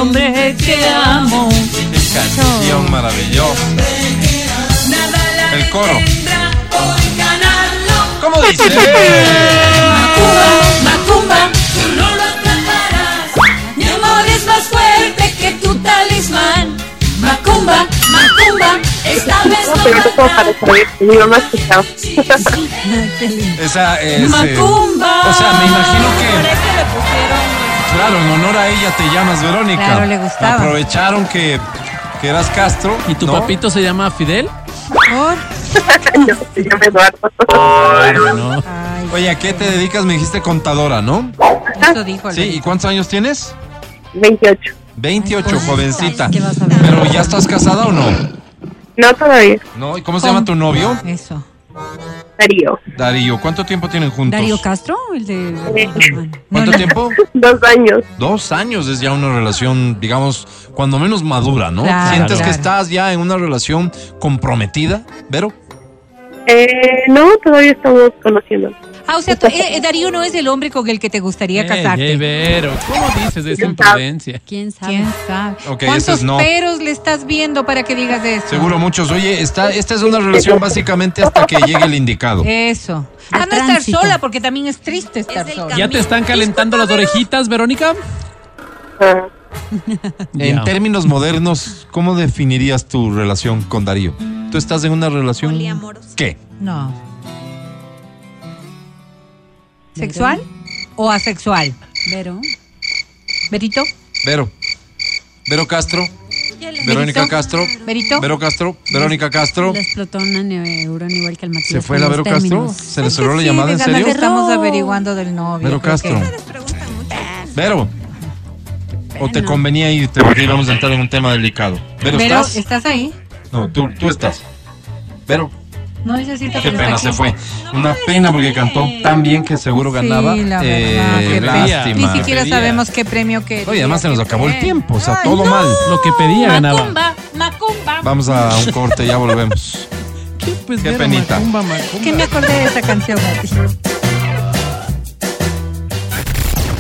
hombre que amo. Canción maravillosa. El coro. ¿Cómo dice? Macumba, Macumba, tú no lo atraparás. Mi amor es más fuerte. Macumba, Macumba, esta vez No, no pero no puedo para saber. Mi mamá ha escuchado. Esa es. eh, Macumba. o sea, me imagino que. Claro, en honor a ella te llamas Verónica. Claro, le gustaba. Aprovecharon que, que eras Castro. ¿Y tu ¿no? papito se llama Fidel? Por. Yo llama Eduardo. No. Ay, Oye, ¿a qué te dedicas? Me dijiste contadora, ¿no? Eso dijo. Sí, ¿y cuántos años tienes? 28. 28, jovencita. Pero ¿ya estás casada o no? No todavía. No, ¿y cómo se llama tu novio? Eso. Darío. Darío. ¿Cuánto tiempo tienen juntos? Darío Castro, el de. ¿Cuánto tiempo? Dos años. Dos años es ya una relación, digamos, cuando menos madura, ¿no? Claro, ¿Sientes que estás ya en una relación comprometida, Vero? Eh, no, todavía estamos conociendo. Ah, o sea, tú- eh, eh, Darío no es el hombre con el que te gustaría Ey, casarte. ey, Vero, ¿cómo dices de esa imprudencia? ¿Quién sabe? ¿Quién sabe? ¿Cuántos es no. peros le estás viendo para que digas eso? Seguro muchos. Oye, está, esta es una relación básicamente hasta que llegue el indicado. Eso. De A no estar sola, porque también es triste estar sola. ¿Ya te están calentando las orejitas, Verónica? Ah, En términos modernos, ¿cómo definirías tu relación con Darío? ¿Tú estás en una relación? ¿Qué? No. ¿Sexual o asexual? Vero. ¿Berito? Vero. Vero Castro. Verónica Castro. ¿Berito? Vero Castro. Verónica Castro. Le explotó una neurona igual que al Matías. ¿Se fue con la los Vero Castro? términos. ¿Se le cerró la llamada en serio? estamos averiguando del novio. Vero creo Castro. que- Vero. ¿O te convenía irte porque íbamos a entrar en un tema delicado? Vero, Pero, ¿estás? ¿estás ahí? No, tú, tú estás. Vero, No necesita qué pena, se fue. Una pena porque cantó tan bien que seguro ganaba. Sí, la Eh, lástima. Ni siquiera Pedía. sabemos qué premio que. Oye, además se nos acabó el tiempo, o sea, todo mal. Lo que pedía ganaba. Macumba, Macumba. Vamos a un corte, ya volvemos. ¿Qué, pues, penita. Macumba, Macumba. ¿Qué me acordé de esa canción? Mati?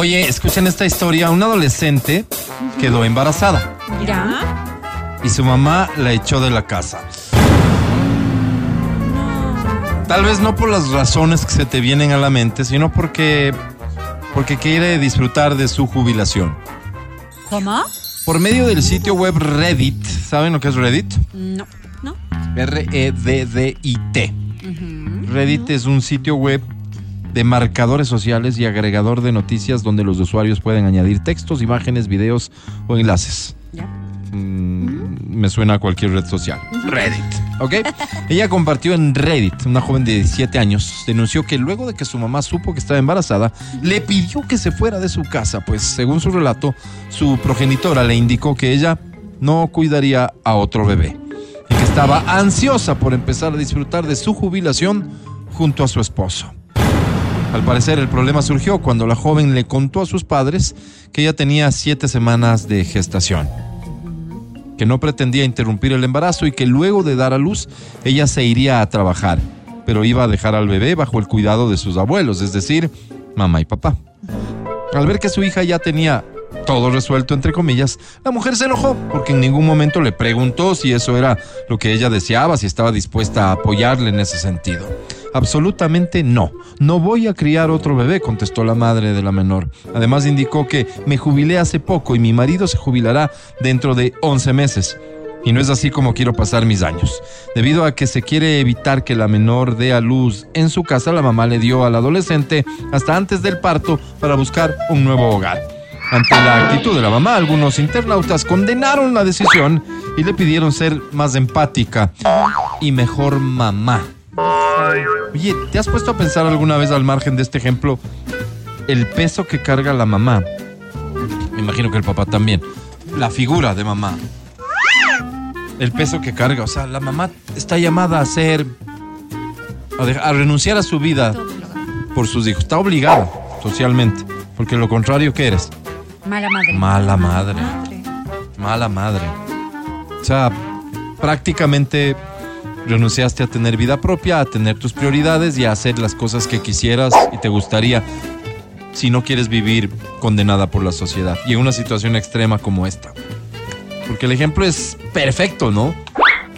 Oye, escuchen esta historia. Una adolescente quedó embarazada Ya. y su mamá la echó de la casa. Tal vez no por las razones que se te vienen a la mente, sino porque, porque quiere disfrutar de su jubilación. ¿Cómo? Por medio del sitio web Reddit, ¿saben lo que es Reddit? No. No. R-E-D-D-I-T. Reddit es un sitio web de marcadores sociales y agregador de noticias donde los usuarios pueden añadir textos, imágenes, videos o enlaces. Mm, me suena a cualquier red social. Reddit. ¿Ok? Ella compartió en Reddit, una joven de 17 años, denunció que luego de que su mamá supo que estaba embarazada, le pidió que se fuera de su casa, pues según su relato, su progenitora le indicó que ella no cuidaría a otro bebé y que estaba ansiosa por empezar a disfrutar de su jubilación junto a su esposo. Al parecer el problema surgió cuando la joven le contó a sus padres que ella tenía siete semanas de gestación. que no pretendía interrumpir el embarazo y que luego de dar a luz ella se iría a trabajar, pero iba a dejar al bebé bajo el cuidado de sus abuelos, es decir, mamá y papá. Al ver que su hija ya tenía todo resuelto, entre comillas, la mujer se enojó porque en ningún momento le preguntó si eso era lo que ella deseaba, si estaba dispuesta a apoyarle en ese sentido. Absolutamente no. No voy a criar otro bebé, contestó la madre de la menor. Además indicó que me jubilé hace poco y mi marido se jubilará dentro de 11 meses. Y no es así como quiero pasar mis años. Debido a que se quiere evitar que la menor dé a luz en su casa, la mamá le dio al adolescente hasta antes del parto para buscar un nuevo hogar. Ante la actitud de la mamá, algunos internautas condenaron la decisión y le pidieron ser más empática y mejor mamá. Oye, ¿te has puesto a pensar alguna vez al margen de este ejemplo el peso que carga la mamá? Me imagino que el papá también. La figura de mamá. El peso que carga. O sea, la mamá está llamada a ser. a, renunciar a su vida por sus hijos. Está obligada socialmente. Porque lo contrario, ¿qué eres? Mala madre. Mala madre. Mala madre. O sea, prácticamente renunciaste a tener vida propia, a tener tus prioridades y a hacer las cosas que quisieras y te gustaría si no quieres vivir condenada por la sociedad y en una situación extrema como esta. Porque el ejemplo es perfecto, ¿no?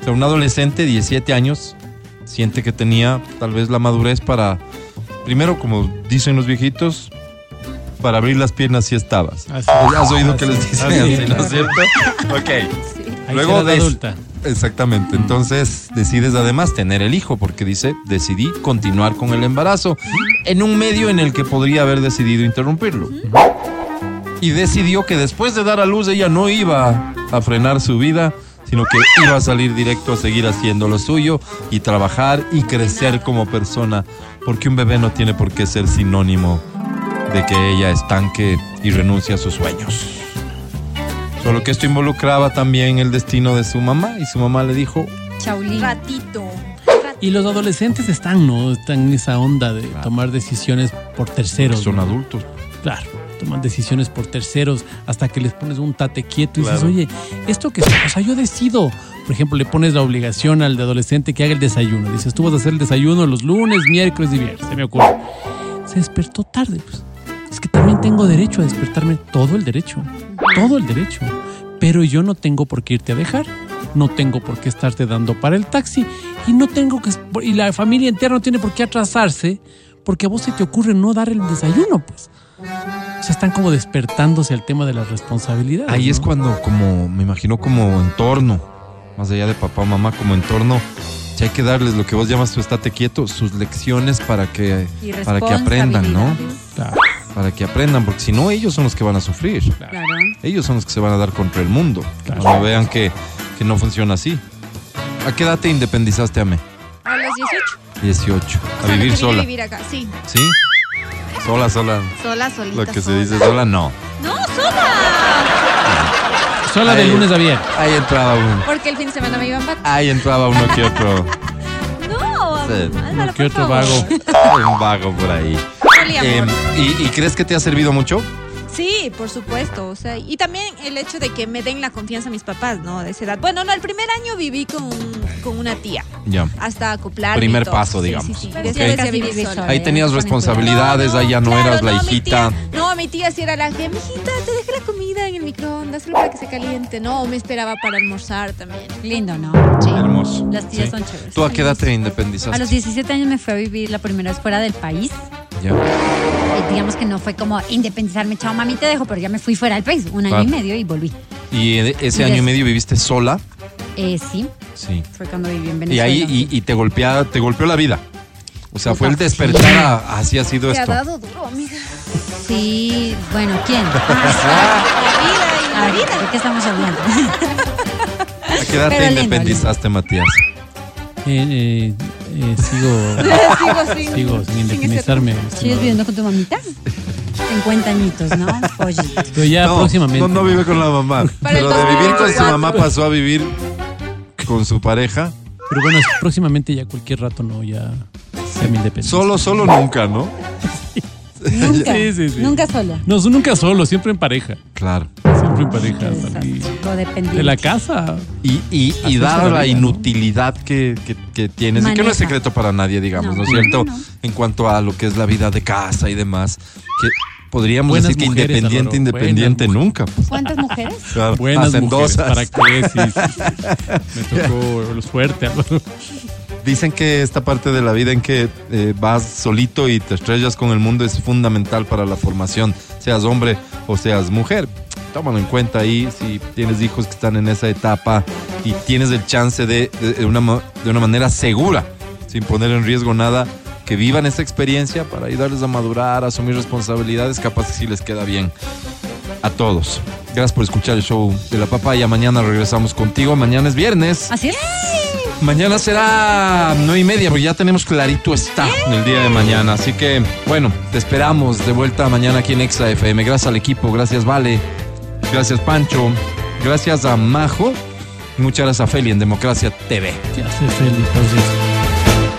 O sea, un adolescente de 17 años siente que tenía tal vez la madurez para, primero, como dicen los viejitos, para abrir las piernas si estabas. Así. ¿Has oído que Así. les dicen Así. así, ¿no es cierto? Ok. Luego de adulta. Exactamente. Entonces decides además tener el hijo porque dice, decidí continuar con el embarazo en un medio en el que podría haber decidido interrumpirlo. Y decidió que después de dar a luz ella no iba a frenar su vida, sino que iba a salir directo a seguir haciendo lo suyo y trabajar y crecer como persona, porque un bebé no tiene por qué ser sinónimo de que ella estanque y renuncie a sus sueños. Solo que esto involucraba también el destino de su mamá y su mamá le dijo, Chaulín. Ratito. Y los adolescentes están, ¿no? Están en esa onda de tomar decisiones por terceros. son ¿no? adultos. Claro, toman decisiones por terceros hasta que les pones un tate quieto y dices, oye, esto que, o sea, yo decido. Por ejemplo, le pones la obligación al de adolescente que haga el desayuno. Dices, tú vas a hacer el desayuno los lunes, miércoles y viernes, se me ocurre. Se despertó tarde, pues. Es que también tengo derecho a despertarme, todo el derecho, todo el derecho. Pero yo no tengo por qué irte a dejar, no tengo por qué estarte dando para el taxi y no tengo que y la familia entera no tiene por qué atrasarse porque a vos se te ocurre no dar el desayuno, pues. O sea, están como despertándose al tema de las responsabilidades. Ahí es cuando, como, me imagino como entorno, más allá de papá o mamá, como entorno, si hay que darles lo que vos llamas tu estate quieto, sus lecciones para que, para que aprendan, ¿no? responsabilidades. Para que aprendan, porque si no, ellos son los que van a sufrir. Claro. Ellos son los que se van a dar contra el mundo. Cuando vean que, que no funciona así. ¿A qué edad te independizaste, Ame? A los 18. 18. O A sea, vivir vine sola. a vivir acá, sí. ¿Sí? Sola, sola. Sola, solita. Lo que se dice sola, no. No, sola. Sola de Ahí- lunes a viernes. Ahí entraba uno. Porque el fin de semana me iban a Ahí entraba uno que otro. Que por otro favor. Un vago por ahí. Em, ¿y, y crees que te ha servido mucho? Sí, por supuesto. O sea, y también el hecho de que me den la confianza a mis papás, ¿no? De esa edad. Bueno, no, el primer año viví con, con una tía. Ya. Hasta acoplarme. Primer paso, Sí, digamos. Sí, sí. Sola. sola. Ahí tenías responsabilidades, ahí ya no, eras la no, mi hijita. tía- no, mi tía sí era la que, mijita, te dejé la comida en el microondas solo para que se caliente. No, me esperaba para almorzar también. Lindo, ¿no? Hermoso. Las tías Sí. son chéveres. ¿Tú a qué edad te independizaste? A los 17 años me fui a vivir la primera vez fuera del país. Ya. Eh, digamos que no fue como independizarme, chao mami, te dejo, pero ya me fui fuera del país, un año Claro. y medio y volví. ¿Y ese Y año y medio viviste sola? Eh, sí, Sí. fue cuando viví en Y Venezuela. ahí y, y te golpea, te golpeó la vida. O sea, fue el despertar sí. a así ha sido Te ha esto. dado duro, amiga. Sí, bueno, ¿quién? La vida y A la vida. ¿de qué estamos hablando? ¿A qué edad te lindo, independizaste, Matías? Eh, eh, eh, sigo, Sigo sin- sigo sin independizarme. ¿Sigues viviendo con tu mamita? 50 añitos, ¿no? Pollito. Pero ya no, próximamente. No, no vive con la mamá. Pero de vivir con su 2024. mamá pasó a vivir con su pareja. Pero bueno, próximamente ya cualquier rato no, ya sea mi independencia. Solo, solo nunca, ¿no? Nunca. Sí, sí, sí. Nunca solo. No, nunca solo, siempre en pareja. Claro. Pareja de la casa. Y, y, y dada la la vida, ¿no? inutilidad que, que, que tienes, y que no es secreto para nadie, digamos, ¿no, es cierto? En cuanto a lo que es la vida de casa y demás, que podríamos Buenas decir que mujeres, independiente, Álvaro, independiente nunca. pues. ¿Cuántas mujeres? Claro, Buenas mujeres. ¿para qué? Sí, sí, sí. Me tocó lo suerte. Álvaro. Dicen que esta parte de la vida en que eh, vas solito y te estrellas con el mundo es fundamental para la formación, seas hombre o seas mujer. Tómalo en cuenta ahí si tienes hijos que están en esa etapa y tienes el chance de, de, una, de una manera segura, sin poner en riesgo nada, que vivan esa experiencia para ayudarles a madurar, a asumir responsabilidades, capaz que sí les queda bien a todos. Gracias por escuchar el show de la papaya. Mañana regresamos contigo. Mañana es viernes. Así es. Mañana será nueve y media, porque ya tenemos clarito está en el día de mañana. Así que, bueno, te esperamos de vuelta mañana aquí en Exa FM. Gracias al equipo, gracias Vale, gracias Pancho, gracias a Majo muchas gracias a Feli en Democracia TV. ¿Qué hace Feli?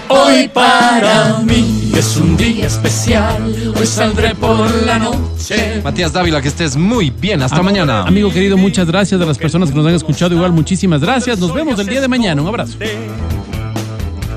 Hoy para mí es un día especial. Hoy saldré por la noche. Matías Dávila, que estés muy bien. Hasta Am- mañana. Amigo querido, muchas gracias a las personas que nos han escuchado. Igual, muchísimas gracias. Nos vemos el día de mañana. Un abrazo.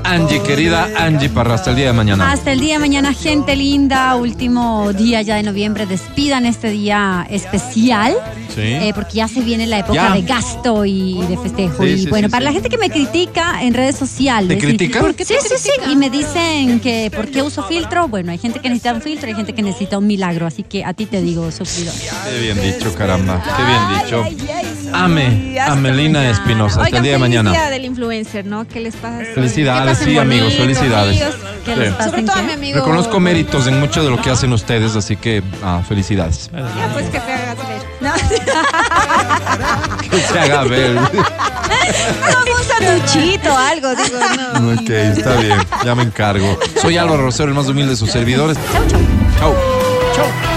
Angie, querida Angie Parra, hasta el día de mañana. Hasta el día de mañana, gente linda. Último día ya de noviembre. Despidan este día especial. Sí. eh, porque ya se viene la época Ya. de gasto y de festejo. Sí, y sí, bueno, sí, para sí. la gente que me critica en redes sociales. ¿Te critican? y- ¿Por qué sí, sí, sí. Y me dicen que ¿por qué uso filtro? Bueno, hay gente que necesita un filtro y hay gente que necesita un milagro. Así que a ti te digo, sufridor. Qué bien dicho, caramba. Qué bien dicho. Ame, Amelina Espinosa. Hasta el día de mañana. día del influencer, ¿no? ¿Qué les pasa? Felicidades, pasen sí, amigos, bonito, felicidades. amigos. Que Sí. les pasen Sobre todo a mi amigo. Reconozco méritos en mucho de lo que hacen ustedes, así que ah, felicidades. Ya, pues que te hagas ver. No, Que se haga ver. no, un sanduchito, algo, digo, no. ok, está bien, ya me encargo. Soy Álvaro Rosero, el más humilde de sus servidores. Chau, chau.